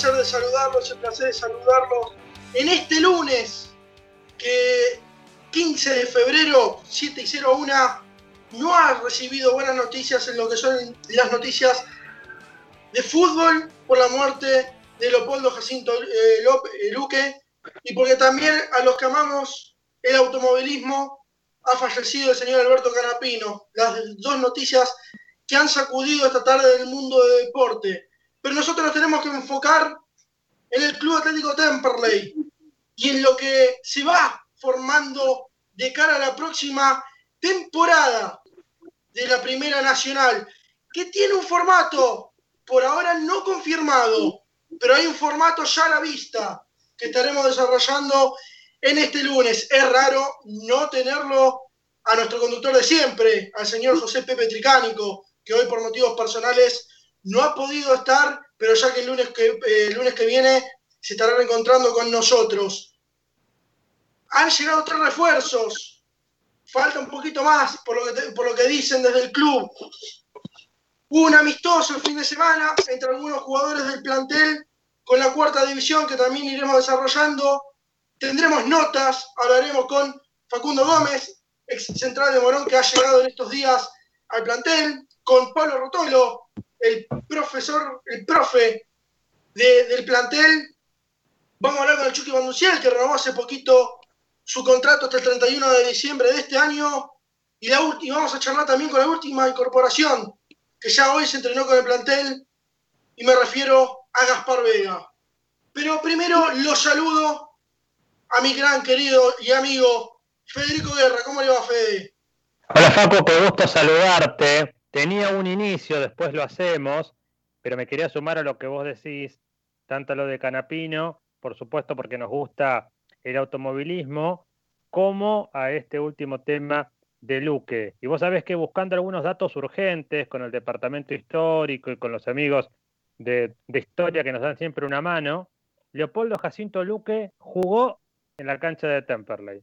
placer de saludarlos, el placer de saludarlos en este lunes, que 15 de febrero, 7 y 01, no ha recibido buenas noticias en lo que son las noticias de fútbol por la muerte de Leopoldo Jacinto eh, Lop- eh, Luque y porque también a los que amamos el automovilismo ha fallecido el señor Alberto Canapino. Las dos noticias que han sacudido esta tarde del mundo de deporte. Pero nosotros nos tenemos que enfocar en el Club Atlético Temperley y en lo que se va formando de cara a la próxima temporada de la Primera Nacional, que tiene un formato por ahora no confirmado, pero hay un formato ya a la vista que estaremos desarrollando en este lunes. Es raro no tenerlo a nuestro conductor de siempre, al señor José Pepe Tricánico, que hoy por motivos personales no ha podido estar, pero ya que el lunes que, eh, lunes que viene se estará reencontrando con nosotros. Han llegado tres refuerzos, falta un poquito más por lo que, por lo que dicen desde el club. Un amistoso fin de semana entre algunos jugadores del plantel con la cuarta división que también iremos desarrollando. Tendremos notas, hablaremos con Facundo Gómez, ex central de Morón que ha llegado en estos días al plantel, con Pablo Rotolo, el profesor, el profe de- del plantel. Vamos a hablar con el Chucky Banduciel, que renovó hace poquito su contrato hasta el 31 de diciembre de este año. Y, la y vamos a charlar también con la última incorporación, que ya hoy se entrenó con el plantel, y me refiero a Gaspar Vega. Pero primero lo saludo a mi gran querido y amigo Federico Guerra. ¿Cómo le va, Fede? Hola Facu, qué gusto saludarte. Tenía un inicio, después lo hacemos, pero me quería sumar a lo que vos decís, tanto a lo de Canapino, por supuesto porque nos gusta el automovilismo, como a este último tema de Luque. Y vos sabés que buscando algunos datos urgentes con el departamento histórico y con los amigos de, de historia que nos dan siempre una mano, Leopoldo Jacinto Luque jugó en la cancha de Temperley.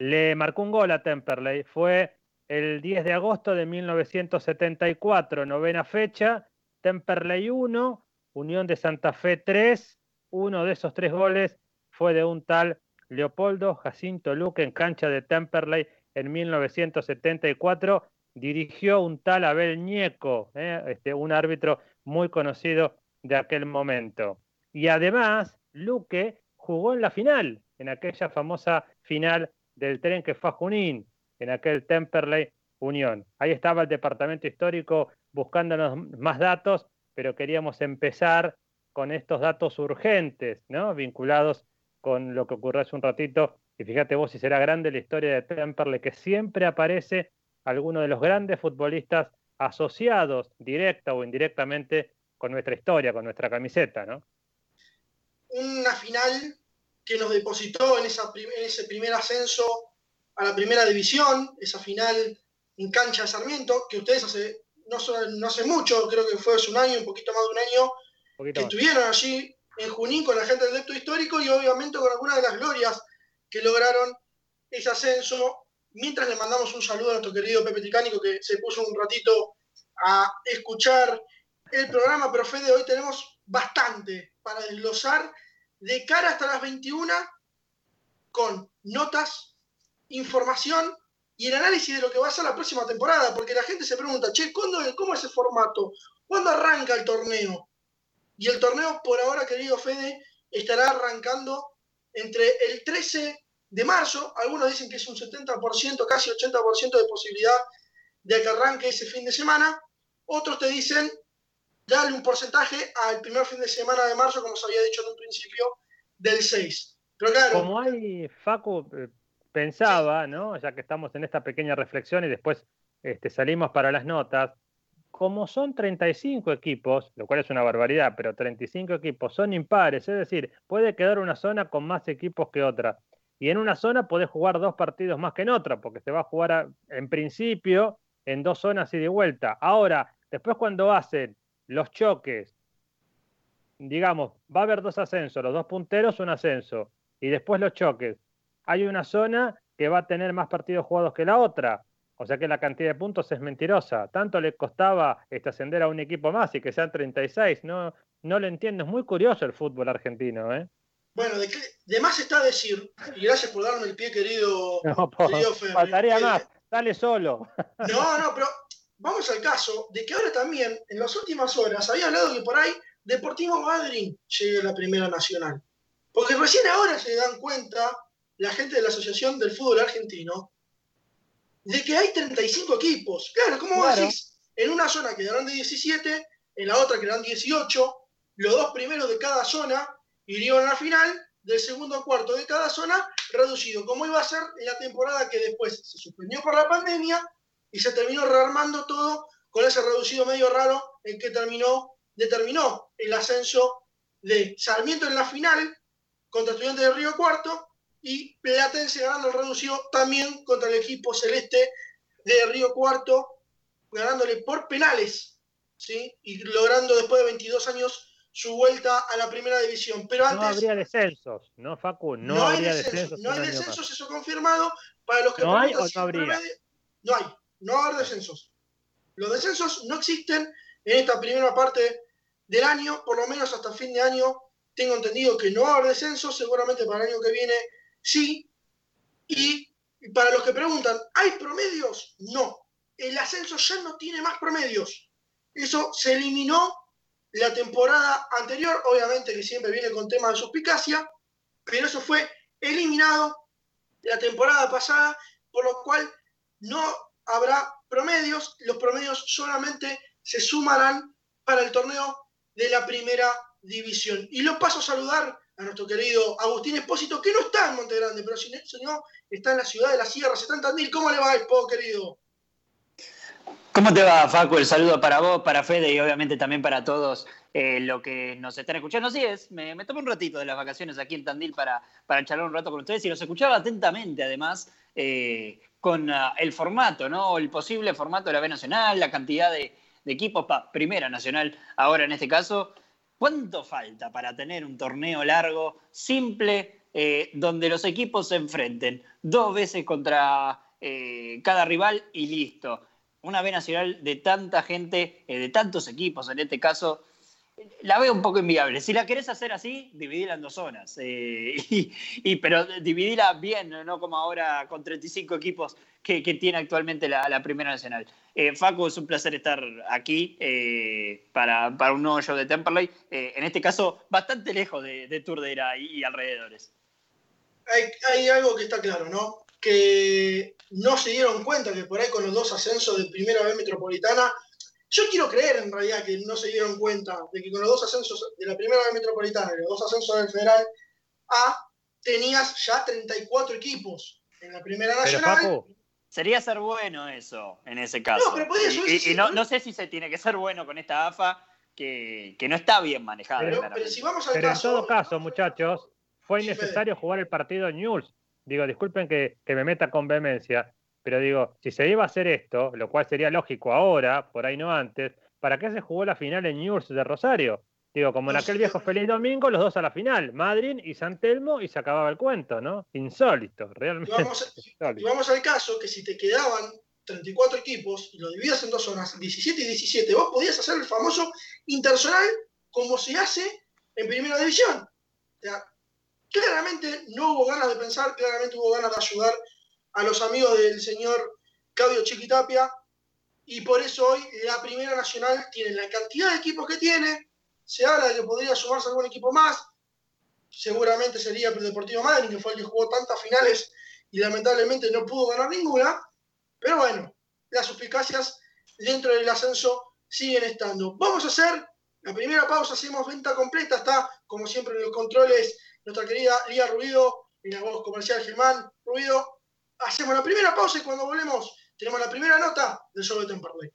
Le marcó un gol a Temperley, fue el 10 de agosto de 1974, novena fecha, Temperley 1, Unión de Santa Fe 3, uno de esos tres goles fue de un tal Leopoldo Jacinto Luque en cancha de Temperley en 1974, dirigió un tal Abel Ñeco, ¿eh? este, un árbitro muy conocido de aquel momento. Y además, Luque jugó en la final, en aquella famosa final del tren que fue a Junín, en aquel Temperley Unión. Ahí estaba el departamento histórico buscándonos más datos, pero queríamos empezar con estos datos urgentes, ¿no? Vinculados con lo que ocurrió hace un ratito. Y fíjate vos si será grande la historia de Temperley, que siempre aparece algunos de los grandes futbolistas asociados directa o indirectamente con nuestra historia, con nuestra camiseta, ¿no? Una final que nos depositó en ese primer ascenso a la primera división, esa final en cancha de Sarmiento, que ustedes hace, no, no hace mucho, creo que fue hace un año, un poquito más de un año, que estuvieron allí en Junín con la gente del depto histórico y obviamente con algunas de las glorias que lograron ese ascenso. Mientras le mandamos un saludo a nuestro querido Pepe Ticánico que se puso un ratito a escuchar el programa, pero Fede, hoy tenemos bastante para desglosar de cara hasta las 21 con notas, información y el análisis de lo que va a ser la próxima temporada, porque la gente se pregunta, che, ¿cuándo, ¿cómo es ese formato? ¿Cuándo arranca el torneo? Y el torneo, por ahora, querido Fede, estará arrancando entre el 13 de marzo, algunos dicen que es un 70%, casi 80% de posibilidad de que arranque ese fin de semana, otros te dicen, dale un porcentaje al primer fin de semana de marzo, como se había dicho en un principio, del 6. Pero claro, como hay, Facu, eh, pensaba, ¿no? Ya que estamos en esta pequeña reflexión y después este, salimos para las notas, como son 35 equipos, lo cual es una barbaridad, pero 35 equipos son impares, es decir, puede quedar una zona con más equipos que otra. Y en una zona podés jugar dos partidos más que en otra, porque se va a jugar en principio en dos zonas y de vuelta. Ahora, después cuando hacen los choques, digamos, va a haber dos ascensos, los dos punteros un ascenso, y después los choques. Hay una zona que va a tener más partidos jugados que la otra. O sea que la cantidad de puntos es mentirosa. Tanto le costaba este, ascender a un equipo más y que sean 36. No, no lo entiendo. Es muy curioso el fútbol argentino. ¿eh? Bueno, de, más está decir, y gracias por darme el pie, querido, no, Faltaría más. Dale solo. No, no, pero vamos al caso de que ahora también, en las últimas horas, había hablado que por ahí Deportivo Madrid llegue a la Primera Nacional. Porque recién ahora se dan cuenta la gente de la Asociación del Fútbol Argentino de que hay 35 equipos. Claro, ¿cómo claro. decís? En una zona quedarán de 17, en la otra quedarán 18, los dos primeros de cada zona irían a la final, del segundo a cuarto de cada zona, reducido, como iba a ser en la temporada que después se suspendió por la pandemia y se terminó rearmando todo con ese reducido medio raro en que terminó, determinó el ascenso de Sarmiento en la final contra Estudiantes de Río Cuarto y Platense ganando el reducido también contra el equipo celeste de Río Cuarto, ganándole por penales, ¿sí? y logrando después de 22 años su vuelta a la primera división. Pero antes, no habría descensos, ¿no, Facu? No, habría descensos. no hay descensos, eso confirmado. Para los que ¿No hay o no habría? no hay, no va a haber descensos. Los descensos no existen en esta primera parte del año, por lo menos hasta fin de año. Tengo entendido que no va a haber descensos, seguramente para el año que viene sí. Y para los que preguntan, ¿hay promedios? No. El ascenso ya no tiene más promedios. Eso se eliminó la temporada anterior, obviamente que siempre viene con temas de suspicacia, pero eso fue eliminado la temporada pasada, por lo cual no habrá promedios, los promedios solamente se sumarán para el torneo de la primera división. Y lo paso a saludar a nuestro querido Agustín Espósito, que no está en Monte Grande, pero si no, está en la ciudad de las sierras, está en Tandil. ¿Cómo le va, Expo, querido? ¿Cómo te va, Facu? El saludo para vos, para Fede y obviamente también para todos eh, los que nos están escuchando. Así es, me, me tomo un ratito de las vacaciones aquí en Tandil para, para charlar un rato con ustedes y los escuchaba atentamente, además, eh, con uh, el formato, ¿no? El posible formato de la B Nacional, la cantidad de, de equipos para Primera Nacional, ahora en este caso. ¿Cuánto falta para tener un torneo largo, simple, eh, donde los equipos se enfrenten dos veces contra eh, cada rival y listo? Una B nacional de tanta gente, eh, de tantos equipos en este caso, la veo un poco inviable. Si la querés hacer así, dividila en dos zonas. Eh, pero dividila bien, no como ahora con 35 equipos que, tiene actualmente la, Primera Nacional. Eh, Facu, es un placer estar aquí eh, para, un nuevo show de Temperley. en este caso, bastante lejos de, de Turdera y, alrededores. Hay, hay, algo que está claro, ¿no? Que no se dieron cuenta que por ahí con los dos ascensos de Primera B Metropolitana yo quiero creer en realidad que no se dieron cuenta de que con los dos ascensos de la primera vez metropolitana y los dos ascensos del federal A tenías ya 34 equipos en la primera nacional. Sería ser bueno eso, en ese caso. No, pero podría y, ser- y- sí, y no, sé si se tiene que ser bueno con esta AFA, que, que no está bien manejada. Pero, pero si vamos al Pero en caso. todo caso, muchachos, fue innecesario jugar el partido en News. Digo, disculpen que, que me meta con vehemencia, pero digo, si se iba a hacer esto, lo cual sería lógico ahora, por ahí no antes, ¿para qué se jugó la final en News de Rosario? Digo, como en aquel viejo feliz domingo, los dos a la final, Madrid y San Telmo, y se acababa el cuento, ¿no? Insólito, Y realmente. y vamos al caso que si te quedaban 34 equipos y lo dividías en dos zonas, 17 y 17, vos podías hacer el famoso interzonal como se hace en primera división. O sea, claramente no hubo ganas de pensar, claramente hubo ganas de ayudar a los amigos del señor Claudio Chiquitapia y por eso hoy la Primera Nacional tiene la cantidad de equipos que tiene, se habla de que podría sumarse algún equipo más, seguramente sería el Deportivo Madrid, que fue el que jugó tantas finales y lamentablemente no pudo ganar ninguna, pero bueno, las suspicacias dentro del ascenso siguen estando. Vamos a hacer la primera pausa, hacemos venta completa, está como siempre en los controles nuestra querida Lía Ruido, y la voz comercial Germán Ruido. Hacemos la primera pausa y cuando volvemos tenemos la primera nota del solo de Temperley.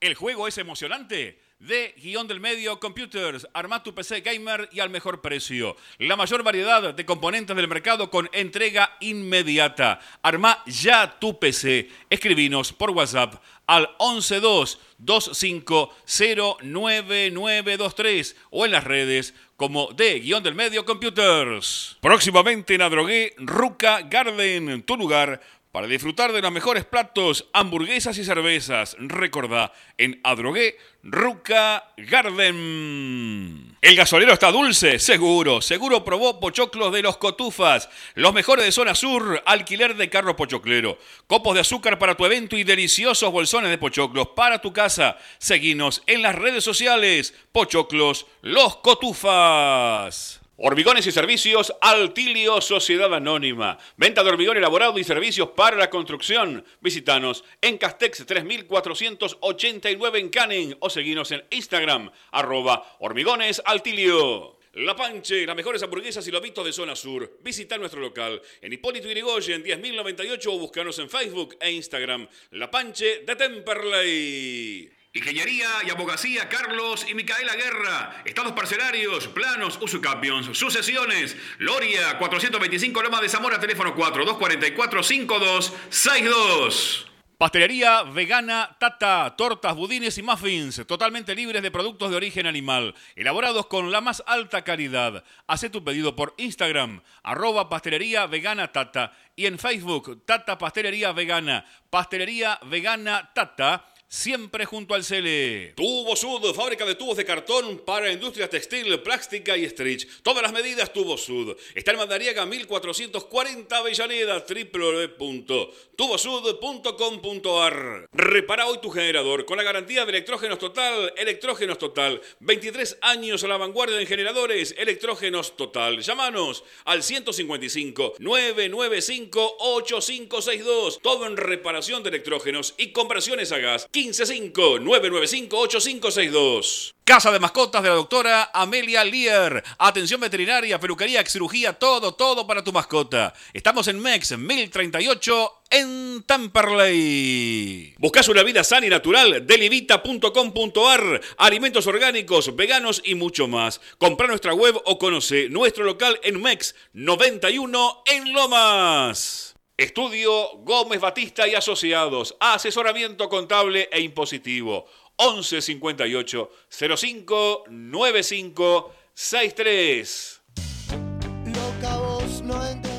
El juego es emocionante. De guion del medio Computers, arma tu PC gamer y al mejor precio. La mayor variedad de componentes del mercado con entrega inmediata. Arma ya tu PC. Escribinos por WhatsApp al 112-25099923 o en las redes como de guion del medio Computers. Próximamente en Adrogué, Ruca Garden, tu lugar para disfrutar de los mejores platos, hamburguesas y cervezas. Recordá, en Adrogué, Ruca Garden. ¿El gasolero está dulce? Seguro. Seguro probó pochoclos de los cotufas. Los mejores de zona sur, alquiler de carro pochoclero. Copos de azúcar para tu evento y deliciosos bolsones de pochoclos para tu casa. Seguinos en las redes sociales. Pochoclos, los cotufas. Hormigones y servicios Altilio Sociedad Anónima. Venta de hormigón elaborado y servicios para la construcción. Visítanos en Castex 3489 en Canning o seguinos en Instagram arroba hormigones Altilio. La Panche, las mejores hamburguesas y lobitos de zona sur. Visita nuestro local en Hipólito Yrigoyen 10.098 o búscanos en Facebook e Instagram. La Panche de Temperley. Ingeniería y abogacía Carlos y Micaela Guerra. Estados parcelarios, planos, usucapions, sucesiones. Loria 425 Loma de Zamora, teléfono 4242-5262. Pastelería vegana Tata, tortas, budines y muffins, totalmente libres de productos de origen animal, elaborados con la más alta calidad. Haz tu pedido por Instagram, arroba pastelería vegana Tata, y en Facebook, Tata Pastelería Vegana, Pastelería Vegana Tata, siempre junto al Cele. Tubo Sud, fábrica de tubos de cartón para industria textil, plástica y stretch. Todas las medidas Tubo Sud. Está en Mandariaga 1440 Avellaneda, www.tubosud.com.ar. Repara hoy tu generador con la garantía de electrógenos total. Electrógenos total. 23 años a la vanguardia en generadores. Electrógenos total. Llámanos al 155 995 8562. Todo en reparación de electrógenos y conversiones a gas. 155-995-8562. Casa de mascotas de la doctora Amelia Lear. Atención veterinaria, peluquería, cirugía, todo, todo para tu mascota. Estamos en MEX 1038 en Tamperley. ¿Buscas una vida sana y natural? Delivita.com.ar. Alimentos orgánicos, veganos y mucho más. Compra nuestra web o conoce nuestro local en MEX 91 en Lomas. Estudio Gómez Batista y Asociados. Asesoramiento contable e impositivo. 11 58 05 95 63.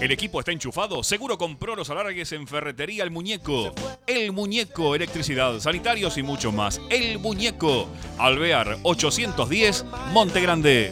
El equipo está enchufado. Seguro compró los alargues en Ferretería El Muñeco. El Muñeco, electricidad, sanitarios y mucho más. El Muñeco. Alvear 810, Monte Grande.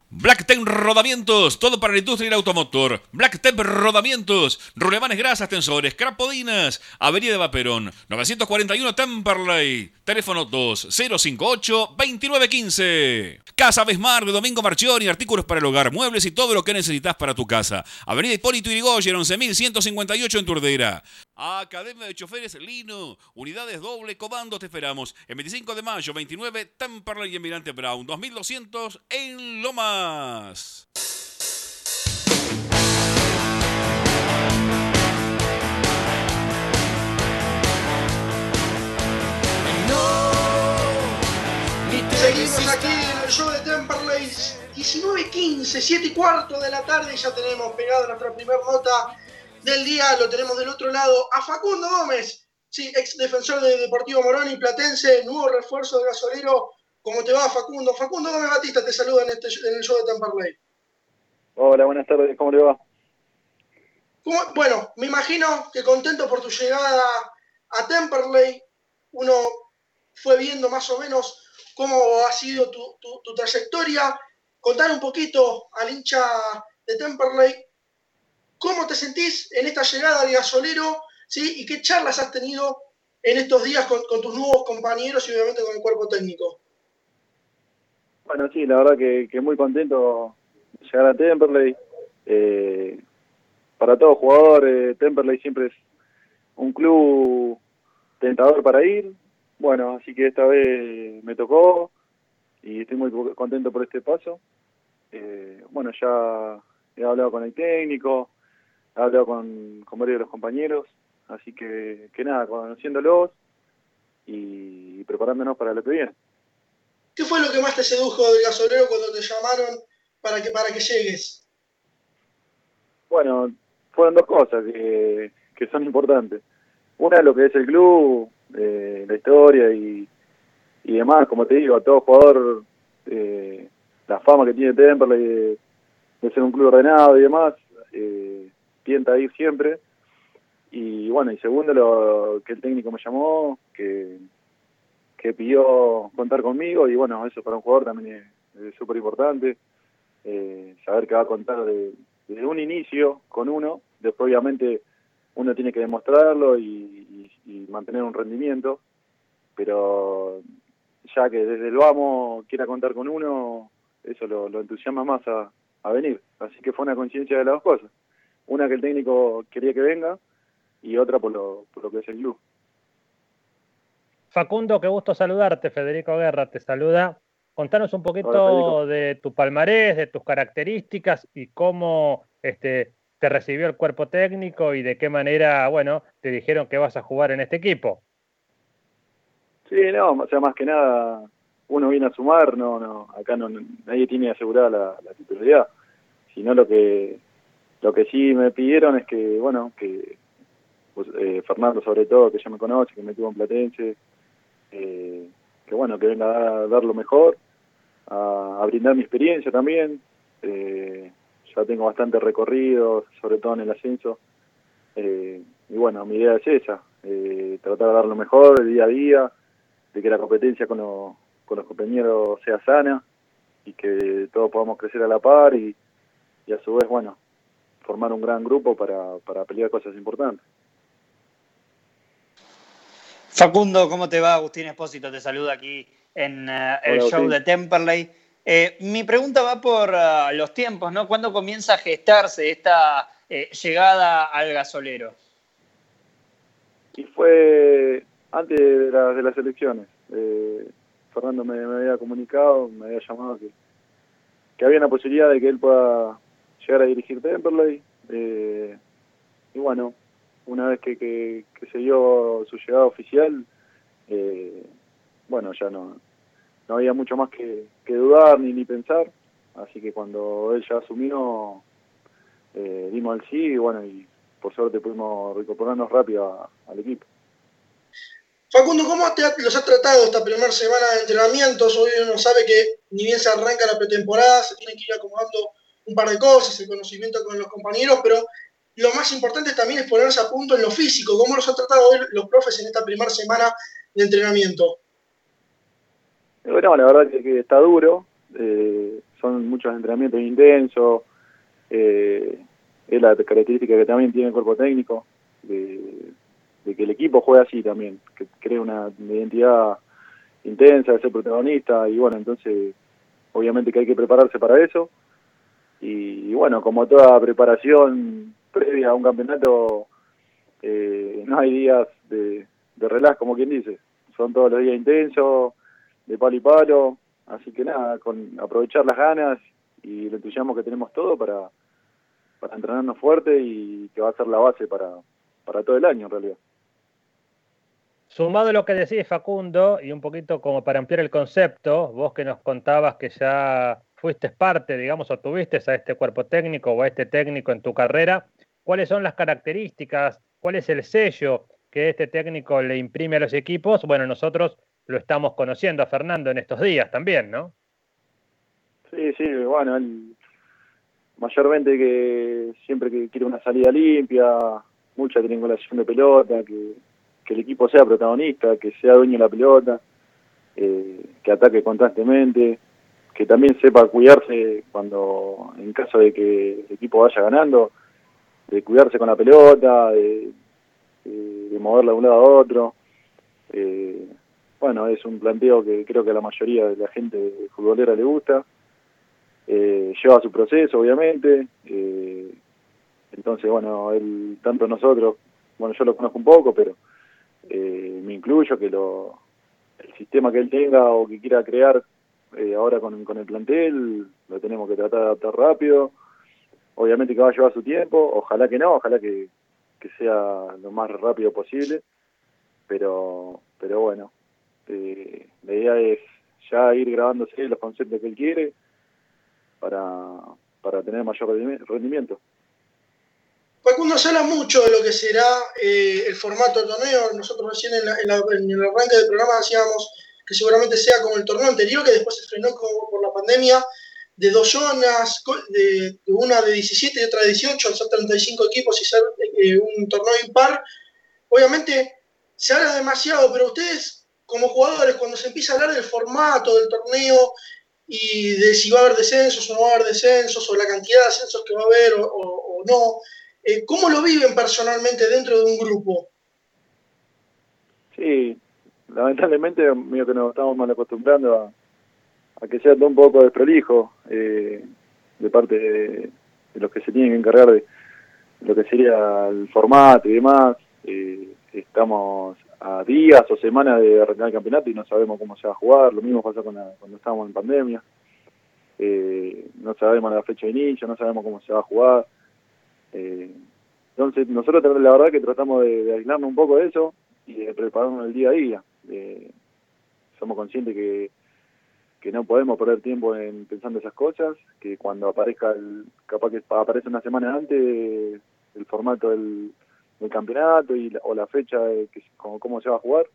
Black Rodamientos, todo para la industria del automotor. Black Rodamientos, rulemanes grasas, tensores, crapodinas. Avenida de Vaperón, 941 Temperley. Teléfono 2058-2915. Casa Besmar de Domingo Marchioni, artículos para el hogar, muebles y todo lo que necesitas para tu casa. Avenida Hipólito Yrigoyen, 11158 en Turdera. Academia de Choferes Lino, unidades doble comando, te esperamos. El 25 de mayo, 29, Temperley y Emirante Brown, 2200 en Lomas. Seguimos aquí en el show de Temperley, 19.15, 7 y cuarto de la tarde, ya tenemos pegado nuestra primera nota del día, lo tenemos del otro lado a Facundo Gómez, sí, ex defensor de Deportivo Morón y Platense, nuevo refuerzo de gasolero. ¿Cómo te va, Facundo? Facundo Gómez Batista te saluda en, este, en el show de Temperley. Hola, buenas tardes, ¿cómo le va? Bueno, me imagino que contento por tu llegada a Temperley. Uno fue viendo más o menos cómo ha sido tu, trayectoria. Contar un poquito al hincha de Temperley cómo te sentís en esta llegada al gasolero ¿sí? y qué charlas has tenido en estos días con, tus nuevos compañeros y obviamente con el cuerpo técnico. Bueno, sí, la verdad que, muy contento de llegar a Temperley. Eh, para todo jugador, eh, Temperley siempre es un club tentador para ir, bueno, así que esta vez me tocó y estoy muy contento por este paso. Eh, bueno, ya he hablado con el técnico, he hablado con, varios de los compañeros, así que, que nada, conociéndolos y preparándonos para lo que viene. ¿Qué fue lo que más te sedujo del gasolero cuando te llamaron para que, para que llegues? Bueno, fueron dos cosas que, que son importantes. Una, lo que es el club, eh, la historia y, y demás, como te digo, a todo jugador, eh, la fama que tiene Temperley de, de, ser un club ordenado y demás, eh, tienta a siempre. Y bueno, y segundo, lo que el técnico me llamó, que, que pidió contar conmigo, y bueno, eso para un jugador también es súper importante, eh, saber que va a contar de, desde un inicio con uno, después obviamente uno tiene que demostrarlo y, mantener un rendimiento, pero ya que desde el vamos quiera contar con uno, eso lo, entusiasma más a, venir. Así que fue una conciencia de las dos cosas. Una que el técnico quería que venga y otra por lo, por lo que es el club. Facundo, qué gusto saludarte. Federico Guerra te saluda. Contanos un poquito de tu palmarés, de tus características y cómo este, te recibió el cuerpo técnico y de qué manera, bueno, te dijeron que vas a jugar en este equipo. Sí, no, o sea, más que nada, uno viene a sumar, no, no, acá no, nadie tiene asegurada la, titularidad, sino lo que, lo que sí me pidieron es que, bueno, que pues, eh, Fernando sobre todo, que ya me conoce, que me tuvo en Platense, eh, que bueno, que venga a dar, lo mejor, a, brindar mi experiencia también, eh, ya tengo bastante recorrido, sobre todo en el ascenso. Eh, y bueno, mi idea es esa, eh, tratar de dar lo mejor el día a día, de que la competencia con, con los compañeros sea sana y que todos podamos crecer a la par y a su vez, bueno, formar un gran grupo para, para pelear cosas importantes. Facundo, ¿cómo te va? Agustín Espósito te saluda aquí en eh, el show de Temperley. Eh, mi pregunta va por ah, los tiempos, ¿no? ¿Cuándo comienza a gestarse esta eh, llegada al gasolero? Y fue antes de, de las elecciones. Eh, Fernando me, había comunicado, me había llamado que, que había una posibilidad de que él pueda llegar a dirigir Temperley. y bueno, una vez que, que, se dio su llegada oficial, bueno, ya no, no había mucho más que, dudar ni, ni pensar, así que cuando él ya asumió, eh, dimos el sí y bueno, y por suerte pudimos recuperarnos rápido al equipo. Facundo, ¿cómo te, los has tratado esta primera semana de entrenamientos? Hoy uno sabe que ni bien se arranca la pretemporada, se tiene que ir acomodando un par de cosas, el conocimiento con los compañeros, pero lo más importante también es ponerse a punto en lo físico. ¿Cómo los han tratado hoy los profes en esta primera semana de entrenamiento? Bueno, la verdad que, que está duro, eh, son muchos entrenamientos intensos, eh, es la característica que también tiene el cuerpo técnico, de, que el equipo juegue así también, que cree una identidad intensa de ser protagonista y bueno, entonces obviamente que hay que prepararse para eso y, bueno, como toda preparación previa a un campeonato, eh, no hay días de, de relax, como quien dice, son todos los días intensos, de palo y palo, así que nada, con aprovechar las ganas y el entusiasmo que tenemos todo para, para entrenarnos fuerte y que va a ser la base para, para todo el año en realidad. Sumado a lo que decís Facundo, y un poquito como para ampliar el concepto, vos que nos contabas que ya fuiste parte, digamos, o tuviste a este cuerpo técnico o a este técnico en tu carrera, ¿cuáles son las características, cuál es el sello que este técnico le imprime a los equipos? Bueno, nosotros lo estamos conociendo a Fernando en estos días también, ¿no? Sí, sí, bueno, él mayormente que siempre que quiere una salida limpia, mucha triangulación de pelota, que, que el equipo sea protagonista, que sea dueño de la pelota, eh, que ataque constantemente, que también sepa cuidarse cuando, en caso de que el equipo vaya ganando, de cuidarse con la pelota, de, moverla de un lado a otro. Eh, bueno, es un planteo que creo que a la mayoría de la gente futbolera le gusta. Eh, lleva su proceso, obviamente. Eh, entonces, bueno, él, tanto nosotros, bueno, yo lo conozco un poco, pero eh, me incluyo que lo, el sistema que él tenga o que quiera crear eh, ahora con, con el plantel, lo tenemos que tratar de adaptar rápido. Obviamente que va a llevar su tiempo, ojalá que no, ojalá que, que sea lo más rápido posible, pero, pero bueno, eh, la idea es ya ir grabándose los conceptos que él quiere para, para tener mayor rendimiento. Facundo se habla mucho de lo que será eh, el formato del torneo. Nosotros recién en, la, en, la, en, el arranque del programa decíamos que seguramente sea como el torneo anterior, que después se frenó por la pandemia, de dos zonas, de, una de 17 y otra de 18, al ser 35 equipos y ser eh, un torneo impar. Obviamente se habla demasiado, pero ustedes como jugadores, cuando se empieza a hablar del formato del torneo y de si va a haber descensos o no va a haber descensos, o la cantidad de ascensos que va a haber o no, eh, ¿Cómo lo viven personalmente dentro de un grupo? Sí, lamentablemente mío que nos estamos mal acostumbrando a, que sea todo un poco desprolijo eh, de parte de, los que se tienen que encargar de lo que sería el formato y demás. Eh, estamos a días o semanas de arrancar el campeonato y no sabemos cómo se va a jugar. Lo mismo pasa con la, cuando estábamos en pandemia. Eh, no sabemos la fecha de inicio, no sabemos cómo se va a jugar. Eh, entonces nosotros la verdad que tratamos de, de, aislarnos un poco de eso y de prepararnos el día a día. Eh, somos conscientes que, que no podemos perder tiempo en pensando esas cosas, que cuando aparezca el, capaz que aparece una semana antes el formato del, del campeonato y la, o la fecha de como, cómo se va a jugar,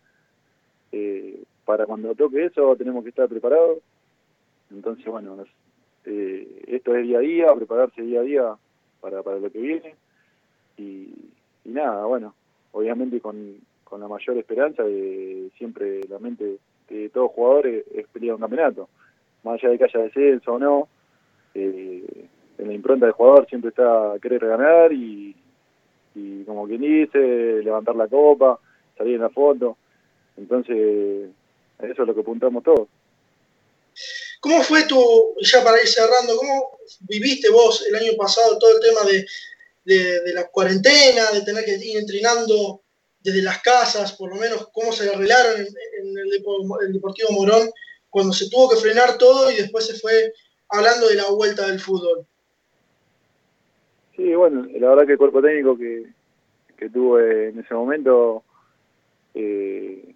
eh, para cuando toque eso tenemos que estar preparados. Entonces, bueno, nos, eh, esto es día a día, prepararse día a día para, para lo que viene. Y nada, bueno, obviamente con, con la mayor esperanza de siempre la mente de todos jugadores es pelear un campeonato. Más allá de que haya descenso o no, eh, en la impronta del jugador siempre está querer ganar y, y como quien dice, levantar la copa, salir en la foto. Entonces, eso es lo que apuntamos todos. ¿Cómo fue tu, ya para ir cerrando, cómo viviste vos el año pasado todo el tema de, de, de la cuarentena, de tener que ir entrenando desde las casas, por lo menos cómo se arreglaron en, el, Deportivo Morón cuando se tuvo que frenar todo y después se fue hablando de la vuelta del fútbol? Sí, bueno, la verdad que el cuerpo técnico que, que tuve en ese momento eh,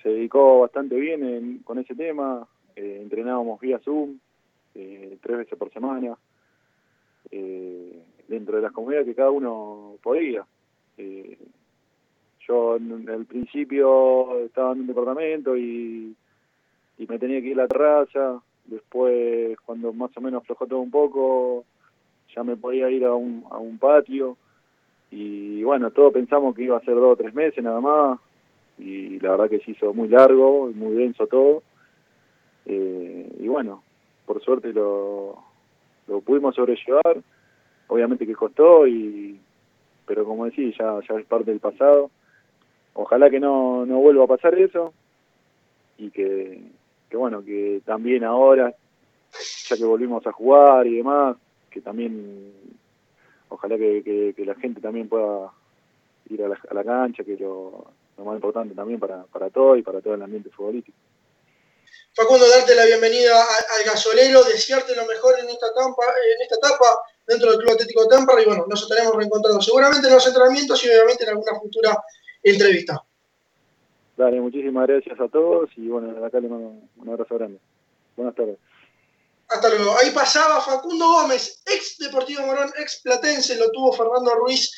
se dedicó bastante bien en, con ese tema, eh, entrenábamos vía Zoom eh, tres veces por semana, dentro de las comunidades que cada uno podía. Yo en el principio estaba en un departamento y, y me tenía que ir a la terraza, después cuando más o menos aflojó todo un poco, ya me podía ir a un, a un patio y bueno, todos pensamos que iba a ser dos o tres meses nada más y la verdad que se hizo muy largo, muy denso todo Eh, y bueno, por suerte lo, lo pudimos sobrellevar. Obviamente que costó, y pero como decís, ya, ya es parte del pasado. Ojalá que no, no vuelva a pasar eso y que, que bueno, que también ahora, ya que volvimos a jugar y demás, que también ojalá que, que, la gente también pueda ir a la, a la cancha, que lo, lo, más importante también para, para todo y para todo el ambiente futbolístico. Facundo, darte la bienvenida al gasolero, desearte lo mejor en esta, etapa, en esta etapa dentro del Club Atlético de Tampa y bueno, nos estaremos reencontrando seguramente en los entrenamientos y obviamente en alguna futura entrevista. Dale, muchísimas gracias a todos y bueno, acá le mando un abrazo grande. Buenas tardes. Hasta luego. Ahí pasaba Facundo Gómez, ex Deportivo Morón, ex Platense, lo tuvo Fernando Ruiz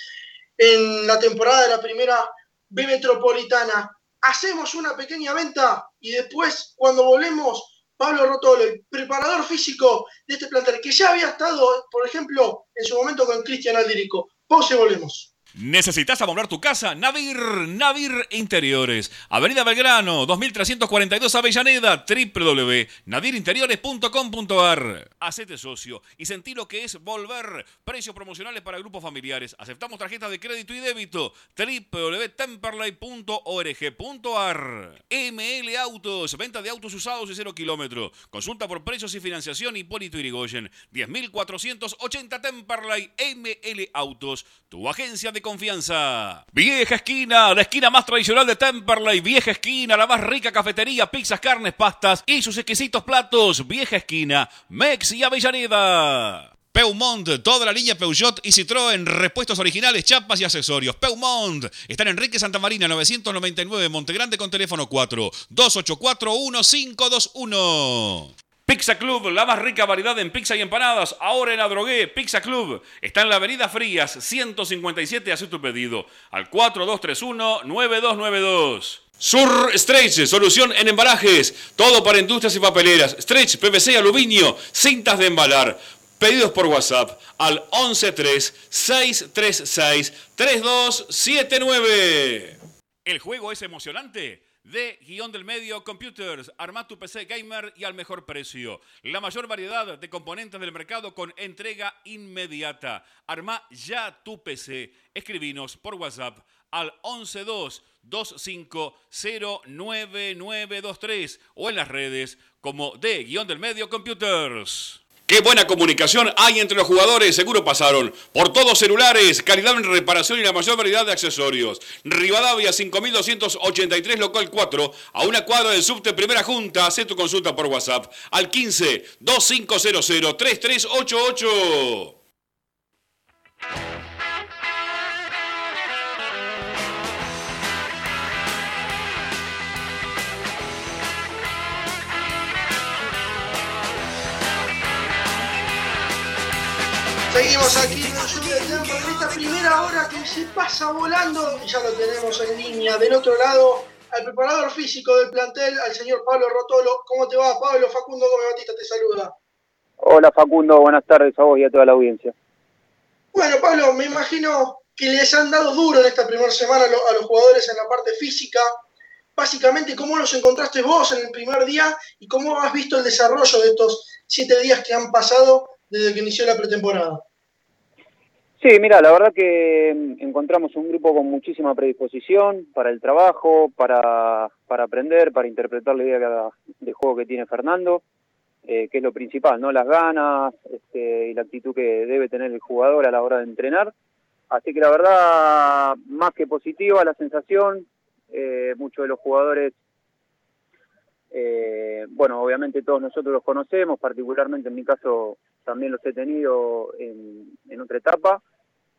en la temporada de la primera B Metropolitana. Hacemos una pequeña venta y después, cuando volvemos, Pablo Rotolo, el preparador físico de este plantel, que ya había estado, por ejemplo, en su momento con Cristian Aldirico. Pause y volvemos. ¿Necesitas amoblar tu casa? Nadir, Nadir Interiores. Avenida Belgrano, 2342 Avellaneda, www.nadirinteriores.com.ar. Hacete socio y sentí lo que es volver. Precios promocionales para grupos familiares. Aceptamos tarjetas de crédito y débito. www.temperley.org.ar. ML Autos, venta de autos usados y cero kilómetros. Consulta por precios y financiación Hipólito Irigoyen. 10.480 Temperley ML Autos. Tu agencia de confianza. Vieja esquina, la esquina más tradicional de Temperley. Vieja esquina, la más rica cafetería, pizzas, carnes, pastas y sus exquisitos platos. Vieja esquina, Mex y Avellaneda. Peumont, toda la línea Peugeot y Citroën, repuestos originales, chapas y accesorios. Peumont, están en Enrique Santa Marina, 999, Montegrande con teléfono 4 284 1521. Pizza Club, la más rica variedad en pizza y empanadas. Ahora en Adrogué, Pizza Club. Está en la avenida Frías, 157. Haz tu pedido al 4231-9292. Sur Stretch, solución en embalajes. Todo para industrias y papeleras. Stretch, PVC, aluminio, cintas de embalar. Pedidos por WhatsApp al 113-636-3279. ¿El juego es emocionante? De guion del medio Computers. Arma tu PC gamer y al mejor precio. La mayor variedad de componentes del mercado con entrega inmediata. Arma ya tu PC. Escribinos por WhatsApp al 112-2509-9923 o en las redes como de guion del medio Computers. Qué buena comunicación hay entre los jugadores, seguro pasaron. Por todos celulares, calidad en reparación y la mayor variedad de accesorios. Rivadavia 5283 local 4, a una cuadra del subte Primera Junta. Haz tu consulta por WhatsApp al 15 2500 3388. Seguimos aquí en el show del en esta primera hora que se pasa volando y ya lo tenemos en línea. Del otro lado, al preparador físico del plantel, al señor Pablo Rotolo. ¿Cómo te va, Pablo? Facundo Gómez Batista te saluda. Hola, Facundo. Buenas tardes a vos y a toda la audiencia. Bueno, Pablo, me imagino que les han dado duro en esta primera semana a los jugadores en la parte física. Básicamente, ¿cómo los encontraste vos en el primer día y cómo has visto el desarrollo de estos siete días que han pasado desde que inició la pretemporada? Sí, mira, la verdad que encontramos un grupo con muchísima predisposición para el trabajo, para, para aprender, para interpretar la idea de juego que tiene Fernando, eh, que es lo principal, ¿no? Las ganas este, y la actitud que debe tener el jugador a la hora de entrenar. Así que la verdad, más que positiva la sensación, eh, muchos de los jugadores eh, bueno, obviamente todos nosotros los conocemos, particularmente en mi caso también los he tenido en, otra etapa,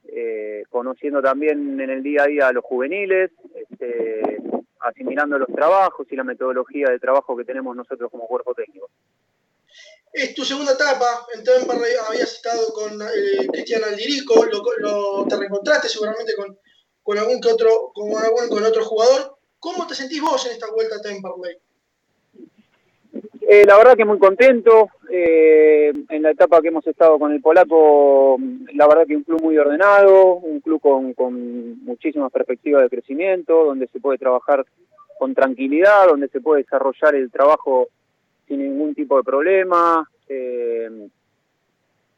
eh, conociendo también en el día a día a los juveniles, este, asimilando los trabajos y la metodología de trabajo que tenemos nosotros como cuerpo técnico. Es tu segunda etapa, en Temperley habías estado con eh, Cristian Aldirico, lo, te reencontraste seguramente con, con algún que otro, con algún con otro jugador. ¿Cómo te sentís vos en esta vuelta a Temperley? Eh, la verdad que muy contento. Eh, en la etapa que hemos estado con el polaco, la verdad que un club muy ordenado, un club con, con muchísimas perspectivas de crecimiento, donde se puede trabajar con tranquilidad, donde se puede desarrollar el trabajo sin ningún tipo de problema. Eh,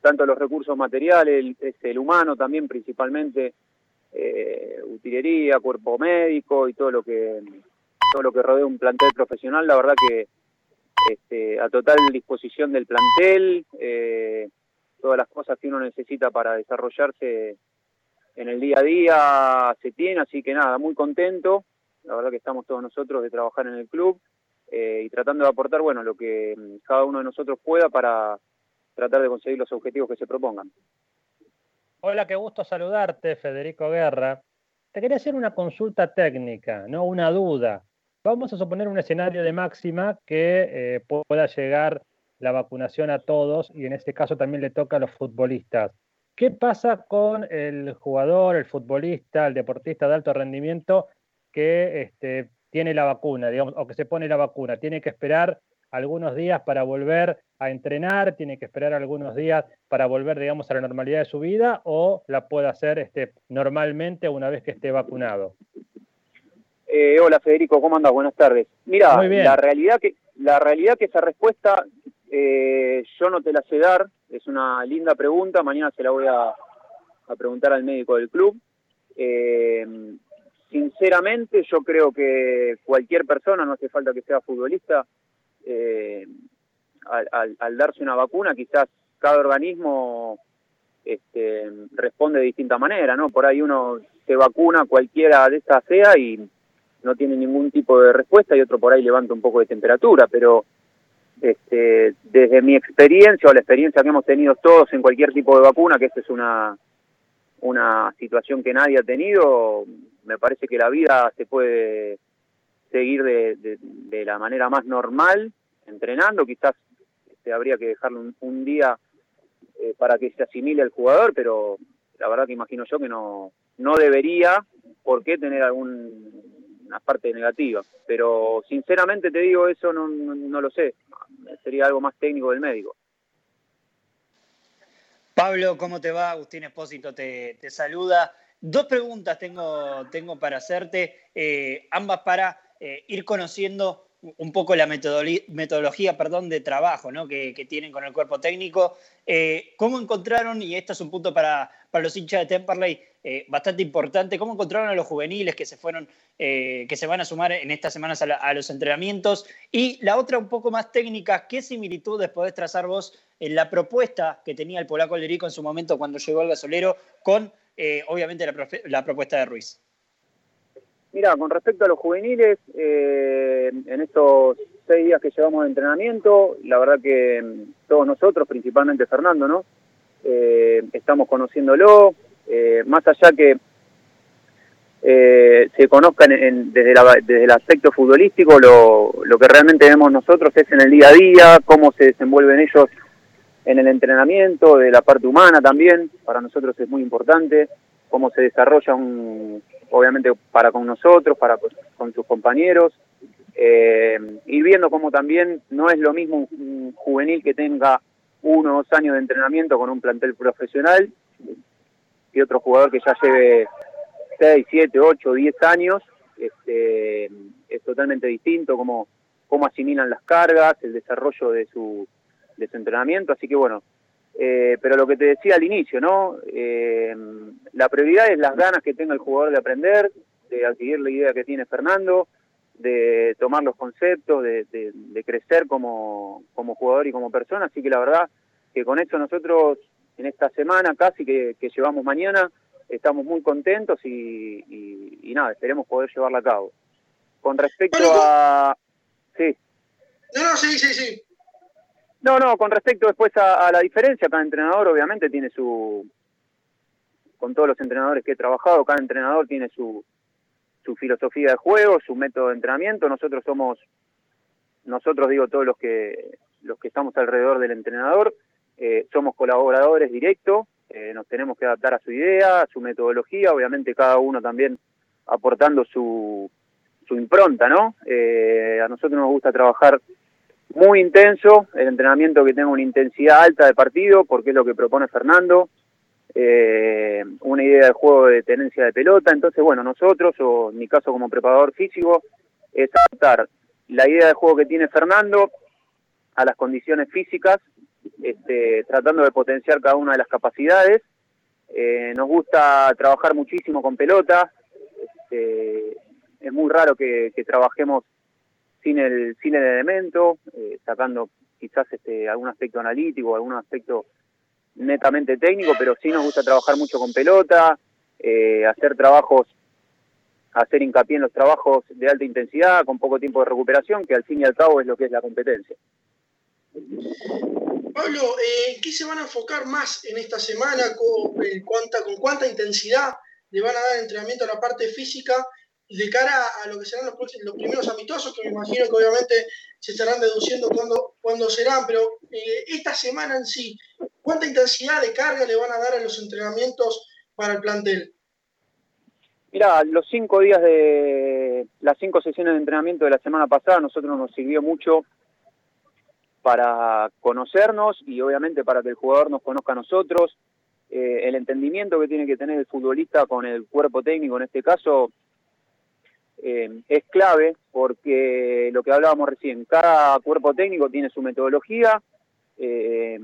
tanto los recursos materiales, el, el humano también principalmente, eh, utilería, cuerpo médico y todo lo que todo lo que rodea un plantel profesional, la verdad que este, a total disposición del plantel, eh, todas las cosas que uno necesita para desarrollarse en el día a día se tiene, así que nada, muy contento, la verdad que estamos todos nosotros de trabajar en el club eh, y tratando de aportar, bueno, lo que cada uno de nosotros pueda para tratar de conseguir los objetivos que se propongan. Hola, qué gusto saludarte, Federico Guerra. Te quería hacer una consulta técnica, no una duda. Vamos a suponer un escenario de máxima que eh, pueda llegar la vacunación a todos y en este caso también le toca a los futbolistas. ¿Qué pasa con el jugador, el futbolista, el deportista de alto rendimiento que este, tiene la vacuna, digamos, o que se pone la vacuna? ¿Tiene que esperar algunos días para volver a entrenar? ¿Tiene que esperar algunos días para volver, digamos, a la normalidad de su vida? ¿O la puede hacer este, normalmente una vez que esté vacunado? Eh, hola Federico, ¿cómo andas? Buenas tardes. Mira, la realidad que la realidad que esa respuesta eh, yo no te la sé dar, es una linda pregunta, mañana se la voy a, preguntar al médico del club. Eh, sinceramente, yo creo que cualquier persona, no hace falta que sea futbolista, eh, al, darse una vacuna, quizás cada organismo este, responde de distinta manera, ¿no? Por ahí uno se vacuna, cualquiera de estas sea, y no tiene ningún tipo de respuesta, y otro por ahí levanta un poco de temperatura, pero este, desde mi experiencia o la experiencia que hemos tenido todos en cualquier tipo de vacuna, que esta es una, una situación que nadie ha tenido, me parece que la vida se puede seguir de, la manera más normal, entrenando, quizás este, habría que dejarle un, día eh, para que se asimile el jugador, pero la verdad que imagino yo que no, no debería por qué tener alguna parte negativa. Pero sinceramente te digo, eso no, no lo sé sería algo más técnico del médico. Pablo, ¿cómo te va? Agustín Espósito te, saluda. Dos preguntas tengo, tengo para hacerte, eh, ambas para eh, ir conociendo un poco la metodología perdón, de trabajo ¿no? que, tienen con el cuerpo técnico. Eh, ¿Cómo encontraron, y esto es un punto para, para los hinchas de Temperley eh, bastante importante, cómo encontraron a los juveniles que se fueron, eh, que se van a sumar en estas semanas a, los entrenamientos? Y la otra un poco más técnica, ¿qué similitudes podés trazar vos en la propuesta que tenía el polaco Lerico en su momento cuando llegó al gasolero con, obviamente, la propuesta de Ruiz? Mira, con respecto a los juveniles, eh, en estos seis días que llevamos de entrenamiento, la verdad que mm, todos nosotros, principalmente Fernando, ¿no? Eh, estamos conociéndolo, eh, más allá que se conozcan desde, desde, el aspecto futbolístico, lo, lo que realmente vemos nosotros es en el día a día, cómo se desenvuelven ellos en el entrenamiento, de la parte humana también, para nosotros es muy importante, cómo se desarrolla un, obviamente para con nosotros, para con sus compañeros, eh, y viendo cómo también no es lo mismo un, juvenil que tenga uno o dos años de entrenamiento con un plantel profesional que otro jugador que ya lleve 6, 7, 8, 10 años, este, es totalmente distinto cómo, cómo asimilan las cargas, el desarrollo de su, de su entrenamiento, así que bueno, eh, pero lo que te decía al inicio, ¿no? Eh, la prioridad es las ganas que tenga el jugador de aprender, de adquirir la idea que tiene Fernando, de tomar los conceptos, de, crecer como, jugador y como persona. Así que la verdad que con eso nosotros en esta semana casi que, llevamos mañana estamos muy contentos y, nada, esperemos poder llevarla a cabo. Con respecto a... Sí. No, no, sí, sí, sí. No, no, con respecto después a, la diferencia, cada entrenador obviamente tiene su, con todos los entrenadores que he trabajado, cada entrenador tiene su, su filosofía de juego, su método de entrenamiento. Nosotros somos, nosotros digo todos los que los que estamos alrededor del entrenador, eh, somos colaboradores directos, eh, nos tenemos que adaptar a su idea, a su metodología, obviamente cada uno también aportando su, su impronta, ¿no? Eh, a nosotros nos gusta trabajar muy intenso, el entrenamiento que tenga una intensidad alta de partido, porque es lo que propone Fernando, eh, una idea de juego de tenencia de pelota, entonces bueno, nosotros, o en mi caso como preparador físico, es adaptar la idea de juego que tiene Fernando a las condiciones físicas, este, tratando de potenciar cada una de las capacidades. Eh, nos gusta trabajar muchísimo con pelota. Este, es muy raro que, trabajemos sin el, sin el elemento, eh, sacando quizás este, algún aspecto analítico, algún aspecto netamente técnico, pero sí nos gusta trabajar mucho con pelota, eh, hacer trabajos, hacer hincapié en los trabajos de alta intensidad, con poco tiempo de recuperación, que al fin y al cabo es lo que es la competencia. Pablo, eh, ¿qué se van a enfocar más en esta semana? ¿Con, eh, cuánta, ¿Con cuánta intensidad le van a dar entrenamiento a la parte física de cara a lo que serán los, los primeros amistosos, que me imagino que obviamente se estarán deduciendo cuándo, cuándo serán, pero eh, esta semana en sí, ¿cuánta intensidad de carga le van a dar a los entrenamientos para el plantel? Mira, los cinco días de las cinco sesiones de entrenamiento de la semana pasada, nosotros nos sirvió mucho para conocernos y obviamente para que el jugador nos conozca a nosotros. Eh, el entendimiento que tiene que tener el futbolista con el cuerpo técnico en este caso eh, es clave porque lo que hablábamos recién, cada cuerpo técnico tiene su metodología, eh,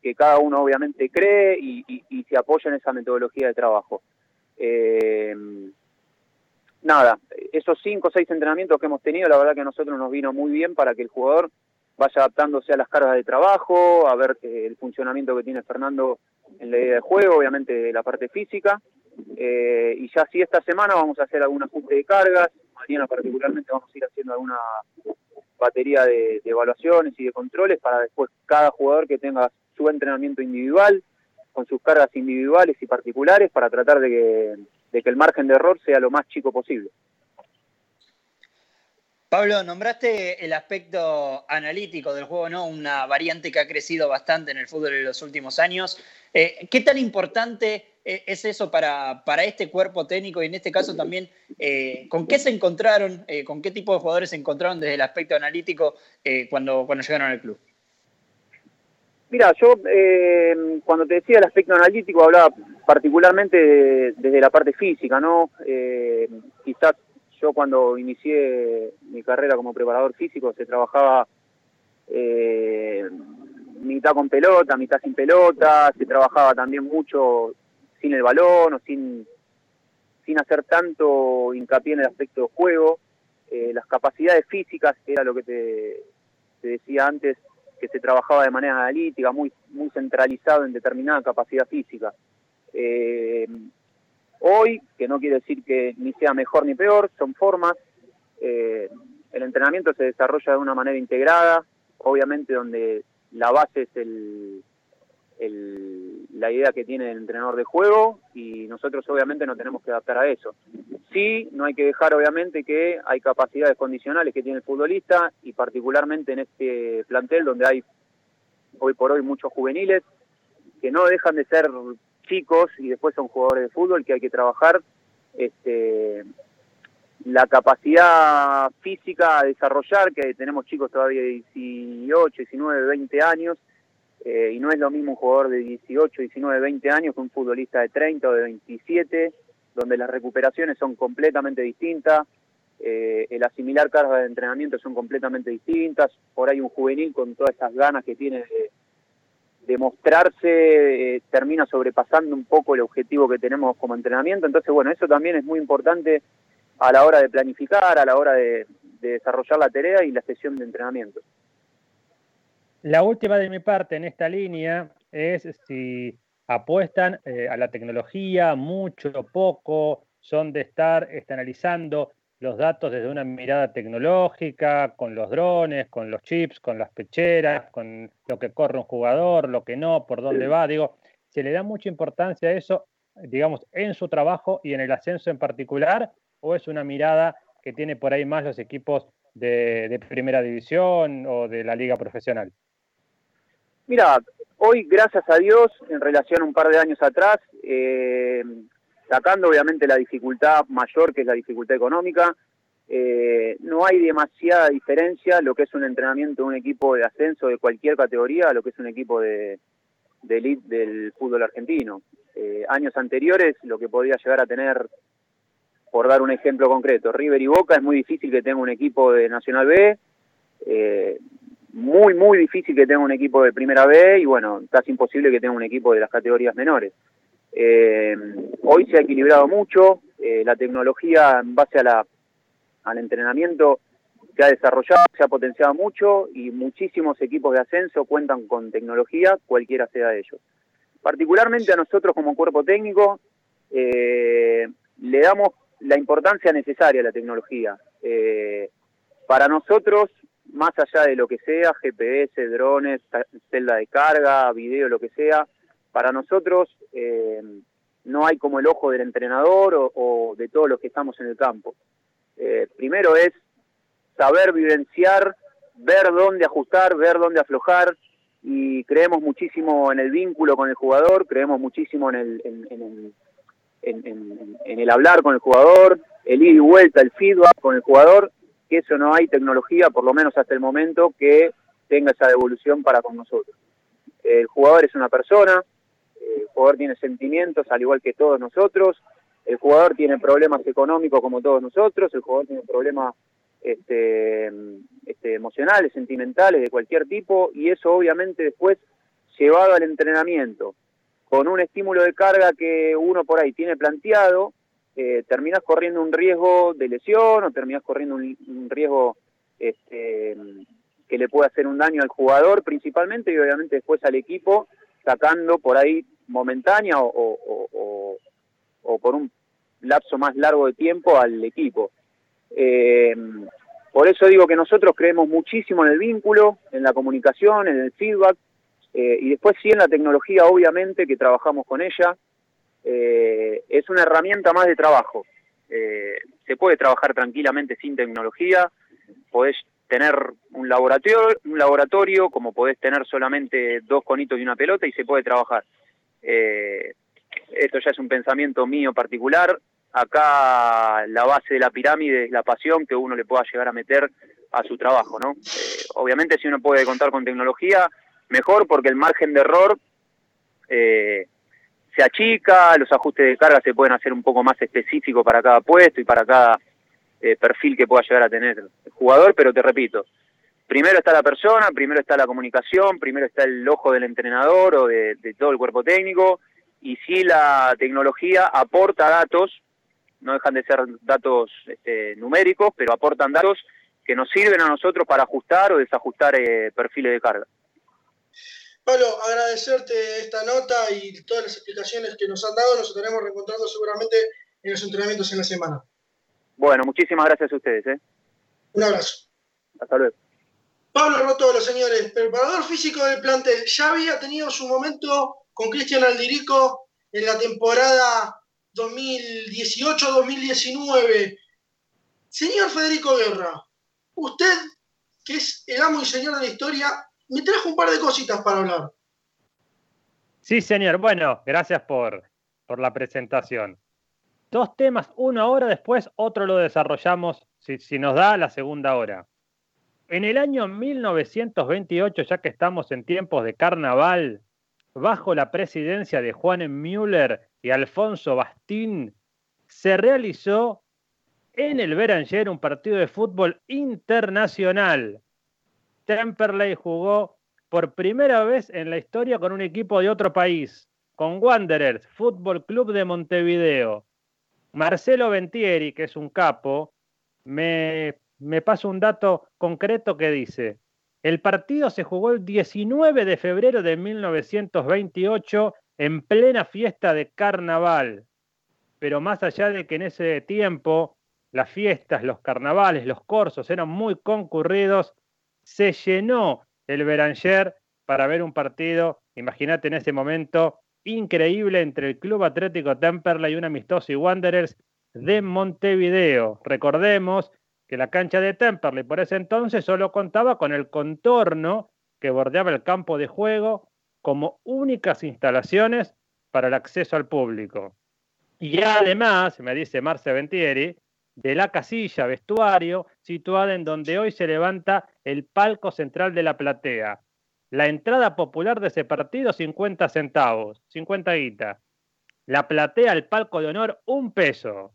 que cada uno obviamente cree y, se apoya en esa metodología de trabajo. Eh, nada, esos cinco o seis entrenamientos que hemos tenido, la verdad que a nosotros nos vino muy bien para que el jugador vaya adaptándose a las cargas de trabajo, a ver el funcionamiento que tiene Fernando en la idea de juego, obviamente la parte física. Eh, y ya sí esta semana vamos a hacer algún ajuste de cargas, mañana particularmente vamos a ir haciendo alguna batería de, evaluaciones y de controles para después cada jugador que tenga su entrenamiento individual, con sus cargas individuales y particulares, para tratar de que, de que el margen de error sea lo más chico posible. Pablo, nombraste el aspecto analítico del juego, ¿no? Una variante que ha crecido bastante en el fútbol en los últimos años. Eh, ¿Qué tan importante eh, es eso para, para, este cuerpo técnico y en este caso también eh, con qué se encontraron, con qué tipo de jugadores se encontraron desde el aspecto analítico cuando, cuando llegaron al club? Mira, yo cuando te decía el aspecto analítico hablaba particularmente desde la parte física, ¿no? quizás yo cuando inicié mi carrera como preparador físico se trabajaba eh, mitad con pelota, mitad sin pelota, se trabajaba también mucho sin el balón o sin, sin hacer tanto hincapié en el aspecto de juego. Eh, las capacidades físicas, era lo que te, decía antes, que se trabajaba de manera analítica, muy, muy centralizado en determinada capacidad física. Eh, Hoy, que no quiere decir que ni sea mejor ni peor, son formas. Eh, el entrenamiento se desarrolla de una manera integrada, obviamente donde la base es el, la idea que tiene el entrenador de juego y nosotros obviamente no tenemos que adaptar a eso. Sí, no hay que dejar obviamente que hay capacidades condicionales que tiene el futbolista y particularmente en este plantel donde hay hoy por hoy muchos juveniles que no dejan de ser chicos y después son jugadores de fútbol que hay que trabajar este, la capacidad física a desarrollar, que tenemos chicos todavía de 18, 19, 20 años, eh, y no es lo mismo un jugador de 18, 19, 20 años que un futbolista de 30 o de 27, donde las recuperaciones son completamente distintas, eh, el asimilar cargas de entrenamiento son completamente distintas, por ahí un juvenil con todas esas ganas que tiene de, demostrarse eh, termina sobrepasando un poco el objetivo que tenemos como entrenamiento. Entonces, bueno, eso también es muy importante a la hora de planificar, a la hora de, desarrollar la tarea y la sesión de entrenamiento. La última de mi parte en esta línea es si apuestan eh, a la tecnología, mucho, o poco, son de estar analizando los datos desde una mirada tecnológica, con los drones, con los chips, con las pecheras, con lo que corre un jugador, lo que no, por dónde va. Digo, ¿se le da mucha importancia a eso, digamos, en su trabajo y en el ascenso en particular? ¿O es una mirada que tiene por ahí más los equipos de, primera división o de la liga profesional? Mira, hoy, gracias a Dios, en relación a un par de años atrás, eh, sacando obviamente la dificultad mayor que es la dificultad económica, eh, no hay demasiada diferencia lo que es un entrenamiento de un equipo de ascenso de cualquier categoría a lo que es un equipo de, elite del fútbol argentino. Eh, años anteriores lo que podía llegar a tener, por dar un ejemplo concreto, River y Boca es muy difícil que tenga un equipo de Nacional B, eh, muy, muy difícil que tenga un equipo de primera B y bueno, casi imposible que tenga un equipo de las categorías menores. Eh, hoy se ha equilibrado mucho, eh, la tecnología en base a la, al entrenamiento se ha desarrollado, se ha potenciado mucho y muchísimos equipos de ascenso cuentan con tecnología, cualquiera sea de ellos. Particularmente a nosotros como cuerpo técnico, eh, le damos la importancia necesaria a la tecnología. para nosotros más allá de lo que sea, GPS, drones, celda de carga, video, lo que sea, para nosotros eh, no hay como el ojo del entrenador o, de todos los que estamos en el campo. Eh, primero es saber vivenciar, ver dónde ajustar, ver dónde aflojar y creemos muchísimo en el vínculo con el jugador, creemos muchísimo en el, en, en el hablar con el jugador, el ir y vuelta, el feedback con el jugador que eso no hay tecnología, por lo menos hasta el momento, que tenga esa devolución para con nosotros. El jugador es una persona, el jugador tiene sentimientos al igual que todos nosotros, el jugador tiene problemas económicos como todos nosotros, el jugador tiene problemas este, este, emocionales, sentimentales, de cualquier tipo, y eso obviamente después llevado al entrenamiento, con un estímulo de carga que uno por ahí tiene planteado, eh, terminas corriendo un riesgo de lesión o terminas corriendo un, riesgo este, que le puede hacer un daño al jugador principalmente y obviamente después al equipo, sacando por ahí momentánea o, por un lapso más largo de tiempo al equipo. Eh, por eso digo que nosotros creemos muchísimo en el vínculo, en la comunicación, en el feedback, eh, y después sí en la tecnología, obviamente, que trabajamos con ella, eh, es una herramienta más de trabajo. Eh, se puede trabajar tranquilamente sin tecnología, podés tener un laboratorio, un laboratorio como podés tener solamente dos conitos y una pelota y se puede trabajar. Eh, esto ya es un pensamiento mío particular. Acá la base de la pirámide es la pasión que uno le pueda llegar a meter a su trabajo, ¿no? obviamente si uno puede contar con tecnología, mejor porque el margen de error eh, se achica, los ajustes de carga se pueden hacer un poco más específicos para cada puesto y para cada eh, perfil que pueda llegar a tener el jugador, pero te repito, primero está la persona, primero está la comunicación, primero está el ojo del entrenador o de, todo el cuerpo técnico, y si la tecnología aporta datos, no dejan de ser datos este, numéricos, pero aportan datos que nos sirven a nosotros para ajustar o desajustar eh, perfiles de carga. Pablo, agradecerte esta nota y todas las explicaciones que nos han dado. Nos estaremos reencontrando seguramente en los entrenamientos en la semana. Bueno, muchísimas gracias a ustedes. ¿eh? Un abrazo. Hasta luego. Pablo los señores, preparador físico del plantel, ya había tenido su momento con Cristian Aldirico en la temporada 2018-2019. Señor Federico Guerra, usted, que es el amo y señor de la historia, me trajo un par de cositas para hablar. Sí, señor. Bueno, gracias por, por la presentación. Dos temas, uno ahora, después otro lo desarrollamos, si, si nos da la segunda hora. En el año 1928, ya que estamos en tiempos de carnaval, bajo la presidencia de Juan Müller y Alfonso Bastín, se realizó en el Beranger un partido de fútbol internacional Temperley jugó por primera vez en la historia con un equipo de otro país, con Wanderers, Fútbol Club de Montevideo. Marcelo Ventieri, que es un capo, me, me pasa un dato concreto que dice, el partido se jugó el 19 de febrero de 1928 en plena fiesta de carnaval. Pero más allá de que en ese tiempo las fiestas, los carnavales, los corsos eran muy concurridos, se llenó el Beranger para ver un partido, imagínate en ese momento, increíble entre el Club Atlético Temperley y un amistoso y Wanderers de Montevideo. Recordemos que la cancha de Temperley por ese entonces solo contaba con el contorno que bordeaba el campo de juego como únicas instalaciones para el acceso al público. Y además, me dice Marce Ventieri, de la casilla vestuario situada en donde hoy se levanta el palco central de la platea. La entrada popular de ese partido, 50 centavos, 50 guitas. La platea, el palco de honor, un peso.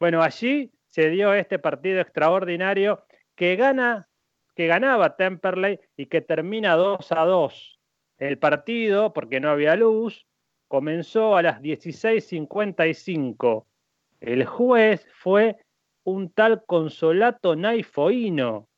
Bueno, allí se dio este partido extraordinario que gana que ganaba Temperley y que termina 2 a 2. El partido, porque no había luz, comenzó a las 16.55. El juez fue un tal Consolato Naifoino.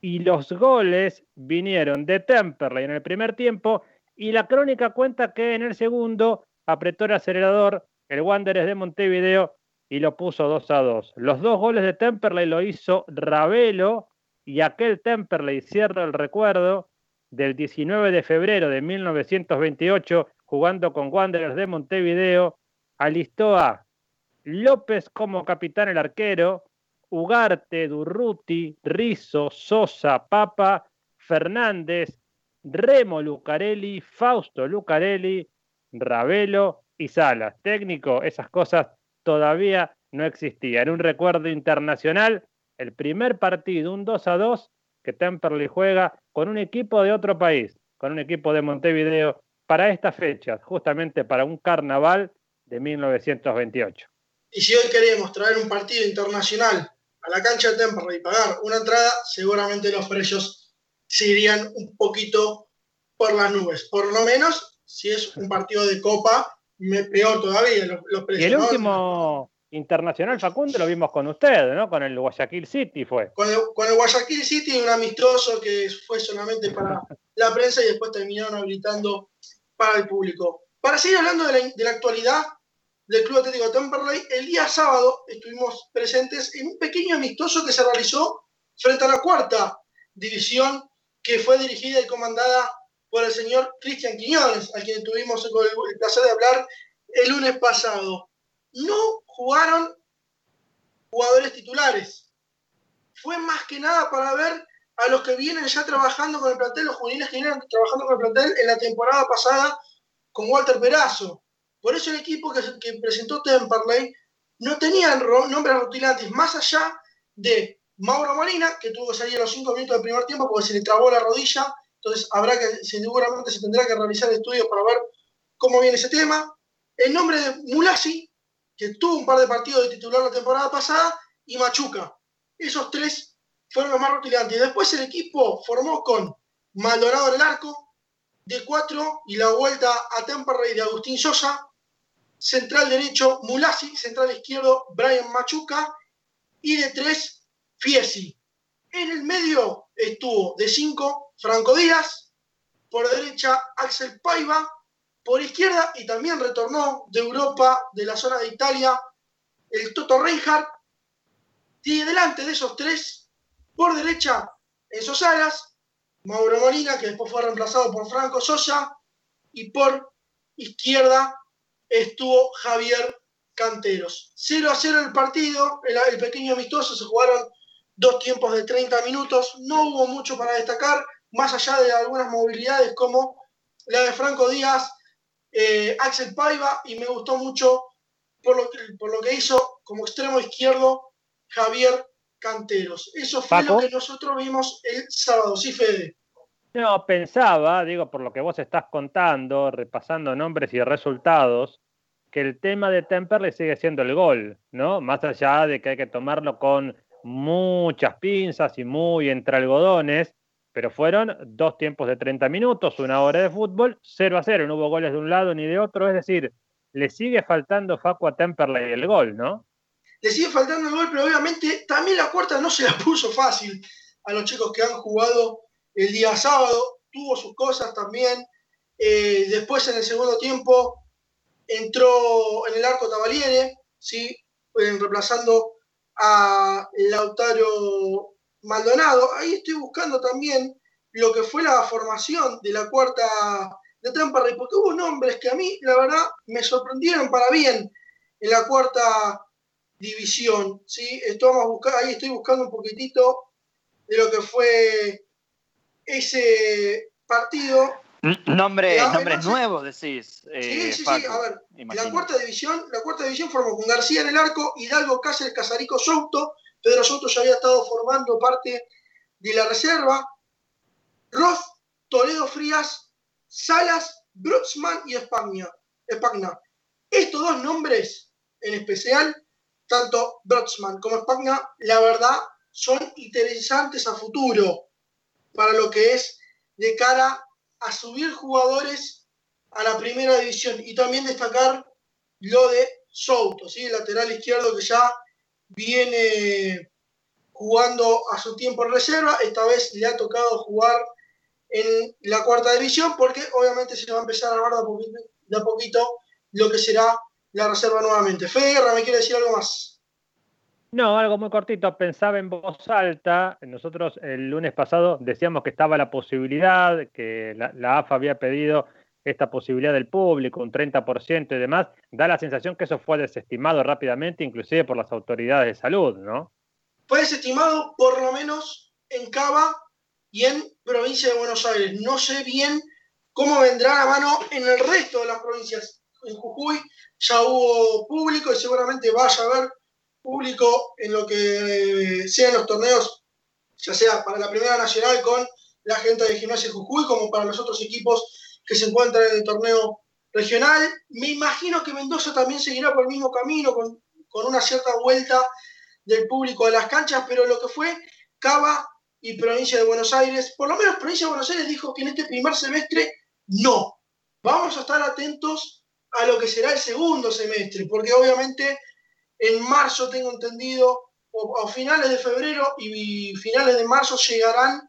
Y los goles vinieron de Temperley en el primer tiempo y la crónica cuenta que en el segundo apretó el acelerador el Wanderers de Montevideo y lo puso 2 a 2. Los dos goles de Temperley lo hizo Ravelo y aquel Temperley cierra el recuerdo del 19 de febrero de 1928 jugando con Wanderers de Montevideo, alistó a López como capitán el arquero, Ugarte, Durruti, Rizo, Sosa, Papa, Fernández, Remo Lucarelli, Fausto Lucarelli, Ravelo y Salas. Técnico, esas cosas todavía no existían. Un recuerdo internacional, el primer partido, un 2 a 2, que Temperley juega con un equipo de otro país, con un equipo de Montevideo, para esta fecha, justamente para un carnaval de 1928. Y si hoy queremos traer un partido internacional a la cancha de Temperley y pagar una entrada, seguramente los precios se irían un poquito por las nubes. Por lo menos, si es un partido de copa, peor todavía los. Y el último internacional, Facundo, lo vimos con usted, ¿no? Con el Guayaquil City fue. Con el, con el Guayaquil City, un amistoso que fue solamente para la prensa y después terminaron habilitando para el público. Para seguir hablando de la, actualidad del Club Atlético Temperley, el día sábado estuvimos presentes en un pequeño amistoso que se realizó frente a la cuarta división que fue dirigida y comandada por el señor Cristian Quiñones, al quien tuvimos el placer de hablar el lunes pasado. No jugaron jugadores titulares. Fue más que nada para ver a los que vienen ya trabajando con el plantel, los juveniles que vienen trabajando con el plantel en la temporada pasada con Walter Perazo. Por eso el equipo que, presentó Temperley no tenía nombres rutilantes más allá de Mauro Molina, que tuvo que salir a los 5 minutos del primer tiempo porque se le trabó la rodilla, entonces habrá que, seguramente se tendrá que realizar estudios para ver cómo viene ese tema. El nombre de Mulasi, que tuvo un par de partidos de titular la temporada pasada, y Machuca. Esos tres fueron los más rutilantes. Después el equipo formó con Maldonado en el arco, de cuatro y la vuelta a Temperley de Agustín Sosa, central derecho Mulasi, central izquierdo Brian Machuca y de tres Fiesi. En el medio estuvo de cinco Franco Díaz, por derecha Axel Paiva, por izquierda y también retornó de Europa, de la zona de Italia, el Toto Reinhardt. Y delante de esos tres por derecha, Enzo Salas, Mauro Molina, que después fue reemplazado por Franco Sosa, y por izquierda estuvo Javier Canteros. 0 a 0 el partido, el, pequeño amistoso, se jugaron dos tiempos de 30 minutos, no hubo mucho para destacar, más allá de algunas movilidades como la de Franco Díaz, eh, Axel Paiva, y me gustó mucho por lo, que, por lo que hizo como extremo izquierdo Javier canteros. Eso fue lo que nosotros vimos el sábado, sí, Fede. No, pensaba, digo, por lo que vos estás contando, repasando nombres y resultados, que el tema de Temperley sigue siendo el gol, ¿no? Más allá de que hay que tomarlo con muchas pinzas y muy entre algodones, pero fueron dos tiempos de 30 minutos, una hora de fútbol, 0 a 0, no hubo goles de un lado ni de otro, es decir, le sigue faltando Facu a Temperley el gol, ¿no? le sigue faltando el gol, pero obviamente también la cuarta no se la puso fácil a los chicos que han jugado el día sábado. Tuvo sus cosas también. Eh, después en el segundo tiempo entró en el arco Tabaliere, ¿sí? reemplazando a Lautaro Maldonado. Ahí estoy buscando también lo que fue la formación de la cuarta de Temperley, porque hubo nombres que a mí, la verdad, me sorprendieron para bien en la cuarta división. ¿sí? ahí estoy buscando un poquitito de lo que fue ese partido. Nombre, nombres nuevos, decís. sí, eh, sí, sí. A ver, la cuarta división, la cuarta división formó con García en el arco, Hidalgo Cáceres, Casarico Souto. Pedro Souto ya había estado formando parte de la reserva. Roth, Toledo Frías, Salas, Brutzman y España. Espagna. Estos dos nombres en especial tanto Brotsman como Spagna, la verdad, son interesantes a futuro. para lo que es de cara a subir jugadores a la primera división y también destacar lo de Souto, ¿sí? el lateral izquierdo que ya viene jugando a su tiempo en reserva, esta vez le ha tocado jugar en la cuarta división porque obviamente se va a empezar a hablar de a poquito, lo que será la reserva nuevamente. Fede ¿me quiere decir algo más? No, algo muy cortito. Pensaba en voz alta. Nosotros el lunes pasado decíamos que estaba la posibilidad, que la AFA había pedido esta posibilidad del público, un 30% y demás. Da la sensación que eso fue desestimado rápidamente, inclusive por las autoridades de salud, ¿no? Fue desestimado por lo menos en Cava y en provincia de Buenos Aires. No sé bien cómo vendrá la mano en el resto de las provincias. En Jujuy ya hubo público y seguramente vaya a haber público en lo que sean los torneos, ya sea para la Primera Nacional con la gente de Gimnasia Jujuy, como para los otros equipos que se encuentran en el torneo regional. Me imagino que Mendoza también seguirá por el mismo camino, con, con una cierta vuelta del público a las canchas, pero lo que fue Cava y Provincia de Buenos Aires, por lo menos Provincia de Buenos Aires dijo que en este primer semestre no. Vamos a estar atentos a lo que será el segundo semestre, porque obviamente en marzo tengo entendido, o a finales de febrero y finales de marzo llegarán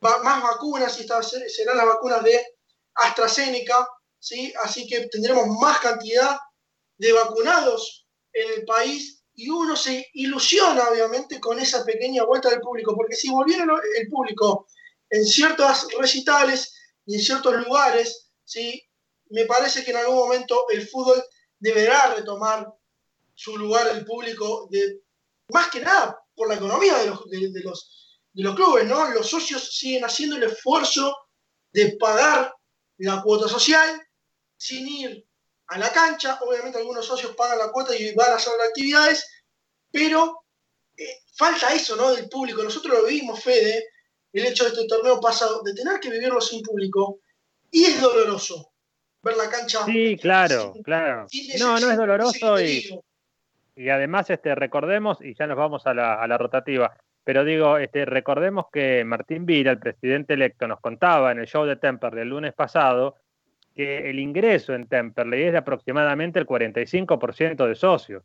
más vacunas y estas serán las vacunas de AstraZeneca, ¿sí? así que tendremos más cantidad de vacunados en el país y uno se ilusiona obviamente con esa pequeña vuelta del público, porque si volviera el público en ciertos recitales y en ciertos lugares, ¿sí? me parece que en algún momento el fútbol deberá retomar su lugar el público, de, más que nada por la economía de los, de, los, de los clubes, ¿no? Los socios siguen haciendo el esfuerzo de pagar la cuota social sin ir a la cancha. Obviamente algunos socios pagan la cuota y van a hacer actividades, pero eh, falta eso, ¿no? Del público. Nosotros lo vivimos, Fede, el hecho de este torneo pasado, de tener que vivirlo sin público, y es doloroso ver la cancha. Sí, claro, claro. no, no es doloroso y, y además este, recordemos, y ya nos vamos a la, a la rotativa, pero digo, este, recordemos que Martín Vira, el presidente electo, nos contaba en el show de Temperley el lunes pasado que el ingreso en Temperley es de aproximadamente el 45% de socios.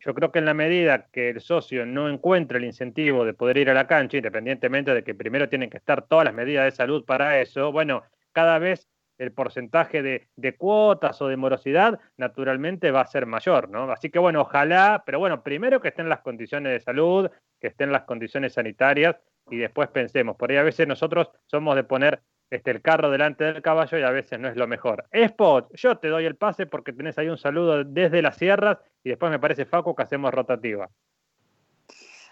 Yo creo que en la medida que el socio no encuentre el incentivo de poder ir a la cancha, independientemente de que primero tienen que estar todas las medidas de salud para eso, bueno, cada vez el porcentaje de, de, cuotas o de morosidad naturalmente va a ser mayor, ¿no? Así que bueno, ojalá, pero bueno, primero que estén las condiciones de salud, que estén las condiciones sanitarias y después pensemos, por ahí a veces nosotros somos de poner este, el carro delante del caballo y a veces no es lo mejor. Spot, yo te doy el pase porque tenés ahí un saludo desde las sierras y después me parece Facu que hacemos rotativa.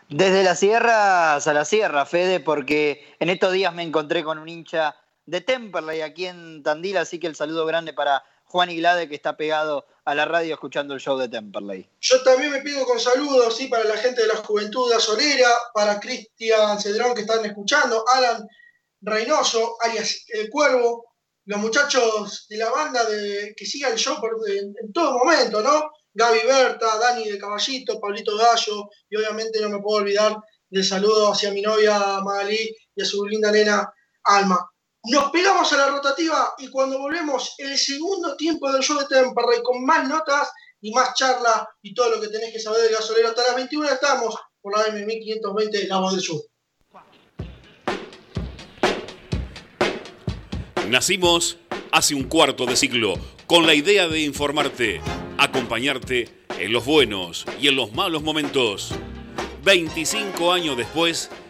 Desde las sierras a la sierra, Fede, porque en estos días me encontré con un hincha de Temperley aquí en Tandil, así que el saludo grande para Juan Iglade que está pegado a la radio escuchando el show de Temperley. Yo también me pido con saludos, sí, para la gente de la Juventud Azolera, para Cristian Cedrón que están escuchando, Alan Reynoso, alias El Cuervo, los muchachos de la banda de, que sigan el show en, en, todo momento, ¿no? Gaby Berta, Dani de Caballito, Pablito Gallo, y obviamente no me puedo olvidar del saludo hacia mi novia Magalí y a su linda nena Alma. Nos pegamos a la rotativa y cuando volvemos el segundo tiempo del show de Temperley con más notas y más charla y todo lo que tenés que saber del gasolero hasta las 21 estamos por la M1520 La Voz del Sur. Nacimos hace un cuarto de siglo con la idea de informarte, acompañarte en los buenos y en los malos momentos. 25 años después,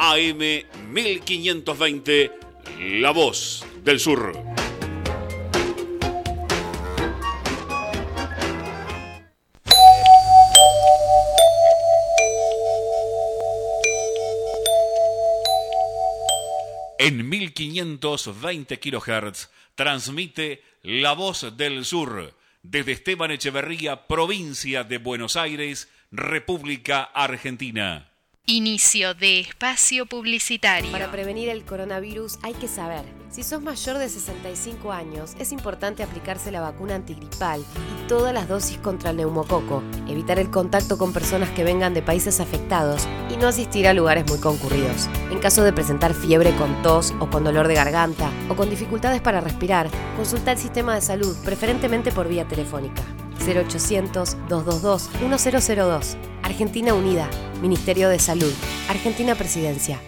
AM 1520, La Voz del Sur. En 1520 kHz transmite La Voz del Sur desde Esteban Echeverría, provincia de Buenos Aires, República Argentina. Inicio de espacio publicitario. Para prevenir el coronavirus hay que saber. Si sos mayor de 65 años, es importante aplicarse la vacuna antigripal y todas las dosis contra el neumococo, evitar el contacto con personas que vengan de países afectados y no asistir a lugares muy concurridos. En caso de presentar fiebre con tos o con dolor de garganta o con dificultades para respirar, consulta el sistema de salud, preferentemente por vía telefónica. 0800-222-1002. Argentina Unida, Ministerio de Salud, Argentina Presidencia.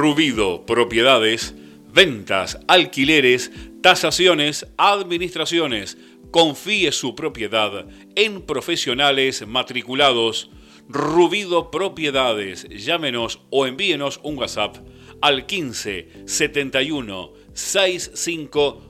Rubido Propiedades, ventas, alquileres, tasaciones, administraciones. Confíe su propiedad en profesionales matriculados. Rubido Propiedades, llámenos o envíenos un WhatsApp al 15 71 65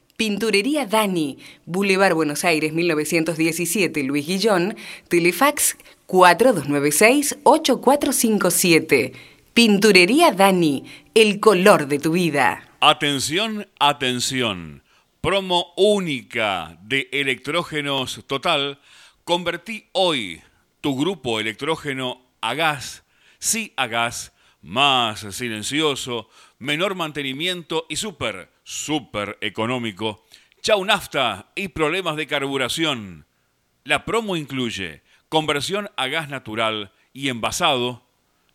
Pinturería Dani, Boulevard Buenos Aires 1917, Luis Guillón, Telefax 4296-8457. Pinturería Dani, el color de tu vida. Atención, atención. Promo única de electrógenos total. Convertí hoy tu grupo electrógeno a gas. Sí a gas, más silencioso, menor mantenimiento y súper, súper económico. Chau nafta y problemas de carburación. La promo incluye conversión a gas natural y envasado,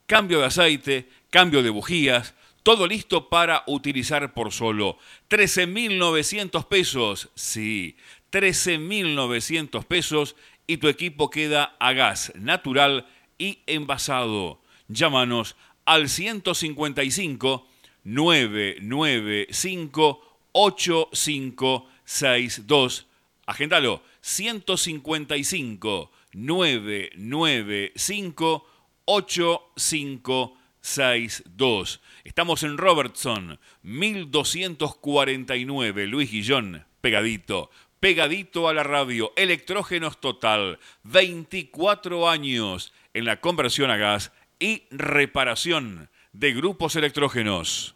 cambio de aceite, cambio de bujías, todo listo para utilizar por solo 13.900 pesos. Sí, 13.900 pesos y tu equipo queda a gas natural y envasado. Llámanos al 155 995 8562. Agéndalo. 155 995 8562. Estamos en Robertson, 1249, Luis Guillón, pegadito, pegadito a la radio, electrógenos total, 24 años en la conversión a gas y reparación de grupos electrógenos.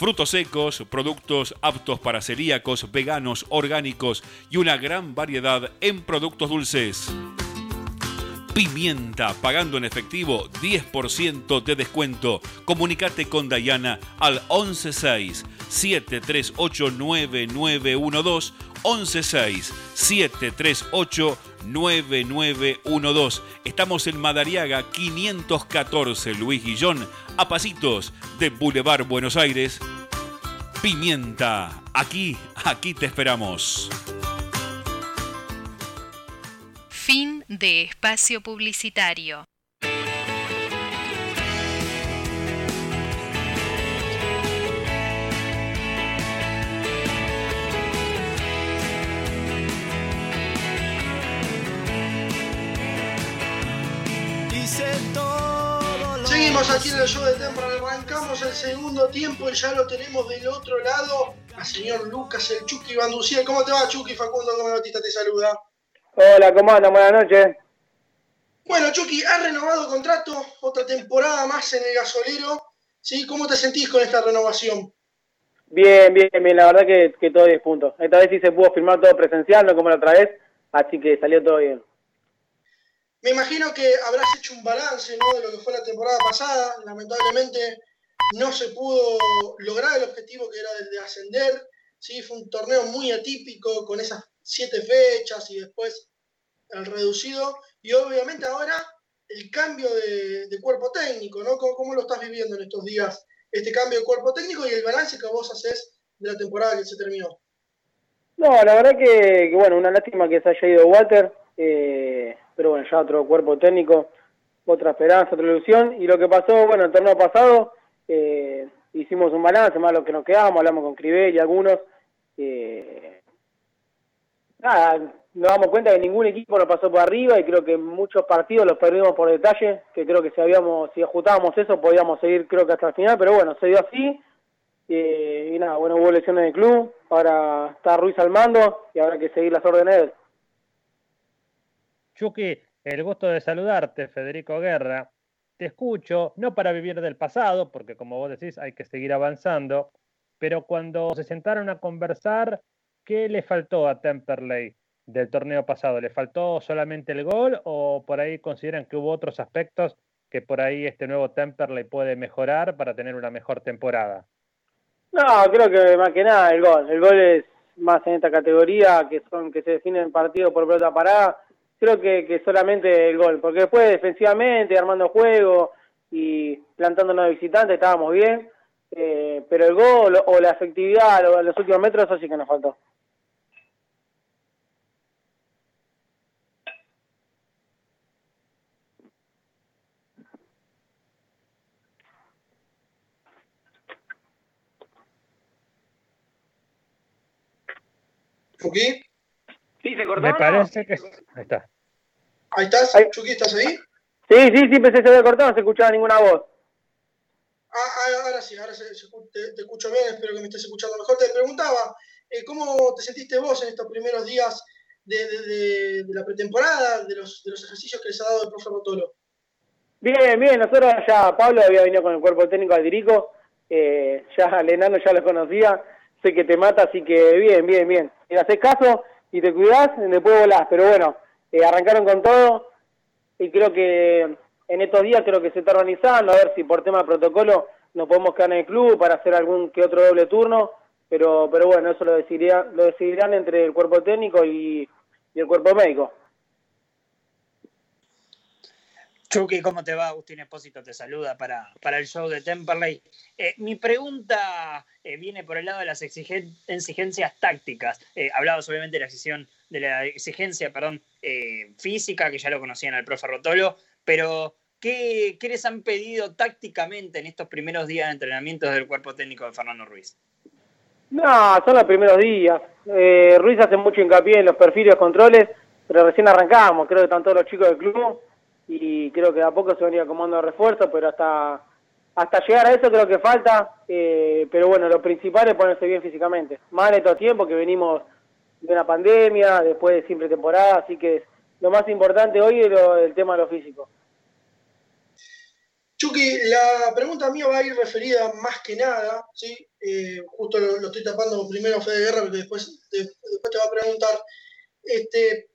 frutos secos, productos aptos para celíacos, veganos, orgánicos y una gran variedad en productos dulces. Pimienta, pagando en efectivo 10% de descuento. Comunicate con Dayana al 116 738 9912 116 738 9912. Estamos en Madariaga 514 Luis Guillón, a pasitos de Boulevard Buenos Aires. Pimienta, aquí, aquí te esperamos. Fin de espacio publicitario. Seguimos aquí en el show de Temporal, arrancamos el segundo tiempo y ya lo tenemos del otro lado al señor Lucas, el Chucky Banducía. ¿Cómo te va, Chucky? Facundo Gómez Batista te saluda. Hola, ¿cómo andan? Buenas noches. Bueno, Chucky, has renovado contrato, otra temporada más en el gasolero. ¿sí? ¿Cómo te sentís con esta renovación? Bien, bien, bien. La verdad que, que todo 10 puntos. Esta vez sí se pudo firmar todo presencial, no como la otra vez. Así que salió todo bien. Me imagino que habrás hecho un balance ¿no? de lo que fue la temporada pasada. Lamentablemente no se pudo lograr el objetivo que era el de ascender. ¿sí? Fue un torneo muy atípico con esas siete fechas y después el reducido. Y obviamente ahora el cambio de, cuerpo técnico, ¿no? ¿Cómo, ¿Cómo, lo estás viviendo en estos días? Este cambio de cuerpo técnico y el balance que vos haces de la temporada que se terminó. No, la verdad que, que bueno, una lástima que se haya ido Walter, eh, pero bueno, ya otro cuerpo técnico, otra esperanza, otra ilusión. Y lo que pasó, bueno, el torneo pasado, eh, hicimos un balance, más lo que nos quedamos, hablamos con Crivel y algunos. Eh, nada, nos damos cuenta que ningún equipo nos pasó por arriba y creo que muchos partidos los perdimos por detalle, que creo que si habíamos, si ajustábamos eso podíamos seguir creo que hasta el final, pero bueno, se dio así. Eh, y nada, bueno, hubo lesiones del club, ahora está Ruiz al mando y habrá que seguir las órdenes de. Chucky, el gusto de saludarte, Federico Guerra. Te escucho, no para vivir del pasado, porque como vos decís, hay que seguir avanzando, pero cuando se sentaron a conversar, ¿qué le faltó a Temperley del torneo pasado? ¿Le faltó solamente el gol o por ahí consideran que hubo otros aspectos que por ahí este nuevo Temperley puede mejorar para tener una mejor temporada? No, creo que más que nada el gol. El gol es más en esta categoría que son que se definen partidos por pelota parada. Creo que, que solamente el gol, porque después defensivamente, armando juego y plantándonos de visitante estábamos bien, eh, pero el gol o la efectividad o los últimos metros eso sí que nos faltó. ¿Chucky? Sí, se cortó. Me parece que. Ahí está. Ahí estás, Ahí. Chucky, ¿estás ahí? Sí, sí, sí, pensé que se había cortado, no se escuchaba ninguna voz. Ah, ah, ahora sí, ahora se- se- te, te escucho bien, espero que me estés escuchando mejor. Te preguntaba, eh, ¿cómo te sentiste vos en estos primeros días de, de- de- de la pretemporada, de los, de los ejercicios que les ha dado el profe Rotolo? Bien, bien, nosotros ya, Pablo había venido con el cuerpo técnico al Dirico, eh, ya al enano ya lo conocía, sé que te mata, así que bien, bien, bien. Le haces caso y te cuidás, después volás, pero bueno, eh, arrancaron con todo y creo que en estos días creo que se está organizando, a ver si por tema de protocolo nos podemos quedar en el club para hacer algún que otro doble turno, pero pero bueno, eso lo decidirán, lo decidirán entre el cuerpo técnico y el cuerpo médico. Chucky, ¿cómo te va? Agustín Espósito te saluda para, para el show de Temperley. Eh, mi pregunta eh, viene por el lado de las exigen- exigencias tácticas. Eh, hablabas obviamente de la, de la exigencia perdón, eh, física, que ya lo conocían al profe Rotolo, pero ¿qué, ¿qué les han pedido tácticamente en estos primeros días de entrenamiento del cuerpo técnico de Fernando Ruiz? No, son los primeros días. Eh, Ruiz hace mucho hincapié en los perfiles, controles, pero recién arrancamos. Creo que están todos los chicos del club y creo que de a poco se venía acomodando refuerzo, pero hasta hasta llegar a eso creo que falta. eh, pero bueno, lo principal es ponerse bien físicamente. Más en estos tiempos que venimos de una pandemia, después de simple temporada, así que lo más importante hoy es el tema de lo físico. Chucky, la pregunta mía va a ir referida más que nada, ¿sí? Eh, justo lo, estoy tapando primero a Fede Guerra, porque después, de- después te va a preguntar. Este,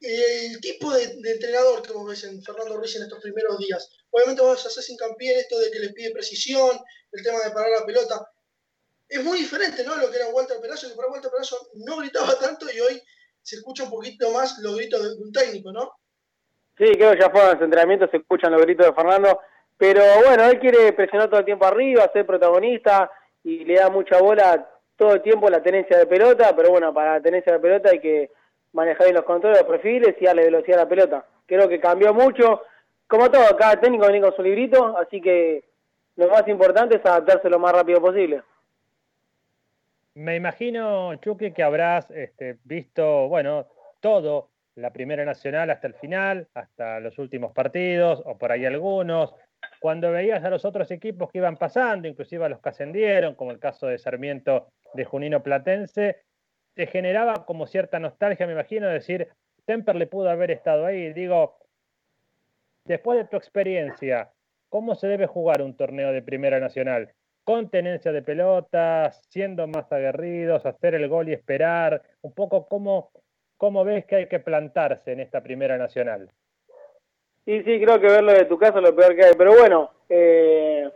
el tipo de, entrenador que vos ves Fernando Ruiz en estos primeros días. Obviamente vos haces hincapié en esto de que les pide precisión, el tema de parar la pelota. Es muy diferente, ¿no? Lo que era Walter Perazo, que para Walter Perazo no gritaba tanto y hoy se escucha un poquito más los gritos de un técnico, ¿no? Sí, creo que ya fueron los entrenamientos, se escuchan los gritos de Fernando, pero bueno, él quiere presionar todo el tiempo arriba, ser protagonista y le da mucha bola todo el tiempo la tenencia de pelota, pero bueno, para la tenencia de pelota hay que manejar bien los controles, los perfiles y darle velocidad a la pelota. Creo que cambió mucho, como todo, cada técnico viene con su librito, así que lo más importante es adaptarse lo más rápido posible. Me imagino, Chucky, que habrás este, visto, bueno, todo, la Primera Nacional hasta el final, hasta los últimos partidos, o por ahí algunos. Cuando veías a los otros equipos que iban pasando, inclusive a los que ascendieron, como el caso de Sarmiento de Junino Platense, te generaba como cierta nostalgia, me imagino, decir, Temper le pudo haber estado ahí. Digo, después de tu experiencia, ¿cómo se debe jugar un torneo de Primera Nacional? Con tenencia de pelotas, siendo más aguerridos, hacer el gol y esperar, un poco cómo, cómo ves que hay que plantarse en esta Primera Nacional. Sí, sí, creo que verlo de tu casa es lo peor que hay, pero bueno, eh,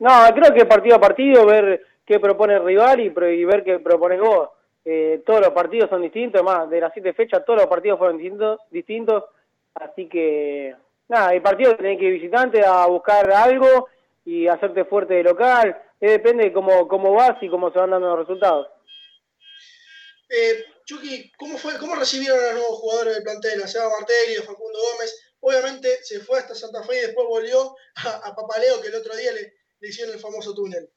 no, creo que partido a partido, ver qué propone el rival y, y ver qué propones vos. Eh, todos los partidos son distintos, además de las siete fechas todos los partidos fueron distintos, distintos así que nada, el partido tenés que ir visitante a buscar algo y hacerte fuerte de local, eh, depende de cómo, cómo vas y cómo se van dando los resultados. Eh, Chucky, ¿cómo, fue, ¿cómo recibieron a los nuevos jugadores del plantel? A Seba Martelli, a Facundo Gómez. Obviamente se fue hasta Santa Fe y después volvió a, Papaleo, que el otro día le hicieron el famoso túnel.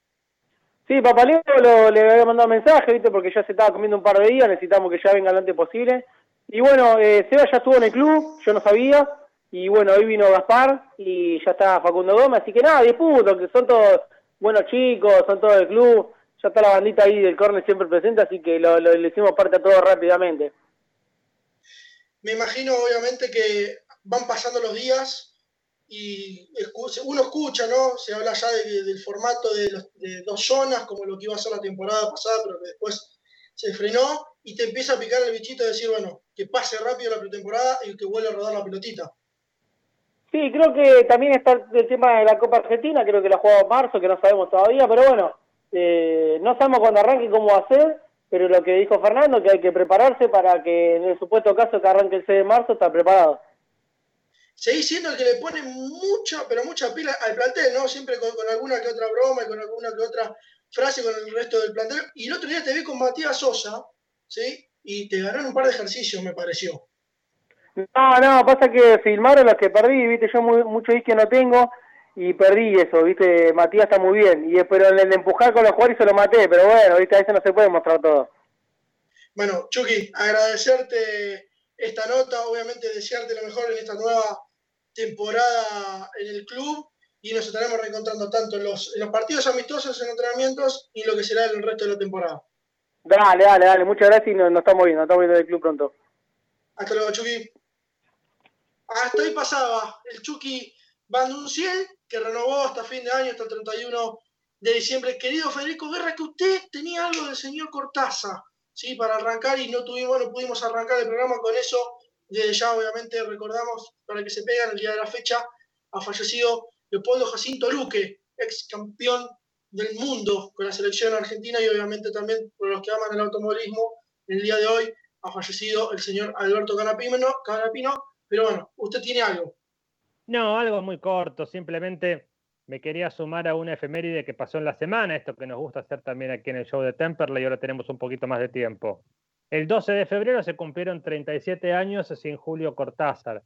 Sí, Papaleo lo, le había mandado mensaje, ¿viste? Porque ya se estaba comiendo un par de días, necesitamos que ya venga lo antes posible. Y bueno, eh, Seba ya estuvo en el club, yo no sabía. Y bueno, hoy vino Gaspar y ya está Facundo Gómez, así que nada, 10 puntos, que son todos buenos chicos, son todos del club. Ya está la bandita ahí del córner siempre presente, así que lo, lo, le hicimos parte a todos rápidamente. Me imagino, obviamente, que van pasando los días y uno escucha, ¿no? Se habla ya del formato de, dos zonas, como lo que iba a ser la temporada pasada, pero que después se frenó y te empieza a picar el bichito de decir, bueno, que pase rápido la pretemporada y que vuelva a rodar la pelotita. Sí, creo que también está el tema de la Copa Argentina, creo que la jugado en marzo, que no sabemos todavía, pero bueno, eh, no sabemos cuándo arranque cómo va a ser, pero lo que dijo Fernando, que hay que prepararse para que en el supuesto caso que arranque el 6 de marzo, está preparado seguís siendo el que le pone mucha, pero mucha pila al plantel, ¿no? Siempre con, alguna que otra broma y con alguna que otra frase con el resto del plantel. Y el otro día te vi con Matías Sosa, ¿sí? Y te ganaron un par de ejercicios, me pareció. No, no, pasa que filmaron los que perdí, viste, yo muy, mucho que no tengo y perdí eso, viste, Matías está muy bien. Y pero en el de empujar con los jugadores se lo maté, pero bueno, viste, a veces no se puede mostrar todo. Bueno, Chucky, agradecerte esta nota, obviamente desearte lo mejor en esta nueva temporada en el club y nos estaremos reencontrando tanto en los, en los partidos amistosos, en entrenamientos y en lo que será el resto de la temporada. Dale, dale, dale, muchas gracias y nos, estamos viendo, nos estamos viendo del club pronto. Hasta luego, Chucky. Hasta ahí pasaba el Chucky Bandunciel, que renovó hasta fin de año, hasta el 31 de diciembre. Querido Federico Guerra, que usted tenía algo del señor Cortaza, ¿sí? Para arrancar y no tuvimos, no pudimos arrancar el programa con eso desde ya, obviamente, recordamos, para que se pegan el día de la fecha, ha fallecido Leopoldo Jacinto Luque, ex campeón del mundo con la selección argentina y obviamente también por los que aman el automovilismo, el día de hoy ha fallecido el señor Alberto Canapino, Canapino pero bueno, usted tiene algo. No, algo muy corto, simplemente me quería sumar a una efeméride que pasó en la semana, esto que nos gusta hacer también aquí en el show de Temperley y ahora tenemos un poquito más de tiempo. El 12 de febrero se cumplieron 37 años sin Julio Cortázar,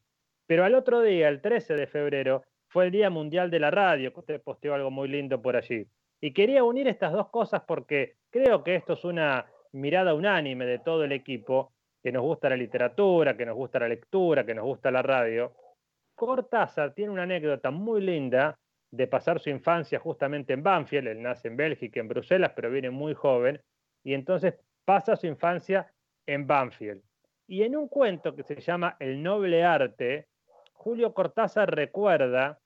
pero al otro día, el 13 de febrero, fue el Día Mundial de la Radio, que usted posteó algo muy lindo por allí. Y quería unir estas dos cosas porque creo que esto es una mirada unánime de todo el equipo, que nos gusta la literatura, que nos gusta la lectura, que nos gusta la radio. Cortázar tiene una anécdota muy linda de pasar su infancia justamente en Banfield, él nace en Bélgica, en Bruselas, pero viene muy joven, y entonces pasa su infancia en Banfield. Y en un cuento que se llama El noble arte, Julio Cortázar recuerda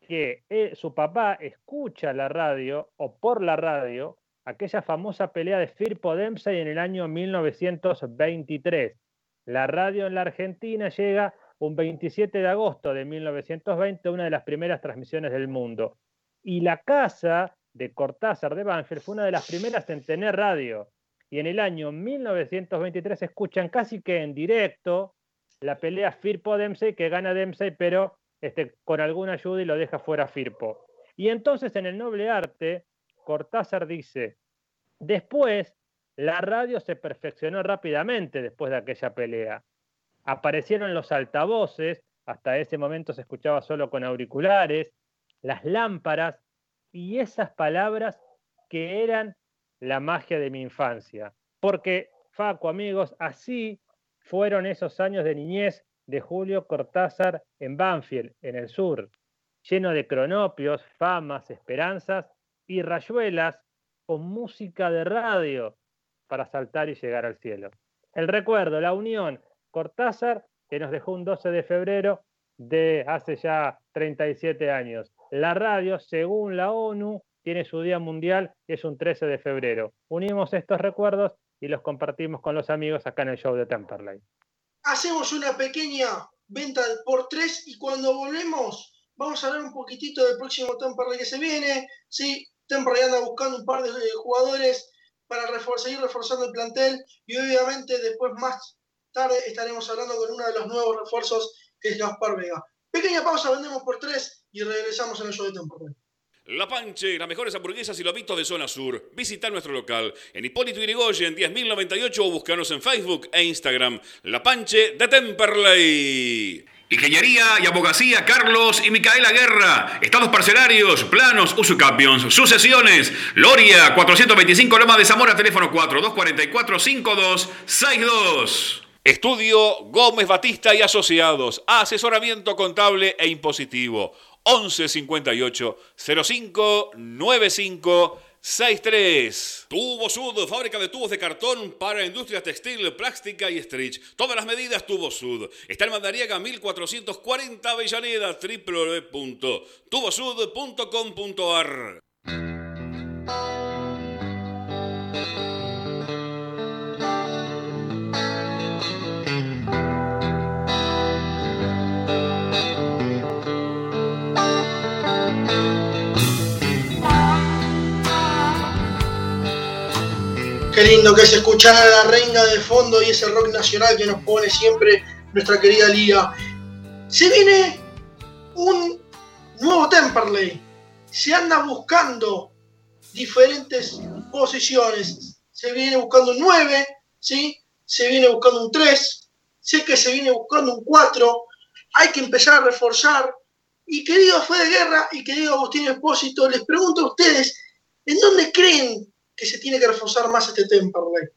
que eh, su papá escucha la radio o por la radio aquella famosa pelea de Firpo Dempsey en el año 1923. La radio en la Argentina llega un 27 de agosto de 1920, una de las primeras transmisiones del mundo. Y la casa de Cortázar de Banfield fue una de las primeras en tener radio y en el año 1923 escuchan casi que en directo la pelea Firpo-Dempsey que gana Dempsey, pero este, con alguna ayuda y lo deja fuera Firpo. Y entonces en el noble arte, Cortázar dice, después la radio se perfeccionó rápidamente después de aquella pelea. Aparecieron los altavoces, hasta ese momento se escuchaba solo con auriculares, las lámparas y esas palabras que eran la magia de mi infancia. Porque, Faco, amigos, así fueron esos años de niñez de Julio Cortázar en Banfield, en el sur, lleno de cronopios, famas, esperanzas y rayuelas con música de radio para saltar y llegar al cielo. El recuerdo, la unión, Cortázar, que nos dejó un 12 de febrero de hace ya 37 años. La radio, según la ONU, tiene su día mundial y es un 13 de febrero. Unimos estos recuerdos y los compartimos con los amigos acá en el show de Temperley. Hacemos una pequeña venta por tres y cuando volvemos vamos a hablar un poquitito del próximo Temperley que se viene. Sí, Temperley anda buscando un par de jugadores para seguir reforzando el plantel y obviamente después más tarde estaremos hablando con uno de los nuevos refuerzos que es Gaspar Vega. Pequeña pausa, vendemos por tres y regresamos en el show de Temperley. La Panche, las mejores hamburguesas y lobitos de zona sur. Visita nuestro local en Hipólito Yrigoyen 10.098 o búscanos en Facebook e Instagram. La Panche de Temperley. Ingeniería y abogacía Carlos y Micaela Guerra. Estados parcelarios, planos, usucapions, sucesiones. Loria, 425 Loma de Zamora, teléfono 4242-5262. Estudio Gómez Batista y Asociados. Asesoramiento contable e impositivo. 11 58 05 95 63. Tubo Sud, fábrica de tubos de cartón para industrias textil, plástica y stretch. Todas las medidas Tubo Sud. Está en Mandariega 1440 Avellaneda, www.tubosud.com.ar. Qué lindo que es escuchar la reina de fondo y ese rock nacional que nos pone siempre nuestra querida Liga. Se viene un nuevo Temperley. Se anda buscando diferentes posiciones. Se viene buscando un 9, ¿sí? se viene buscando un 3, sé que se viene buscando un 4. Hay que empezar a reforzar. Y querido Fede Guerra y querido Agustín Espósito, les pregunto a ustedes, ¿en dónde creen que se tiene que reforzar más este Temperley.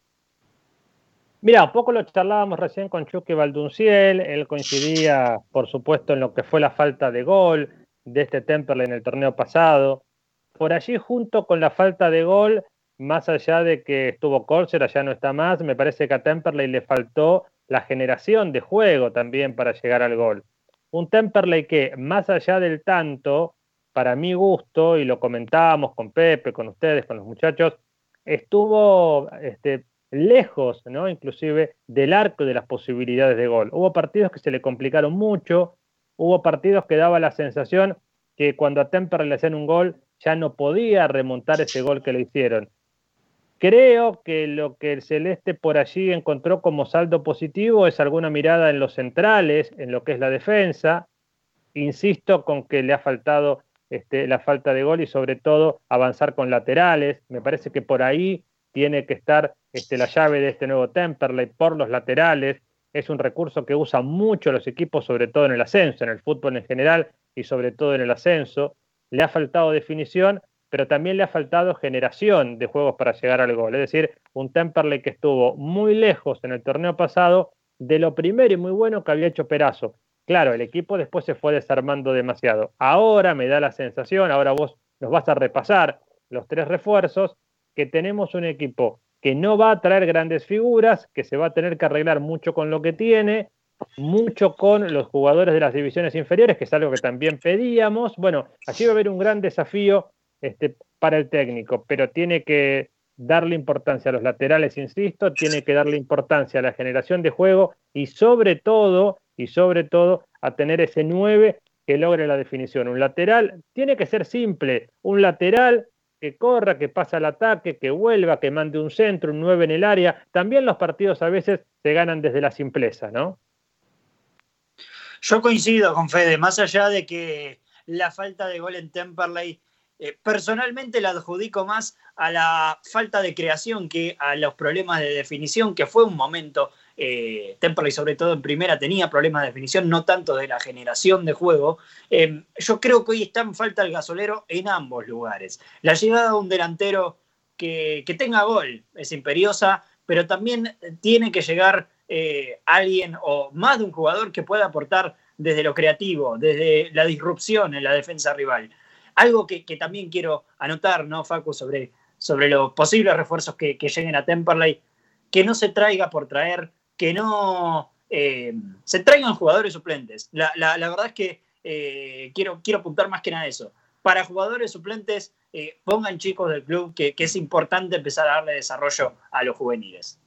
Mira, un poco lo charlábamos recién con Chucky Valdunciel, él coincidía, por supuesto, en lo que fue la falta de gol de este Temperley en el torneo pasado. Por allí, junto con la falta de gol, más allá de que estuvo Corser, ya no está más, me parece que a Temperley le faltó la generación de juego también para llegar al gol. Un Temperley que, más allá del tanto, para mi gusto, y lo comentábamos con Pepe, con ustedes, con los muchachos, estuvo este, lejos, ¿no? Inclusive del arco de las posibilidades de gol. Hubo partidos que se le complicaron mucho, hubo partidos que daba la sensación que cuando a Temper le hacían un gol ya no podía remontar ese gol que le hicieron. Creo que lo que el Celeste por allí encontró como saldo positivo es alguna mirada en los centrales, en lo que es la defensa. Insisto con que le ha faltado este, la falta de gol y sobre todo avanzar con laterales. Me parece que por ahí tiene que estar este, la llave de este nuevo Temperley por los laterales. Es un recurso que usan mucho los equipos, sobre todo en el ascenso, en el fútbol en general y sobre todo en el ascenso. Le ha faltado definición, pero también le ha faltado generación de juegos para llegar al gol. Es decir, un Temperley que estuvo muy lejos en el torneo pasado de lo primero y muy bueno que había hecho Perazo. Claro, el equipo después se fue desarmando demasiado. Ahora me da la sensación, ahora vos nos vas a repasar los tres refuerzos, que tenemos un equipo que no va a traer grandes figuras, que se va a tener que arreglar mucho con lo que tiene, mucho con los jugadores de las divisiones inferiores, que es algo que también pedíamos. Bueno, allí va a haber un gran desafío este, para el técnico, pero tiene que darle importancia a los laterales, insisto, tiene que darle importancia a la generación de juego y sobre todo y sobre todo a tener ese 9 que logre la definición. Un lateral tiene que ser simple, un lateral que corra, que pasa al ataque, que vuelva, que mande un centro, un 9 en el área. También los partidos a veces se ganan desde la simpleza, ¿no? Yo coincido con Fede, más allá de que la falta de gol en Temperley, eh, personalmente la adjudico más a la falta de creación que a los problemas de definición, que fue un momento eh, Temperley sobre todo en primera tenía problemas de definición, no tanto de la generación de juego. Eh, yo creo que hoy está en falta el gasolero en ambos lugares. La llegada de un delantero que, tenga gol es imperiosa, pero también tiene que llegar eh, alguien o más de un jugador que pueda aportar desde lo creativo, desde la disrupción en la defensa rival. Algo que, también quiero anotar, ¿no, Facu, sobre, sobre los posibles refuerzos que, que lleguen a Temperley, que no se traiga por traer que no eh, se traigan jugadores suplentes. La, la, verdad es que eh, quiero, quiero apuntar más que nada a eso. Para jugadores suplentes, eh, pongan chicos del club que, que, es importante empezar a darle desarrollo a los juveniles.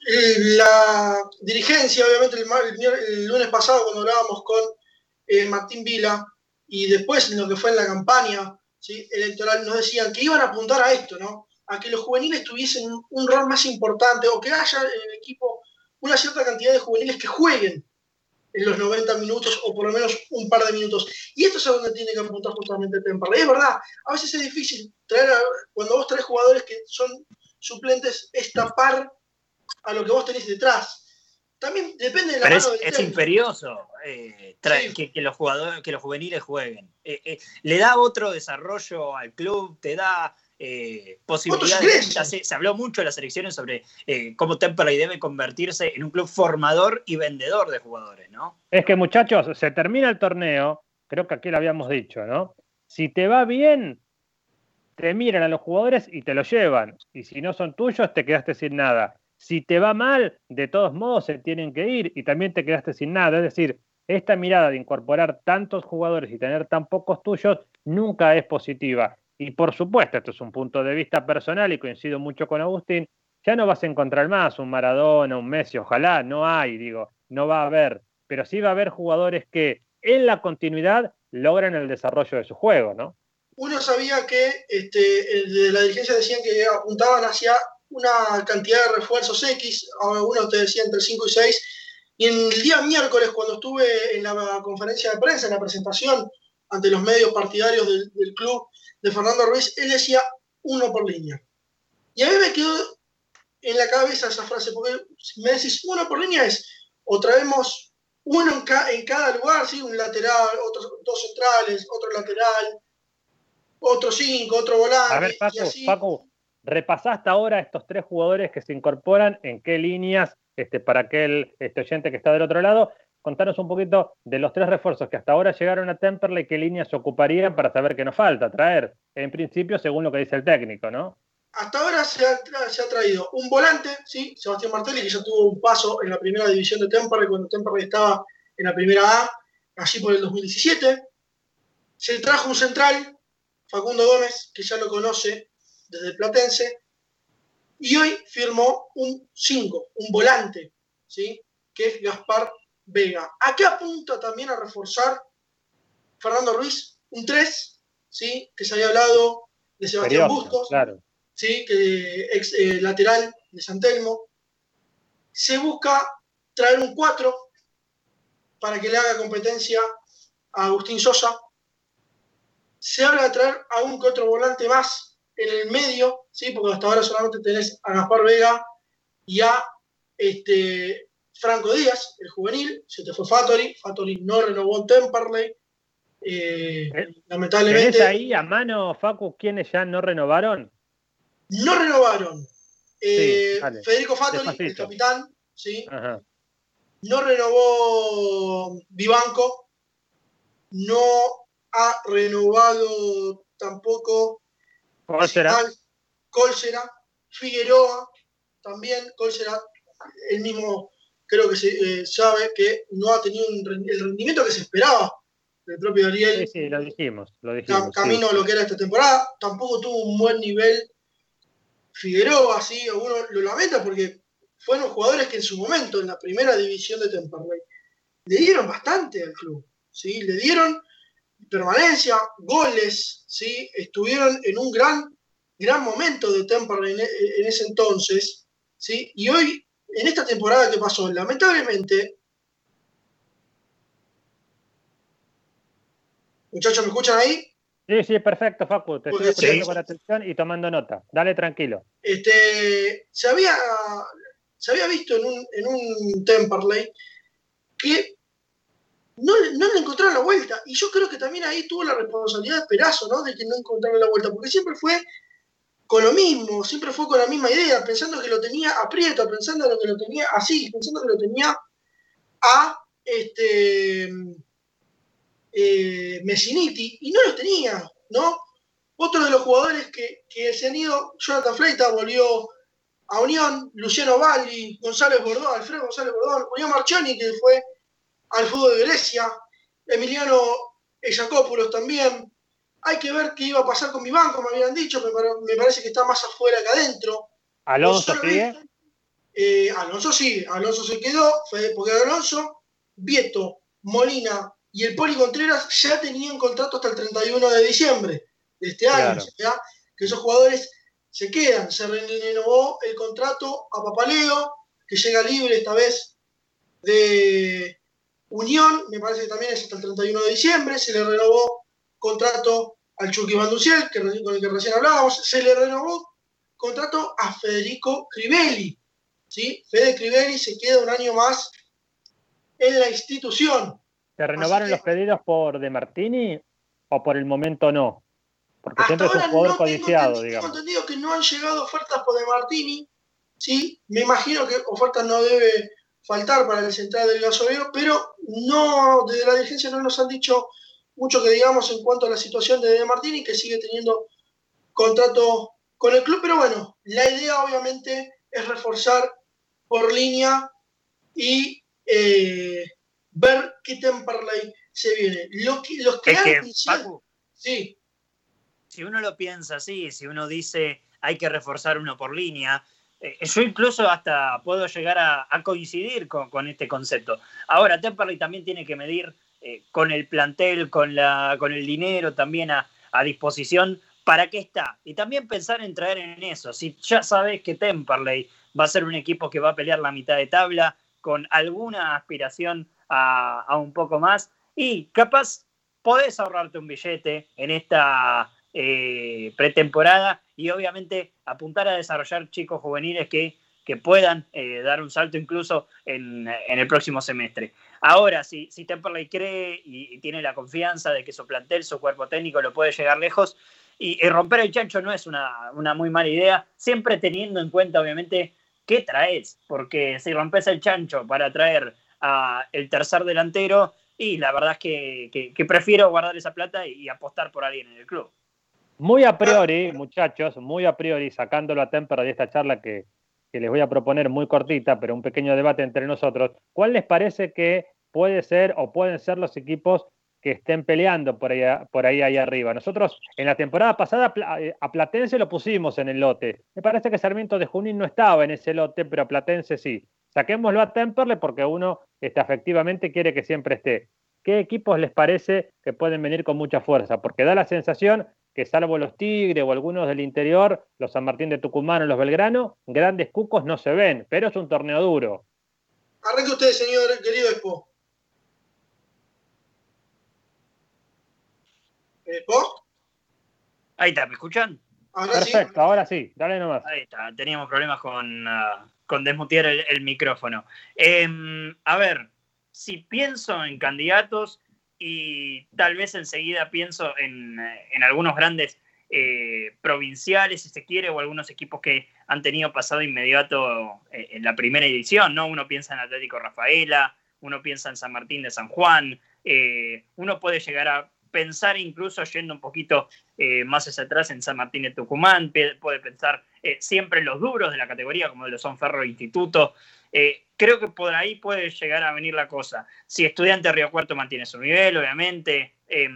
La dirigencia, obviamente, el, lunes pasado, cuando hablábamos con Martín Vila, y después en lo que fue en la campaña ¿sí? electoral, nos decían que iban a apuntar a esto, ¿no? A que los juveniles tuviesen un rol más importante o que haya en el equipo una cierta cantidad de juveniles que jueguen en los 90 minutos o por lo menos un par de minutos. Y esto es a donde tiene que apuntar justamente Temperley. Es verdad, a veces es difícil traer, a, cuando vos traes jugadores que son suplentes, es tapar a lo que vos tenés detrás. También depende de la Pero mano es, del es imperioso eh, Sí. que, que los jugadores, que los juveniles jueguen. Eh, eh, le da otro desarrollo al club, te da eh, posibilidades. Ya Se, se habló mucho en las elecciones sobre eh, cómo Temperley debe convertirse en un club formador y vendedor de jugadores, ¿no? Es que muchachos, se termina el torneo, creo que aquí lo habíamos dicho, ¿no? Si te va bien, te miran a los jugadores y te lo llevan. Y si no son tuyos, te quedaste sin nada. Si te va mal, de todos modos se tienen que ir y también te quedaste sin nada. Es decir, esta mirada de incorporar tantos jugadores y tener tan pocos tuyos nunca es positiva. Y por supuesto, esto es un punto de vista personal y coincido mucho con Agustín, ya no vas a encontrar más un Maradona, un Messi, ojalá, no hay, digo, no va a haber, pero sí va a haber jugadores que en la continuidad logran el desarrollo de su juego, ¿no? Uno sabía que este, de la dirigencia decían que apuntaban hacia una cantidad de refuerzos X, algunos te decían entre 5 y 6, y el día miércoles, cuando estuve en la conferencia de prensa, en la presentación ante los medios partidarios del club de Fernando Ruiz, él decía uno por línea. Y a mí me quedó en la cabeza esa frase, porque si me decís uno por línea es, o traemos uno en, ca- en cada lugar, ¿sí? un lateral, otros dos centrales, otro lateral, otro cinco, otro volante, A ver, y Paco, así. Paco, repasaste ahora estos tres jugadores que se incorporan, en qué líneas, este, para aquel este oyente que está del otro lado, contanos un poquito de los tres refuerzos que hasta ahora llegaron a Temperley, qué líneas ocuparían para saber qué nos falta traer, en principio según lo que dice el técnico, ¿no? Hasta ahora se ha, traído un volante, ¿sí? Sebastián Martelli, que ya tuvo un paso en la primera división de Temperley cuando Temperley estaba en la primera A, allí por el 2017. Se trajo un central, Facundo Gómez, que ya lo conoce desde Platense. Y hoy firmó un 5, un volante, ¿sí? que es Gaspar Vega. ¿A qué apunta también a reforzar Fernando Ruiz? Un 3, ¿sí? que se había hablado de Sebastián Periodo, Bustos claro. ¿sí? que ex eh, lateral de San Telmo. Se busca traer un 4 para que le haga competencia a Agustín Sosa. Se habla de traer a un que otro volante más en el medio, ¿sí? porque hasta ahora solamente tenés a Gaspar Vega y a este, Franco Díaz, el juvenil. Se te fue Fattori. Fattori no renovó en Temperley. Eh, ¿Tenés lamentablemente ahí a mano, Facu, quiénes ya no renovaron? no renovaron. Eh, Sí. Federico Fattori, el capitán, ¿sí? Ajá. no renovó Vivanco, no ha renovado tampoco. Al- Cólsera, Figueroa, también Cólsera, el mismo creo que se eh, sabe que no ha tenido un el rendimiento que se esperaba del propio Ariel Sí, sí, lo dijimos, lo Cam- dijimos. camino sí. a lo que era esta temporada. Tampoco tuvo un buen nivel Figueroa, sí, uno lo lamenta porque fueron jugadores que en su momento, en la primera división de Temperley, le dieron bastante al club, ¿sí? Le dieron permanencia, goles, ¿sí? Estuvieron en un gran, gran momento de Temperley en, en ese entonces, ¿sí? Y hoy, en esta temporada que pasó, lamentablemente, muchachos, ¿me escuchan ahí? Sí, sí, perfecto, Facu. Te estoy escuchando sí. con atención y tomando nota. Dale tranquilo. este, se, había, se había visto en un, en un Temperley que no, no le encontraron la vuelta. Y yo creo que también ahí tuvo la responsabilidad de Perazo, ¿no? De que no encontraron la vuelta, porque siempre fue con lo mismo, siempre fue con la misma idea, pensando que lo tenía a Prieto, pensando que lo tenía así, pensando que lo tenía a este eh, Messiniti, y no lo tenía, ¿no? Otro de los jugadores que, que se han ido, Jonathan Fleita volvió a Unión, Luciano Valli, González Bordón, Alfredo González Bordón, Unión Marchoni, que fue al fútbol de Grecia, Emiliano Jacópulos también. Hay que ver qué iba a pasar con mi banco, me habían dicho, me, parece que está más afuera que adentro. ¿Alonso sigue? Eh, Alonso sí, Alonso se quedó, fue porque Alonso, Vieto, Molina y el Poli Contreras ya tenían contrato hasta el 31 de diciembre de este año. que esos jugadores se quedan. Se renovó el contrato a Papaleo, que llega libre esta vez de Unión, me parece que también es hasta el 31 de diciembre. Se le renovó contrato al Chucky Banduciel, que, con el que recién hablábamos. Se le renovó contrato a Federico Crivelli. ¿sí? Fede Crivelli se queda un año más en la institución. ¿Se renovaron los pedidos por De Martini o por el momento no? Porque siempre es un jugador codiciado, digamos. Tengo entendido que no han llegado ofertas por De Martini, ¿sí? Me imagino que ofertas no debe faltar para el central del gasolero, pero no, desde la dirigencia no nos han dicho mucho que digamos en cuanto a la situación de De Martini, que sigue teniendo contrato con el club, pero bueno, la idea obviamente es reforzar por línea y eh, ver qué Temperley se viene. Los que, los que, sí si uno lo piensa así, si uno dice hay que reforzar uno por línea, eh, yo incluso hasta puedo llegar a, coincidir con, este concepto. Ahora, Temperley también tiene que medir eh, con el plantel, con, la, con el dinero también a, disposición, para qué está. Y también pensar en traer en eso. Si ya sabes que Temperley va a ser un equipo que va a pelear la mitad de tabla, con alguna aspiración a, a un poco más, y capaz podés ahorrarte un billete en esta eh, pretemporada y obviamente apuntar a desarrollar chicos juveniles que, que puedan eh, dar un salto incluso en, el próximo semestre. Ahora, si, si Temperley cree y, tiene la confianza de que su plantel, su cuerpo técnico lo puede llegar lejos, y, romper el chancho no es una, una, muy mala idea, siempre teniendo en cuenta, obviamente, qué traes, porque si rompes el chancho para traer a el tercer delantero, y la verdad es que, que prefiero guardar esa plata y apostar por alguien en el club. Muy a priori, muchachos, muy a priori, sacándolo a Temper de esta charla que, les voy a proponer muy cortita, pero un pequeño debate entre nosotros, ¿cuál les parece que puede ser o pueden ser los equipos que estén peleando por ahí, por ahí, ahí arriba? Nosotros en la temporada pasada eh, a Platense lo pusimos en el lote. Me parece que Sarmiento de Junín no estaba en ese lote, pero a Platense sí. Saquémoslo a Temperley porque uno este, efectivamente quiere que siempre esté. ¿Qué equipos les parece que pueden venir con mucha fuerza? Porque da la sensación que salvo los Tigres o algunos del interior, los San Martín de Tucumán o los Belgrano, grandes cucos no se ven, pero es un torneo duro. Arranque usted, señor querido Expo. ¿Expo? Ahí está, ¿me escuchan? Perfecto, ahora sí, dale nomás. Ahí está, teníamos problemas con, uh, con desmutear el, micrófono. Em, a ver, si pienso en candidatos, y tal vez enseguida pienso en, algunos grandes eh, provinciales, si se quiere, o algunos equipos que han tenido pasado inmediato eh, en la primera edición, ¿no? Uno piensa en Atlético Rafaela, uno piensa en San Martín de San Juan, eh, uno puede llegar a pensar incluso yendo un poquito más hacia atrás en San Martín de Tucumán, puede pensar siempre en los duros de la categoría, como lo son Ferro Instituto, eh, creo que por ahí puede llegar a venir la cosa. Si Estudiante Río Cuarto mantiene su nivel, obviamente. Eh,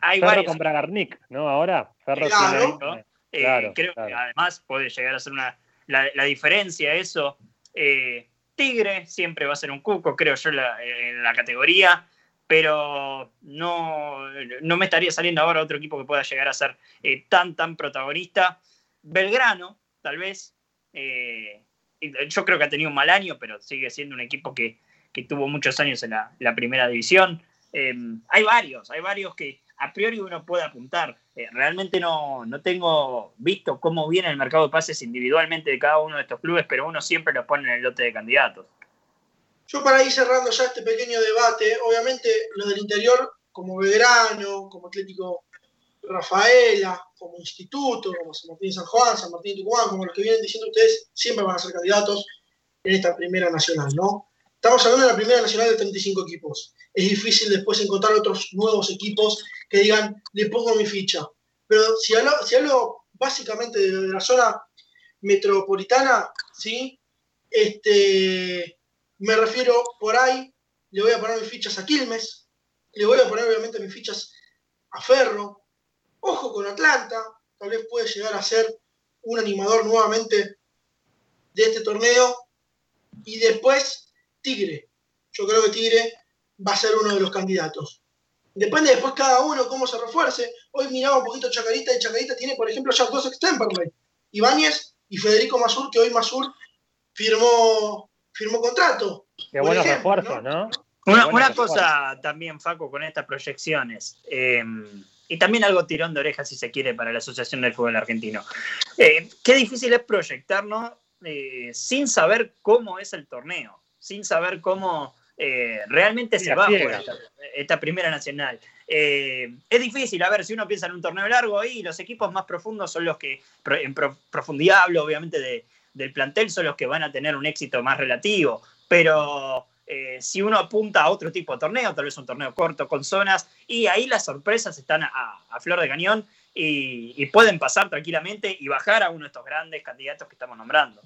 hay Ferro varios. con Bragarnik, ¿no? Ahora, Ferro claro. Eh, creo que además puede llegar a ser una, la, diferencia eso. Eh, Tigre siempre va a ser un cuco, creo yo, en la categoría, pero no, no, me estaría saliendo ahora otro equipo que pueda llegar a ser tan, tan protagonista. Belgrano, tal vez, yo creo que ha tenido un mal año, pero sigue siendo un equipo que, tuvo muchos años en la, primera división. Em, hay varios, hay varios que a priori uno puede apuntar. Eh, realmente no, no tengo visto cómo viene el mercado de pases individualmente de cada uno de estos clubes, pero uno siempre los pone en el lote de candidatos. Yo para ir cerrando ya este pequeño debate, obviamente los del interior, como Belgrano, como Atlético Rafaela, como instituto, como San Martín San Juan, San Martín Tucumán, como los que vienen diciendo ustedes, siempre van a ser candidatos en esta primera nacional, ¿no? Estamos hablando de la primera nacional de 35 equipos. Es difícil después encontrar otros nuevos equipos que digan, le pongo mi ficha. Pero si hablo, si hablo básicamente de, la zona metropolitana, ¿sí? Este, me refiero por ahí, le voy a poner mis fichas a Quilmes, le voy a poner obviamente mis fichas a Ferro, ojo con Atlanta, tal vez puede llegar a ser un animador nuevamente de este torneo, y después Tigre, yo creo que Tigre va a ser uno de los candidatos. Depende después cada uno cómo se refuerce. Hoy miraba un poquito Chacarita y Chacarita tiene, por ejemplo, ya dos extemporales. Ibáñez y Federico Masur, que hoy Masur firmó, firmó contrato. Qué buenos refuerzos, ¿no? Una, cosa también, Faco, con estas proyecciones, em, y también algo tirón de orejas, si se quiere, para la Asociación del Fútbol Argentino. Eh, qué difícil es proyectarnos eh, sin saber cómo es el torneo, sin saber cómo eh, realmente se va a jugar esta, primera nacional. Eh, es difícil, a ver, si uno piensa en un torneo largo ahí, los equipos más profundos son los que, en profundidad hablo obviamente del plantel, son los que van a tener un éxito más relativo, pero eh, si uno apunta a otro tipo de torneo, tal vez un torneo corto con zonas, y ahí las sorpresas están a, flor de cañón y, pueden pasar tranquilamente y bajar a uno de estos grandes candidatos que estamos nombrando.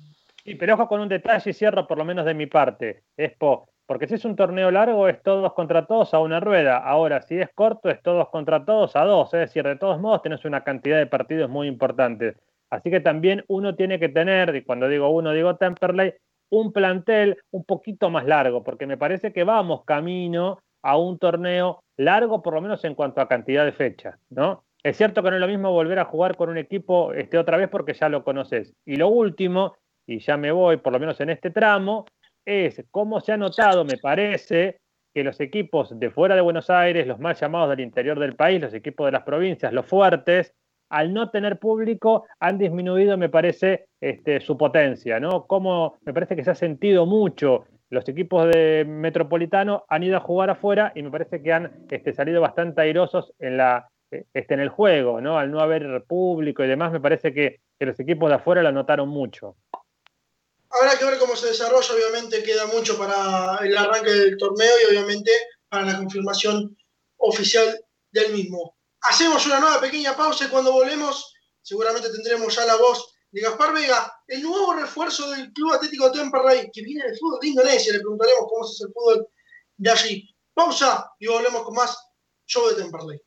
Sí, pero ojo con un detalle y cierro por lo menos de mi parte. Expo, porque si es un torneo largo, es todos contra todos a una rueda. Ahora, si es corto, es todos contra todos a dos. Es decir, de todos modos, tenés una cantidad de partidos muy importantes. Así que también uno tiene que tener, y cuando digo uno, digo Temperley, un plantel un poquito más largo, porque me parece que vamos camino a un torneo largo, por lo menos en cuanto a cantidad de fechas, ¿no? Es cierto que no es lo mismo volver a jugar con un equipo este, otra vez porque ya lo conoces. Y lo último, y ya me voy, por lo menos en este tramo, es cómo se ha notado, me parece, que los equipos de fuera de Buenos Aires, los más llamados del interior del país, los equipos de las provincias, los fuertes, al no tener público han disminuido, me parece, este, su potencia, ¿no? Como me parece que se ha sentido mucho. Los equipos de Metropolitano han ido a jugar afuera y me parece que han este, salido bastante airosos en, la, este, en el juego, ¿no? Al no haber público y demás, me parece que, que los equipos de afuera lo notaron mucho. Habrá que ver cómo se desarrolla, obviamente queda mucho para el arranque del torneo y obviamente para la confirmación oficial del mismo. Hacemos una nueva pequeña pausa y cuando volvemos seguramente tendremos ya la voz de Gaspar Vega, el nuevo refuerzo del Club Atlético Temperley, que viene del fútbol de Indonesia. Le preguntaremos cómo es el fútbol de allí. Pausa y volvemos con más show de Temperley.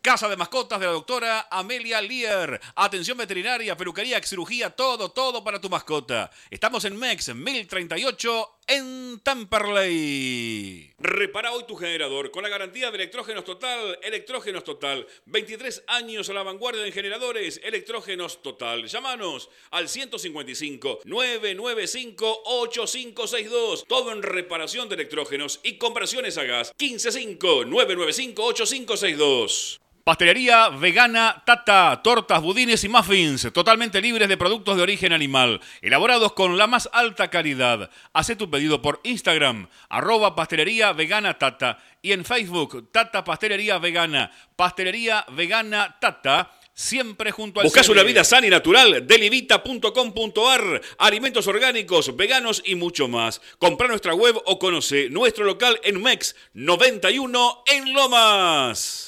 Casa de mascotas de la doctora Amelia Lear. Atención veterinaria, peluquería, cirugía, todo, todo para tu mascota. Estamos en MEX 1038 en Tamperley. Repara hoy tu generador con la garantía de Electrógenos Total. Electrógenos Total. 23 años a la vanguardia en generadores. Electrógenos Total. Llámanos al 155 995 8562. Todo en reparación de electrógenos y conversiones a gas. 155 995 8562. Pastelería vegana Tata, tortas, budines y muffins, totalmente libres de productos de origen animal, elaborados con la más alta calidad. Haz tu pedido por Instagram, arroba pastelería vegana Tata, y en Facebook, Tata Pastelería Vegana, Pastelería Vegana Tata, siempre junto al Buscas una vida sana y natural, delivita.com.ar, alimentos orgánicos, veganos y mucho más. Compra nuestra web o conoce nuestro local en MEX 91 en Lomas.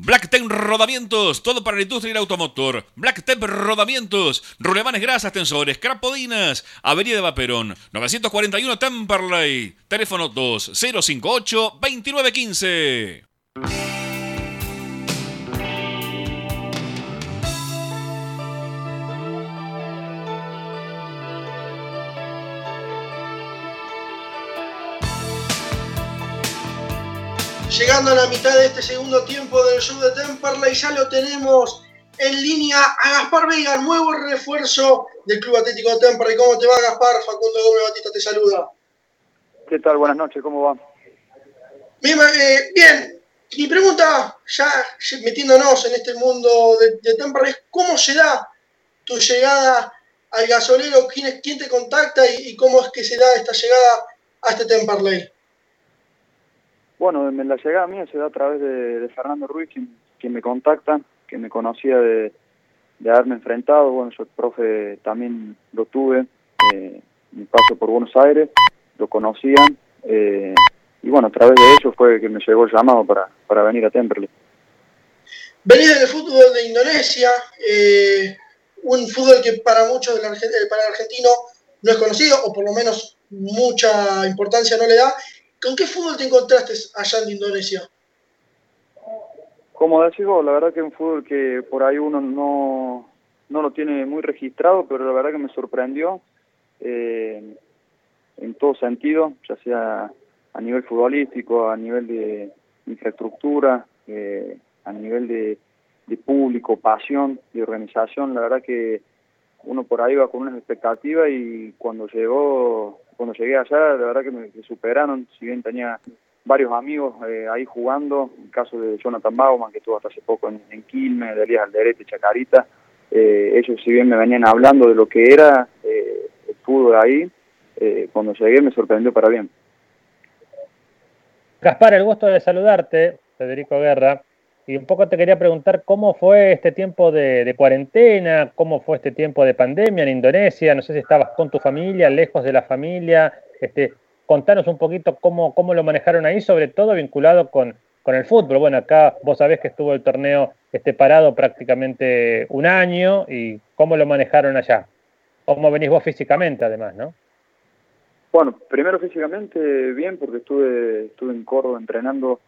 4298-8507. Blacktep Rodamientos, todo para la industria y el automotor. Blacktep Rodamientos, rulemanes grasas, tensores, crapodinas. Avenida de Vaperón, 941 Temperley. Teléfono 2058-2915. Llegando a la mitad de este segundo tiempo del show de Temperley, ya lo tenemos en línea a Gaspar Vega, nuevo refuerzo del Club Atlético de Temperley. ¿Cómo te va, Gaspar? Facundo Gómez Batista te saluda. ¿Qué tal? Buenas noches, ¿cómo va? Eh, bien, mi pregunta, ya metiéndonos en este mundo de, de Temperley, ¿cómo se da tu llegada al gasolero? ¿Quién, quién te contacta y, cómo es que se da esta llegada a este Temperley? Bueno, la llegada mía se da a través de, Fernando Ruiz, quien, me contacta, que me conocía de, haberme enfrentado. Bueno, yo el profe también lo tuve, eh, mi paso por Buenos Aires, lo conocían. Eh, y bueno, a través de ellos fue que me llegó el llamado para, para venir a Temperley. Venís del fútbol de Indonesia, eh, un fútbol que para muchos del eh, para el argentino no es conocido, o por lo menos mucha importancia no le da. ¿Con qué fútbol te encontraste allá en Indonesia? Como decís vos, la verdad que es un fútbol que por ahí uno no, no lo tiene muy registrado, pero la verdad que me sorprendió eh, en todo sentido, ya sea a nivel futbolístico, a nivel de infraestructura, eh, a nivel de, público, pasión, de organización. La verdad que uno por ahí va con unas expectativas y cuando llegó, cuando llegué allá, la verdad que me superaron. Si bien tenía varios amigos eh, ahí jugando, el caso de Jonathan Bauman, que estuvo hasta hace poco en, Quilmes, de Elías Alderete, Chacarita, eh, ellos si bien me venían hablando de lo que era el fútbol ahí, cuando llegué me sorprendió para bien. Gaspar, el gusto de saludarte, Federico Guerra. Y un poco te quería preguntar cómo fue este tiempo de, cuarentena, cómo fue este tiempo de pandemia en Indonesia. No sé si estabas con tu familia, lejos de la familia. Este, contanos un poquito cómo, cómo lo manejaron ahí, sobre todo vinculado con, con el fútbol. Bueno, acá vos sabés que estuvo el torneo este, parado prácticamente un año y cómo lo manejaron allá. ¿Cómo venís vos físicamente además, no? Bueno, primero físicamente bien porque estuve estuve en Córdoba entrenando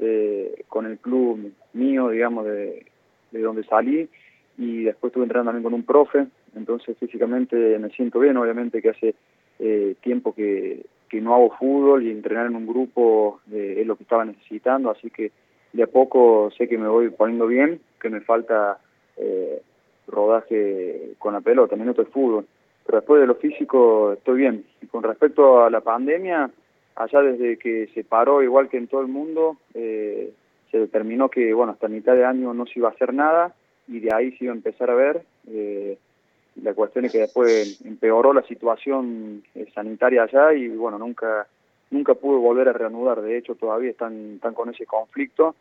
eh, con el club mío, digamos, de, de donde salí y después estuve entrenando también con un profe, entonces físicamente me siento bien, obviamente que hace eh, tiempo que, que no hago fútbol y entrenar en un grupo eh, es lo que estaba necesitando, así que de a poco sé que me voy poniendo bien, que me falta eh, rodaje con la pelota, minutos de fútbol pero después de lo físico estoy bien. Y con respecto a la pandemia, allá desde que se paró, igual que en todo el mundo, eh, se determinó que, bueno, hasta mitad de año no se iba a hacer nada y de ahí se iba a empezar a ver. Eh, la cuestión es que después empeoró la situación eh, sanitaria allá y, bueno, nunca nunca pude volver a reanudar. De hecho, todavía están, están con ese conflicto.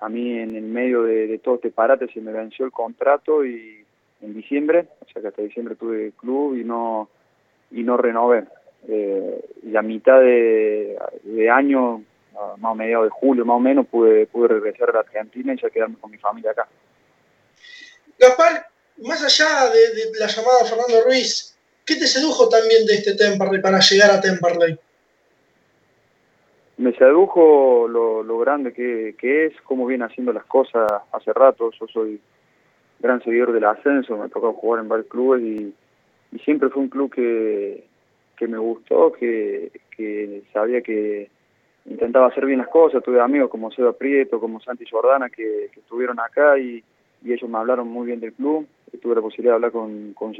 A mí, en el medio de, todo este parate, se me venció el contrato y en diciembre, o sea que hasta diciembre tuve club y no y no renové. Eh, y a mitad de, año, más o mediados de julio más o menos, pude, pude regresar a la Argentina y ya quedarme con mi familia acá. Gaspar, más allá de, la llamada de Fernando Ruiz, ¿qué te sedujo también de este Temperley para llegar a Temperley? Me sedujo lo, lo grande que, que es, cómo viene haciendo las cosas hace rato. Yo soy gran seguidor del ascenso, me ha tocado jugar en varios clubes y, siempre fue un club que, que me gustó, que, que sabía que intentaba hacer bien las cosas, tuve amigos como Seba Prieto, como Santi Jordana que, estuvieron acá y, ellos me hablaron muy bien del club, tuve la posibilidad de hablar con, con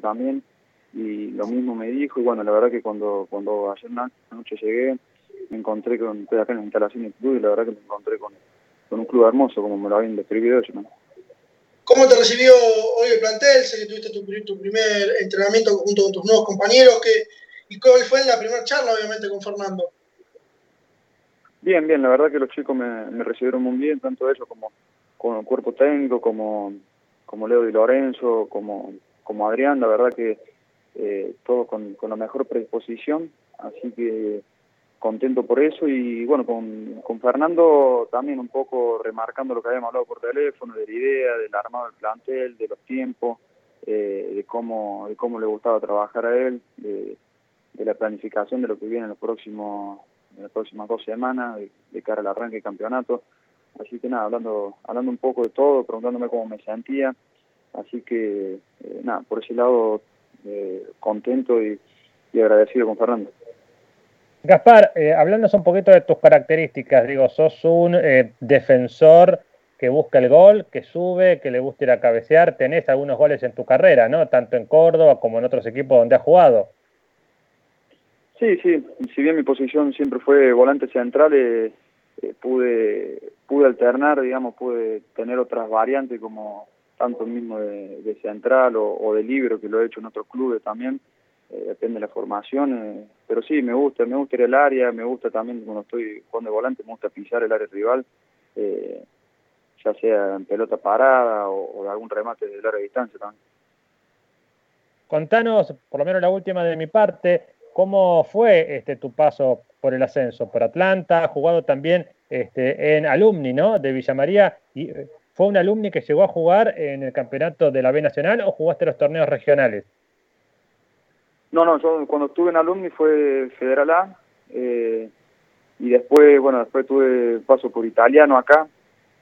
también y lo mismo me dijo y bueno, la verdad que cuando, cuando ayer noche llegué me encontré con, estoy acá en la instalación del club y la verdad que me encontré con, con un club hermoso como me lo habían describido ellos. ¿no? ¿Cómo te recibió hoy el plantel? Sé que tuviste tu, primer entrenamiento junto con tus nuevos compañeros. ¿Y cuál fue la primera charla, obviamente, con Fernando? Bien, bien. La verdad que los chicos me, recibieron muy bien, tanto ellos como con el cuerpo técnico, como, como Leo Di Lorenzo, como, como Adrián. La verdad que eh, todo con, con la mejor predisposición. Así que contento por eso y bueno, con, con Fernando también un poco remarcando lo que habíamos hablado por teléfono, de la idea, del armado del plantel, de los tiempos, eh, de cómo de cómo le gustaba trabajar a él, de, la planificación de lo que viene en los próximos las próximas dos semanas de, cara al arranque del campeonato. Así que nada, hablando hablando un poco de todo, preguntándome cómo me sentía. Así que eh, nada, por ese lado eh, contento y agradecido con Fernando. Gaspar, eh, hablándonos un poquito de tus características, digo, sos un eh, defensor que busca el gol, que sube, que le gusta ir a cabecear, tenés algunos goles en tu carrera, ¿no? Tanto en Córdoba como en otros equipos donde has jugado. Sí, sí, si bien mi posición siempre fue volante central, eh, eh, pude pude alternar, digamos, pude tener otras variantes como tanto mismo de, central o, de libro, que lo he hecho en otros clubes también, eh, depende de la formación, eh, pero sí, me gusta, me gusta ir al área, me gusta también cuando estoy jugando de volante, me gusta pisar el área rival, ya sea en pelota parada o, de algún remate de larga distancia también. Contanos, por lo menos la última de mi parte, ¿cómo fue este tu paso por el ascenso? Por Atlanta, jugado también este, en Alumni, ¿no? De Villa María. Y, eh, ¿Fue un alumni que llegó a jugar en el campeonato de la B Nacional o jugaste los torneos regionales? No, no, yo cuando estuve en Alumni fue Federal A. Eh, y después, bueno, después tuve paso por italiano acá.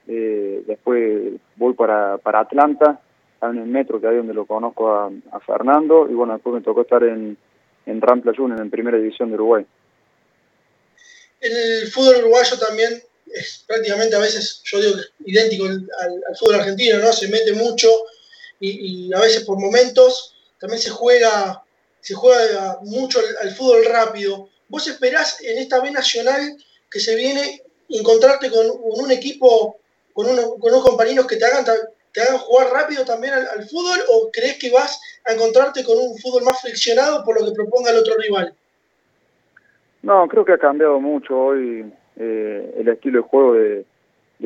Eh, después voy para, para Atlanta, en el metro, que ahí donde lo conozco a, Fernando. Y bueno, después me tocó estar en, en Rampla Junior, en primera división de Uruguay el fútbol uruguayo también es prácticamente a veces, yo digo, idéntico al, fútbol argentino, ¿no? Se mete mucho y, a veces por momentos también se juega, se juega mucho al, fútbol rápido. ¿Vos esperás en esta B nacional que se viene encontrarte con, un equipo, con, unos compañeros que te hagan, jugar rápido también al, fútbol o crees que vas a encontrarte con un fútbol más friccionado por lo que proponga el otro rival? No, creo que ha cambiado mucho hoy eh, el estilo de juego de,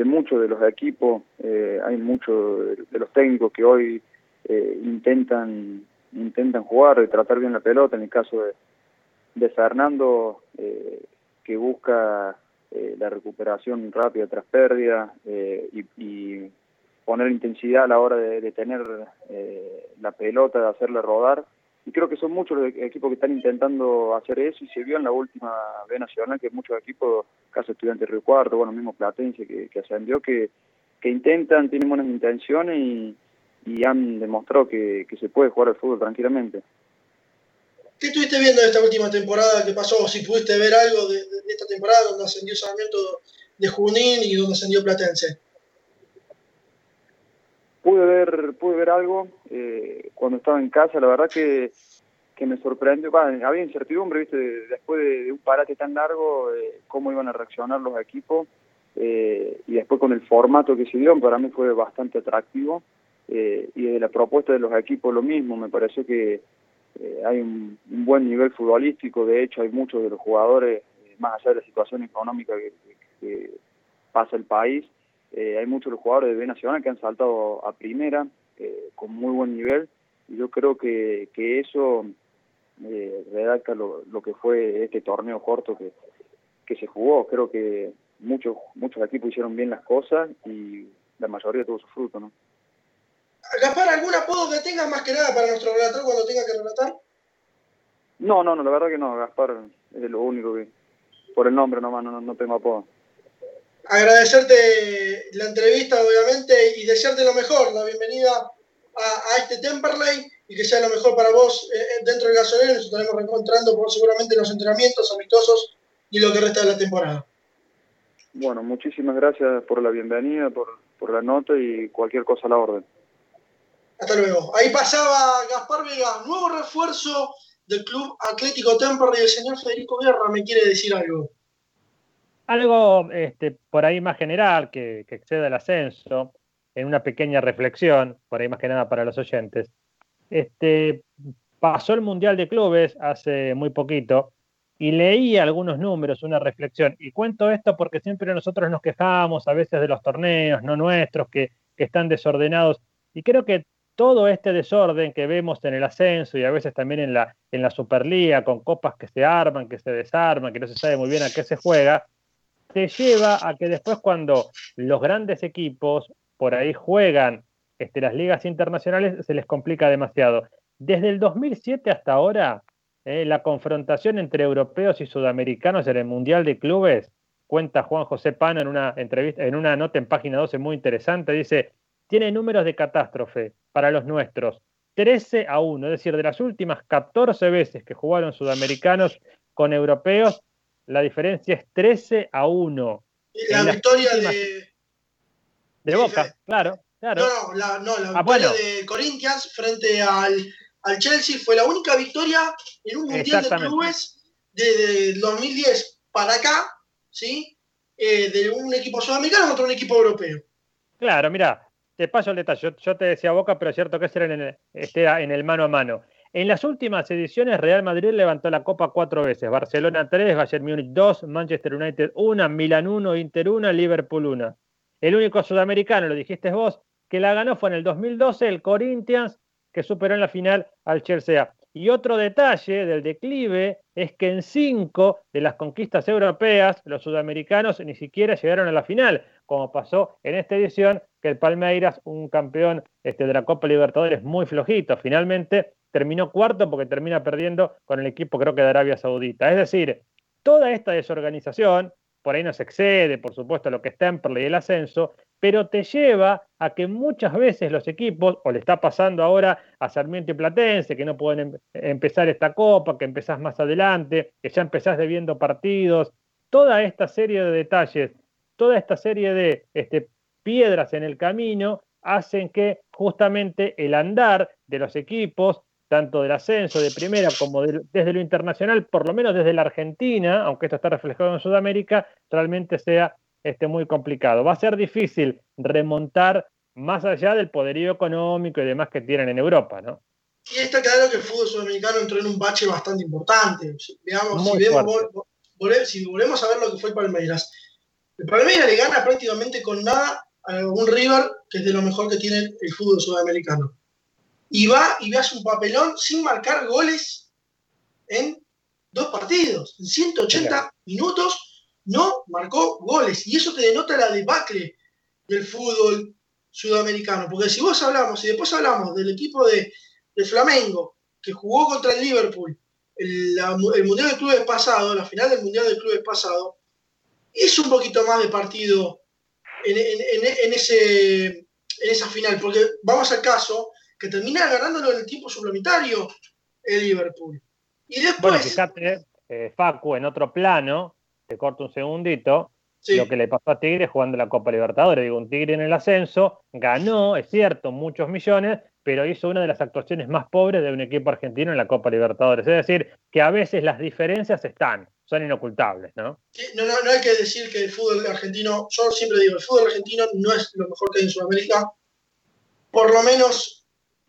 muchos de los equipos. Eh, hay muchos de, los técnicos que hoy eh, intentan intentan jugar y tratar bien la pelota. En el caso de, de Fernando, que busca la recuperación rápida tras pérdida y, poner intensidad a la hora de, tener la pelota, de hacerla rodar y creo que son muchos los equipos que están intentando hacer eso y se vio en la última B Nacional que muchos equipos, caso Estudiantes Río Cuarto, bueno, mismo Platense que, que ascendió, que, que intentan, tienen buenas intenciones y, han demostrado que, se puede jugar al fútbol tranquilamente. ¿Qué estuviste viendo de esta última temporada que pasó? Si pudiste ver algo de, esta temporada donde ascendió Sarmiento de Junín y donde ascendió Platense. Pude ver pude ver algo eh, cuando estaba en casa. La verdad que, que me sorprendió. Había incertidumbre viste después de, un parate tan largo eh, cómo iban a reaccionar los equipos eh, y después con el formato que se dio para mí fue bastante atractivo y de la propuesta de los equipos lo mismo me pareció que hay un, buen nivel futbolístico de hecho hay muchos de los jugadores más allá de la situación económica que pasa el país eh, hay muchos los jugadores de B Nacional que han saltado a primera eh, con muy buen nivel y yo creo que, que eso eh, redacta lo, lo, que fue este torneo corto que, que se jugó. Creo que muchos muchos equipos hicieron bien las cosas y la mayoría tuvo su fruto. ¿no? Gaspar, ¿algún apodo que tenga más que nada para nuestro relator cuando tenga que relatar? No, no, no, la verdad que no, Gaspar es lo único que, por el nombre nomás, no, no tengo apodo agradecerte la entrevista, obviamente, y desearte lo mejor, la bienvenida a, este Temperley y que sea lo mejor para vos eh, eh, dentro del gasolero. Nos estaremos reencontrando por, seguramente en los entrenamientos amistosos y lo que resta de la temporada. Bueno, muchísimas gracias por la bienvenida, por, por la nota y cualquier cosa a la orden. Hasta luego. Ahí pasaba Gaspar Vega, nuevo refuerzo del Club Atlético Temperley. El señor Federico Guerra me quiere decir algo. Algo este, por ahí más general que, que exceda el ascenso, en una pequeña reflexión, por ahí más que nada para los oyentes. Este, pasó el Mundial de Clubes hace muy poquito y leí algunos números, una reflexión. Y cuento esto porque siempre nosotros nos quejamos a veces de los torneos, no nuestros, que, que están desordenados. Y creo que todo este desorden que vemos en el ascenso y a veces también en la, en la Superliga, con copas que se arman, que se desarman, que no se sabe muy bien a qué se juega, te lleva a que después cuando los grandes equipos por ahí juegan este, las ligas internacionales, se les complica demasiado. Desde el 2007 hasta ahora, eh, la confrontación entre europeos y sudamericanos en el Mundial de Clubes, cuenta Juan José Pano en una entrevista, en una nota en página 12 muy interesante, dice, tiene números de catástrofe para los nuestros. 13 a 1, es decir, de las últimas 14 veces que jugaron sudamericanos con europeos, la diferencia es 13 a 1. La victoria de... De Boca, claro, claro. No, no, la, no, la ah, victoria de Corinthians frente al, al, Chelsea fue la única victoria en un Mundial de Clubes desde 2010 para acá, ¿sí? eh, de un equipo sudamericano contra un equipo europeo. Claro, mira, te paso el detalle. Yo, te decía Boca, pero es cierto que este era en el mano a mano. En las últimas ediciones, Real Madrid levantó la Copa cuatro veces. Barcelona 3, Bayern Múnich 2, Manchester United 1, Milan 1, Inter 1, Liverpool 1. El único sudamericano, lo dijiste vos, que la ganó fue en el 2012 el Corinthians, que superó en la final al Chelsea. Y otro detalle del declive es que en cinco de las conquistas europeas los sudamericanos ni siquiera llegaron a la final, como pasó en esta edición, que el Palmeiras, un campeón este, de la Copa Libertadores muy flojito, finalmente terminó cuarto porque termina perdiendo con el equipo creo que de Arabia Saudita. Es decir, toda esta desorganización, por ahí no se excede, por supuesto, lo que es Temperley y el ascenso, pero te lleva a que muchas veces los equipos, o le está pasando ahora a Sarmiento y Platense, que no pueden em empezar esta copa, que empezás más adelante, que ya empezás debiendo partidos, toda esta serie de detalles, toda esta serie de este, piedras en el camino, hacen que justamente el andar de los equipos, tanto del ascenso de primera como de, desde lo internacional, por lo menos desde la Argentina, aunque esto está reflejado en Sudamérica, realmente sea este, muy complicado. Va a ser difícil remontar más allá del poderío económico y demás que tienen en Europa, ¿no? Y está claro que el fútbol sudamericano entró en un bache bastante importante. Veamos, si, vemos, vol si, volvemos a ver lo que fue Palmeiras. El Palmeiras le gana prácticamente con nada a un River que es de lo mejor que tiene el fútbol sudamericano. Y va y hace un papelón sin marcar goles en dos partidos. En 180 minutos no marcó goles. Y eso te denota la debacle del fútbol sudamericano. Porque si vos hablamos, y después hablamos del equipo de, de Flamengo, que jugó contra el Liverpool, el, la, el, Mundial de Clubes pasado, la final del Mundial de Clubes pasado, hizo un poquito más de partido en, en, en, en ese, en esa final. Porque vamos al caso que termina ganándolo en el tiempo suplementario el Liverpool. Y después... Bueno, fíjate, eh, Facu, en otro plano, te corto un segundito, sí. lo que le pasó a Tigre jugando la Copa Libertadores. Digo, un Tigre en el ascenso, ganó, es cierto, muchos millones, pero hizo una de las actuaciones más pobres de un equipo argentino en la Copa Libertadores. Es decir, que a veces las diferencias están, son inocultables, ¿no? Sí, no, no, no hay que decir que el fútbol argentino, yo siempre digo, el fútbol argentino no es lo mejor que hay en Sudamérica, por lo menos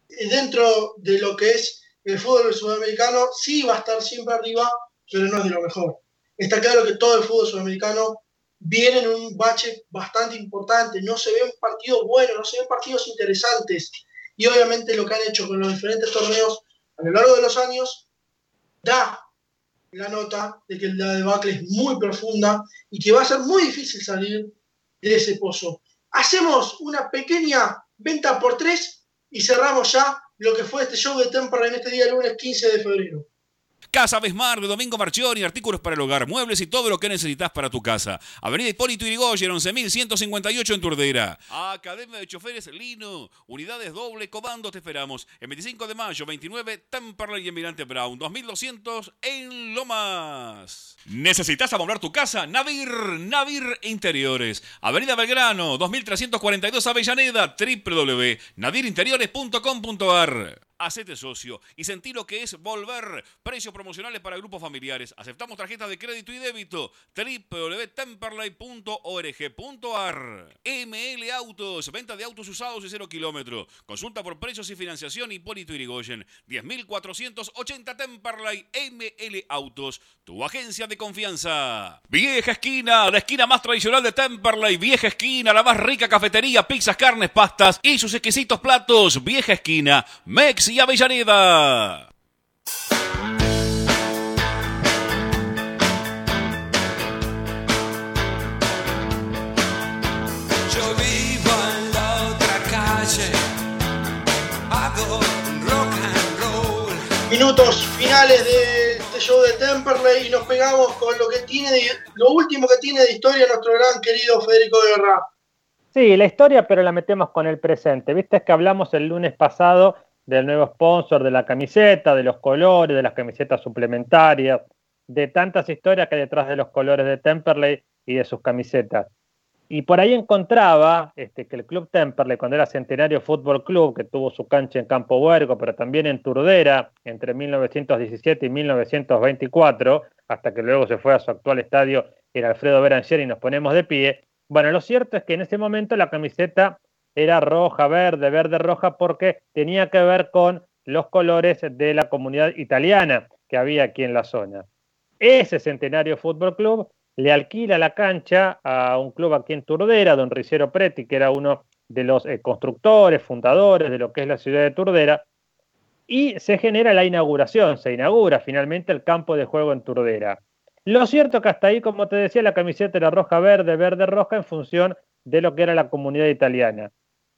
dentro de lo que es el fútbol sudamericano, sí va a estar siempre arriba, pero no es de lo mejor está claro que todo el fútbol sudamericano viene en un bache bastante importante, no se ven partidos buenos, no se ven partidos interesantes. Y obviamente lo que han hecho con los diferentes torneos a lo largo de los años da la nota de que la debacle es muy profunda y que va a ser muy difícil salir de ese pozo. Hacemos una pequeña venta por tres y cerramos ya lo que fue este show de Temperley en este día lunes 15 de febrero. Casa Besmar de Domingo Marchioni, artículos para el hogar, muebles y todo lo que necesitas para tu casa. Avenida Hipólito Yrigoyen, 11.158 en Turdera. Academia de Choferes Lino, unidades doble comando te esperamos. El 25 de mayo, 29, Temperley y Emirante Brown, 2200 en Lomas. ¿Necesitas amoblar tu casa? Navir, Navir Interiores. Avenida Belgrano, 2342 Avellaneda, www.nadirinteriores.com.ar. Hacete socio y sentí lo que es volver. Precios promocionales para grupos familiares. Aceptamos tarjetas de crédito y débito. www.temperley.org.ar ML Autos. Venta de autos usados y cero kilómetros. Consulta por precios y financiación Hipólito Irigoyen. 10.480 Temperley ML Autos. Tu agencia de confianza. Vieja esquina. La esquina más tradicional de Temperley. Vieja esquina. La más rica cafetería. Pizzas, carnes, pastas y sus exquisitos platos. Vieja esquina. Mex y Avellaneda. Yo vivo en la otra calle, hago rock and roll. Minutos finales de este show de Temperley y nos pegamos con lo que tiene de, lo último que tiene de historia nuestro gran querido Federico Guerra. Sí, la historia, pero la metemos con el presente. Viste que hablamos el lunes pasado del nuevo sponsor de la camiseta, de los colores, de las camisetas suplementarias, de tantas historias que hay detrás de los colores de Temperley y de sus camisetas. Y por ahí encontraba este, que el Club Temperley, cuando era Centenario Fútbol Club, que tuvo su cancha en Campo Huergo, pero también en Turdera, entre 1917 y 1924, hasta que luego se fue a su actual estadio era Alfredo Beranger y nos ponemos de pie. Bueno, lo cierto es que en ese momento la camiseta era roja, verde, verde, roja, porque tenía que ver con los colores de la comunidad italiana que había aquí en la zona. Ese Centenario Fútbol Club le alquila la cancha a un club aquí en Turdera, don Ricero Preti, que era uno de los eh, constructores, fundadores de lo que es la ciudad de Turdera, y se genera la inauguración, se inaugura finalmente el campo de juego en Turdera. Lo cierto que hasta ahí, como te decía, la camiseta era roja-verde, verde-roja en función de lo que era la comunidad italiana.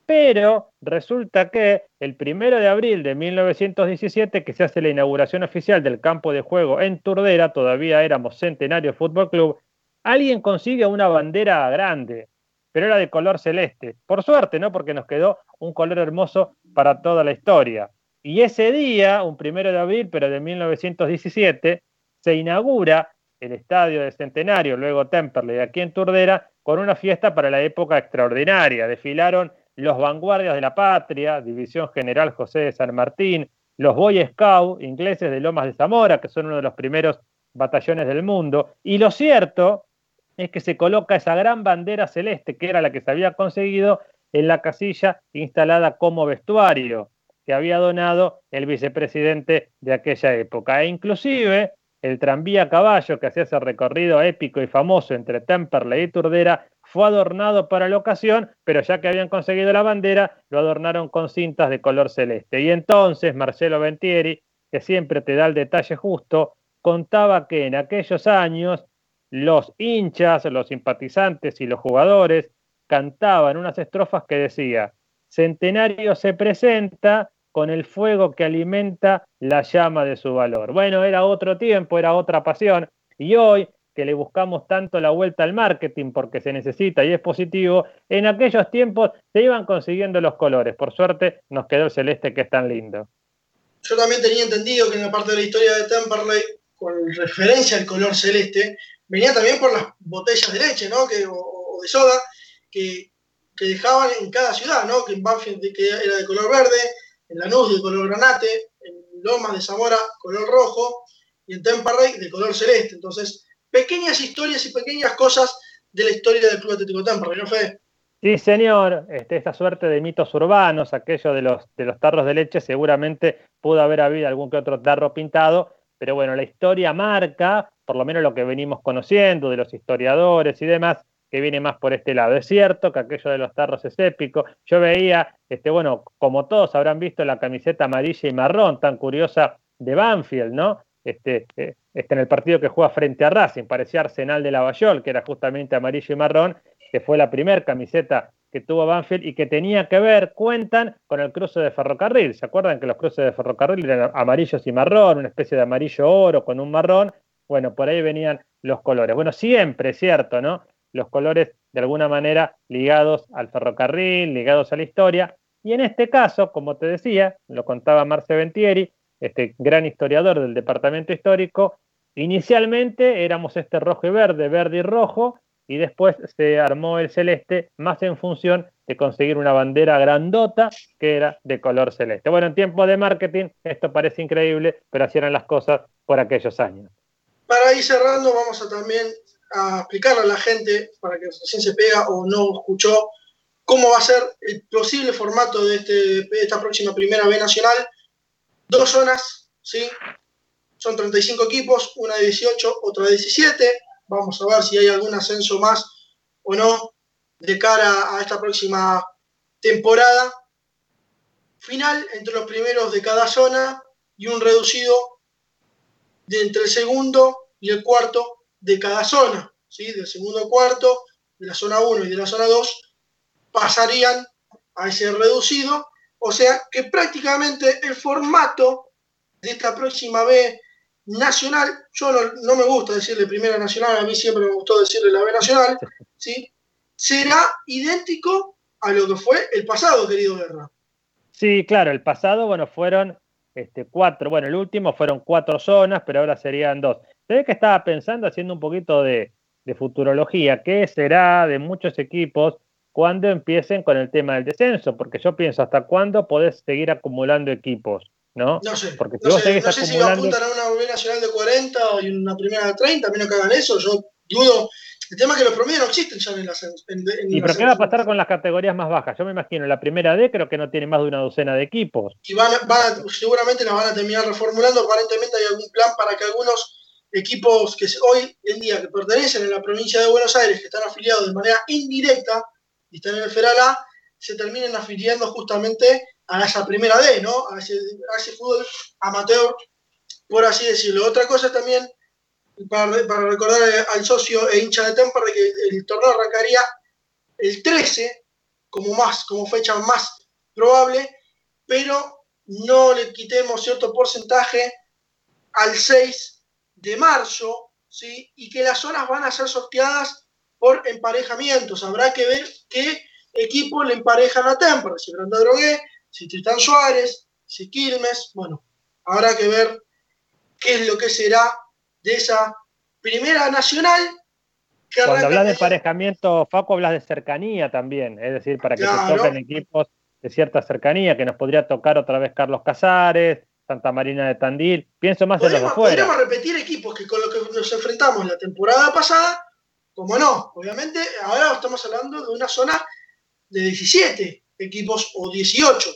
Pero resulta que el primero de abril de 1917, que se hace la inauguración oficial del campo de juego en Turdera, todavía éramos Centenario Fútbol Club, alguien consigue una bandera grande, pero era de color celeste. Por suerte, ¿no? Porque nos quedó un color hermoso para toda la historia. Y ese día, un primero de abril, pero de 1917, se inaugura el estadio de Centenario, luego Temperley, aquí en Turdera, con una fiesta para la época extraordinaria. Desfilaron los Vanguardias de la Patria, División General José de San Martín, los Boy Scouts ingleses de Lomas de Zamora, que son uno de los primeros batallones del mundo. Y lo cierto es que se coloca esa gran bandera celeste, que era la que se había conseguido en la casilla instalada como vestuario que había donado el vicepresidente de aquella época. E inclusive el tranvía caballo que hacía ese recorrido épico y famoso entre Temperley y Turdera fue adornado para la ocasión, pero ya que habían conseguido la bandera, lo adornaron con cintas de color celeste. Y entonces Marcelo Ventieri, que siempre te da el detalle justo, contaba que en aquellos años los hinchas, los simpatizantes y los jugadores cantaban unas estrofas que decía, Centenario se presenta con el fuego que alimenta la llama de su valor. Bueno, era otro tiempo, era otra pasión, y hoy que le buscamos tanto la vuelta al marketing porque se necesita y es positivo, en aquellos tiempos se iban consiguiendo los colores. Por suerte nos quedó el celeste que es tan lindo. Yo también tenía entendido que en la parte de la historia de Temperley, con referencia al color celeste, venía también por las botellas de leche, ¿no? Que, o, de soda, que, que, dejaban en cada ciudad, ¿no? Que en Banfield que era de color verde, en Lanús de color granate, en Lomas de Zamora color rojo y en Temperley de color celeste. Entonces, pequeñas historias y pequeñas cosas de la historia del Club Atlético Temperley, ¿no, Fede? Sí, señor, este, esta suerte de mitos urbanos, aquello de los, de los tarros de leche, seguramente pudo haber habido algún que otro tarro pintado, pero bueno, la historia marca, por lo menos lo que venimos conociendo de los historiadores y demás, que viene más por este lado. Es cierto que aquello de los tarros es épico. Yo veía, este, bueno, como todos habrán visto la camiseta amarilla y marrón tan curiosa de Banfield, ¿no? Este, eh, en el partido que juega frente a Racing, parecía Arsenal de Lavallol, que era justamente amarillo y marrón, que fue la primera camiseta que tuvo Banfield y que tenía que ver, cuentan, con el cruce de ferrocarril. ¿Se acuerdan que los cruces de ferrocarril eran amarillos y marrón, una especie de amarillo oro con un marrón? Bueno, por ahí venían los colores. Bueno, siempre, cierto, ¿no? Los colores de alguna manera ligados al ferrocarril, ligados a la historia. Y en este caso, como te decía, lo contaba Marce Ventieri, este gran historiador del departamento histórico, inicialmente éramos este rojo y verde, verde y rojo, y después se armó el celeste más en función de conseguir una bandera grandota que era de color celeste. Bueno, en tiempo de marketing esto parece increíble, pero así eran las cosas por aquellos años. Para ir cerrando, vamos a también a explicarle a la gente, para que recién se pega o no escuchó, cómo va a ser el posible formato de, este, de esta próxima Primera B Nacional dos zonas, ¿sí? Son 35 equipos, una de 18, otra de 17. Vamos a ver si hay algún ascenso más o no de cara a esta próxima temporada. Final entre los primeros de cada zona y un reducido de entre el segundo y el cuarto de cada zona. ¿sí? Del segundo cuarto, de la zona 1 y de la zona 2, pasarían a ese reducido o sea que prácticamente el formato de esta próxima B nacional, yo no, me gusta decirle primera nacional, a mí siempre me gustó decirle la B nacional, ¿sí? será idéntico a lo que fue el pasado, querido Guerra. Sí, claro, el pasado, bueno, fueron este, cuatro, bueno, el último fueron cuatro zonas, pero ahora serían dos. Se ve que estaba pensando, haciendo un poquito de, de futurología, qué será de muchos equipos cuando empiecen con el tema del descenso, porque yo pienso, ¿hasta cuándo podés seguir acumulando equipos? No, no sé, porque si no, sé, no sé si apuntan a una primera nacional de 40 y una primera de 30, a menos que hagan eso, yo dudo. El tema es que los promedios no existen ya en ascenso. en- en ¿Y pero qué va a pasar con las categorías más bajas? Yo me imagino, la primera D creo que no tiene más de una docena de equipos. y van, van a- seguramente la van a terminar reformulando. Aparentemente hay algún plan para que algunos equipos que hoy en día que pertenecen a la provincia de Buenos Aires, que están afiliados de manera indirecta y están en el Federal A, se terminen afiliando justamente a esa primera D, ¿no? A ese, fútbol amateur, por así decirlo. Otra cosa también, para, recordar al socio e hincha de Temper, de que el torneo arrancaría el 13 como, más, como fecha más probable, pero no le quitemos cierto porcentaje al 6 de marzo, ¿sí? y que las zonas van a ser sorteadas por emparejamientos. Habrá que ver qué equipo le emparejan a Temper, si Branda Drogué, si Tristán Suárez, si Quilmes, bueno, habrá que ver qué es lo que será de esa primera nacional que Cuando hablas de emparejamiento, Facu, hablas de cercanía también, es decir, para que Claro. se toquen equipos de cierta cercanía, que nos podría tocar otra vez Carlos Casares, Santa Marina de Tandil. Pienso más en los de Podríamos, fuera. podríamos repetir equipos que con los que nos enfrentamos la temporada pasada, como no, obviamente ahora estamos hablando de una zona de 17 equipos o 18,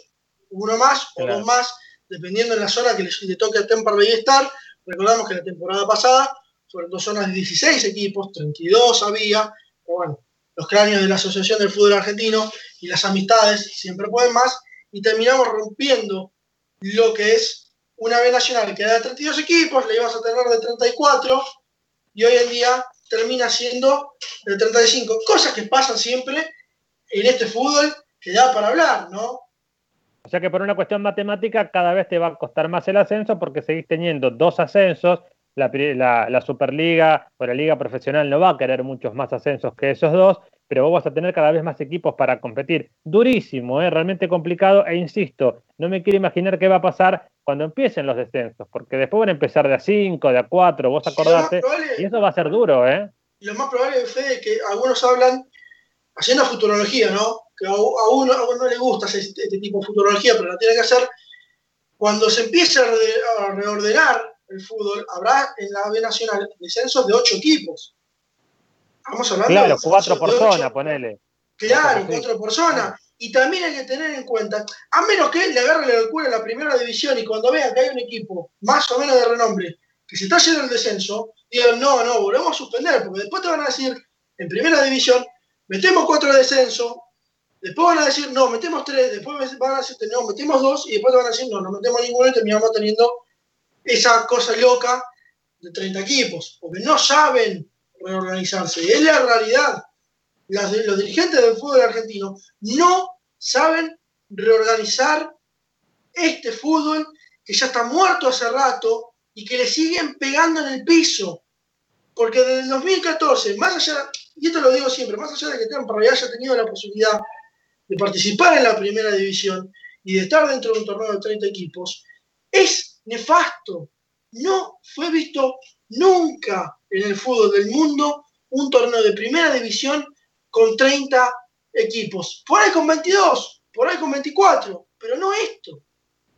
uno más o dos más, dependiendo de la zona que le, le toque a Temperley estar. Recordamos que la temporada pasada fueron dos zonas de 16 equipos, 32 había, pero bueno, los cráneos de la Asociación del Fútbol Argentino y las amistades siempre pueden más, y terminamos rompiendo lo que es una B nacional que era de 32 equipos, la ibas a tener de 34, y hoy en día termina siendo de 35. Cosas que pasan siempre en este fútbol que da para hablar, ¿no? O sea que por una cuestión matemática cada vez te va a costar más el ascenso porque seguís teniendo dos ascensos. La, la Superliga o la Liga Profesional no va a querer muchos más ascensos que esos dos, pero vos vas a tener cada vez más equipos para competir. Durísimo, ¿eh? realmente complicado. E insisto, no me quiero imaginar qué va a pasar cuando empiecen los descensos, porque después van a empezar de a 5, de a 4, vos acordate. probable- Y eso va a ser duro, ¿eh? lo más probable, Fede, es que algunos hablan haciendo futurología, ¿no? Que a, uno, a uno no le gusta hacer este, tipo de futurología, pero la tiene que hacer. Cuando se empiece a reordenar el fútbol, habrá en la B Nacional descensos de ocho equipos. Vamos hablando Claro, de cuatro zona, ponele. Claro, Sí. cuatro por zona. Y también hay que tener en cuenta, a menos que le agarre la locura en la primera división y cuando vean que hay un equipo más o menos de renombre que se está yendo el descenso, digan, no, no, volvemos a suspender, porque después te van a decir, en primera división, metemos cuatro de descenso, después van a decir, no, metemos tres, después van a decir, no, metemos dos, y después te van a decir, no, no metemos ninguno y terminamos teniendo esa cosa loca de 30 equipos, porque no saben reorganizarse. Es la realidad. Los dirigentes del fútbol argentino no saben reorganizar este fútbol que ya está muerto hace rato y que le siguen pegando en el piso. Porque desde el 2014, más allá, y esto lo digo siempre, más allá de que Temperley haya tenido la posibilidad de participar en la primera división y de estar dentro de un torneo de 30 equipos, es nefasto. No fue visto nunca en el fútbol del mundo un torneo de primera división con 30 equipos. Por ahí con 22, por ahí con 24, pero no esto.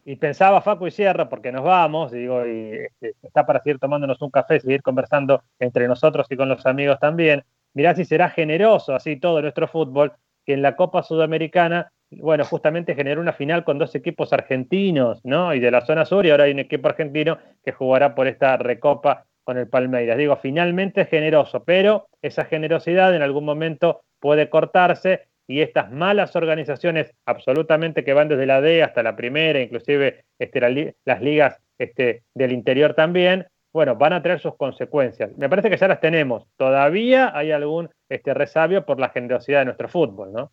Y pensaba Facu y cierro, porque nos vamos, digo, y este, está para seguir tomándonos un café, seguir conversando entre nosotros y con los amigos también. Mirá si será generoso así todo nuestro fútbol, que en la Copa Sudamericana, bueno, justamente generó una final con dos equipos argentinos, ¿no? Y de la zona sur, y ahora hay un equipo argentino que jugará por esta recopa con el Palmeiras. Digo, finalmente es generoso, pero esa generosidad en algún momento puede cortarse y estas malas organizaciones absolutamente que van desde la D hasta la primera, inclusive este, las ligas este, del interior también, bueno, van a traer sus consecuencias. Me parece que ya las tenemos. Todavía hay algún este, resabio por la generosidad de nuestro fútbol, ¿no?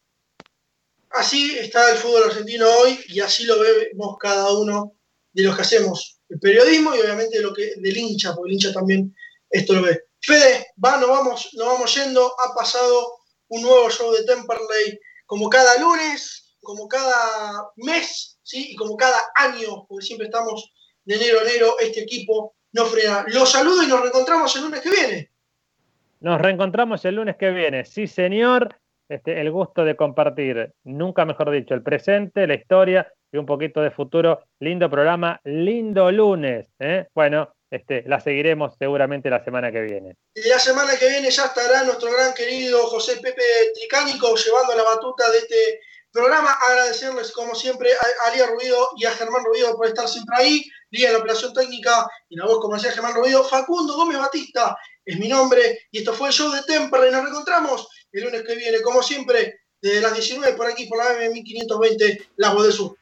Así está el fútbol argentino hoy y así lo vemos cada uno de los que hacemos el periodismo y obviamente lo que del hincha, porque el hincha también esto lo ve. Fede, va, nos vamos, nos vamos yendo, ha pasado un nuevo show de Temperley como cada lunes, como cada mes, ¿sí? y como cada año, porque siempre estamos de enero a enero, este equipo no frena. Los saludo y nos reencontramos el lunes que viene. Nos reencontramos el lunes que viene. Sí, señor. Este, el gusto de compartir, nunca mejor dicho, el presente, la historia y un poquito de futuro. Lindo programa, lindo lunes. ¿eh? Bueno, este, la seguiremos seguramente la semana que viene. La semana que viene ya estará nuestro gran querido José Pepe Tricánico llevando la batuta de este programa. Agradecerles, como siempre, a, Lía Ruido y a Germán Ruido por estar siempre ahí. Lía en la operación técnica y la voz comercial Germán Ruido. Facundo Gómez Batista es mi nombre. Y esto fue el show de Temperley. Nos reencontramos el lunes que viene, como siempre, desde las 19 por aquí, por la M1520, La Voz del Sur.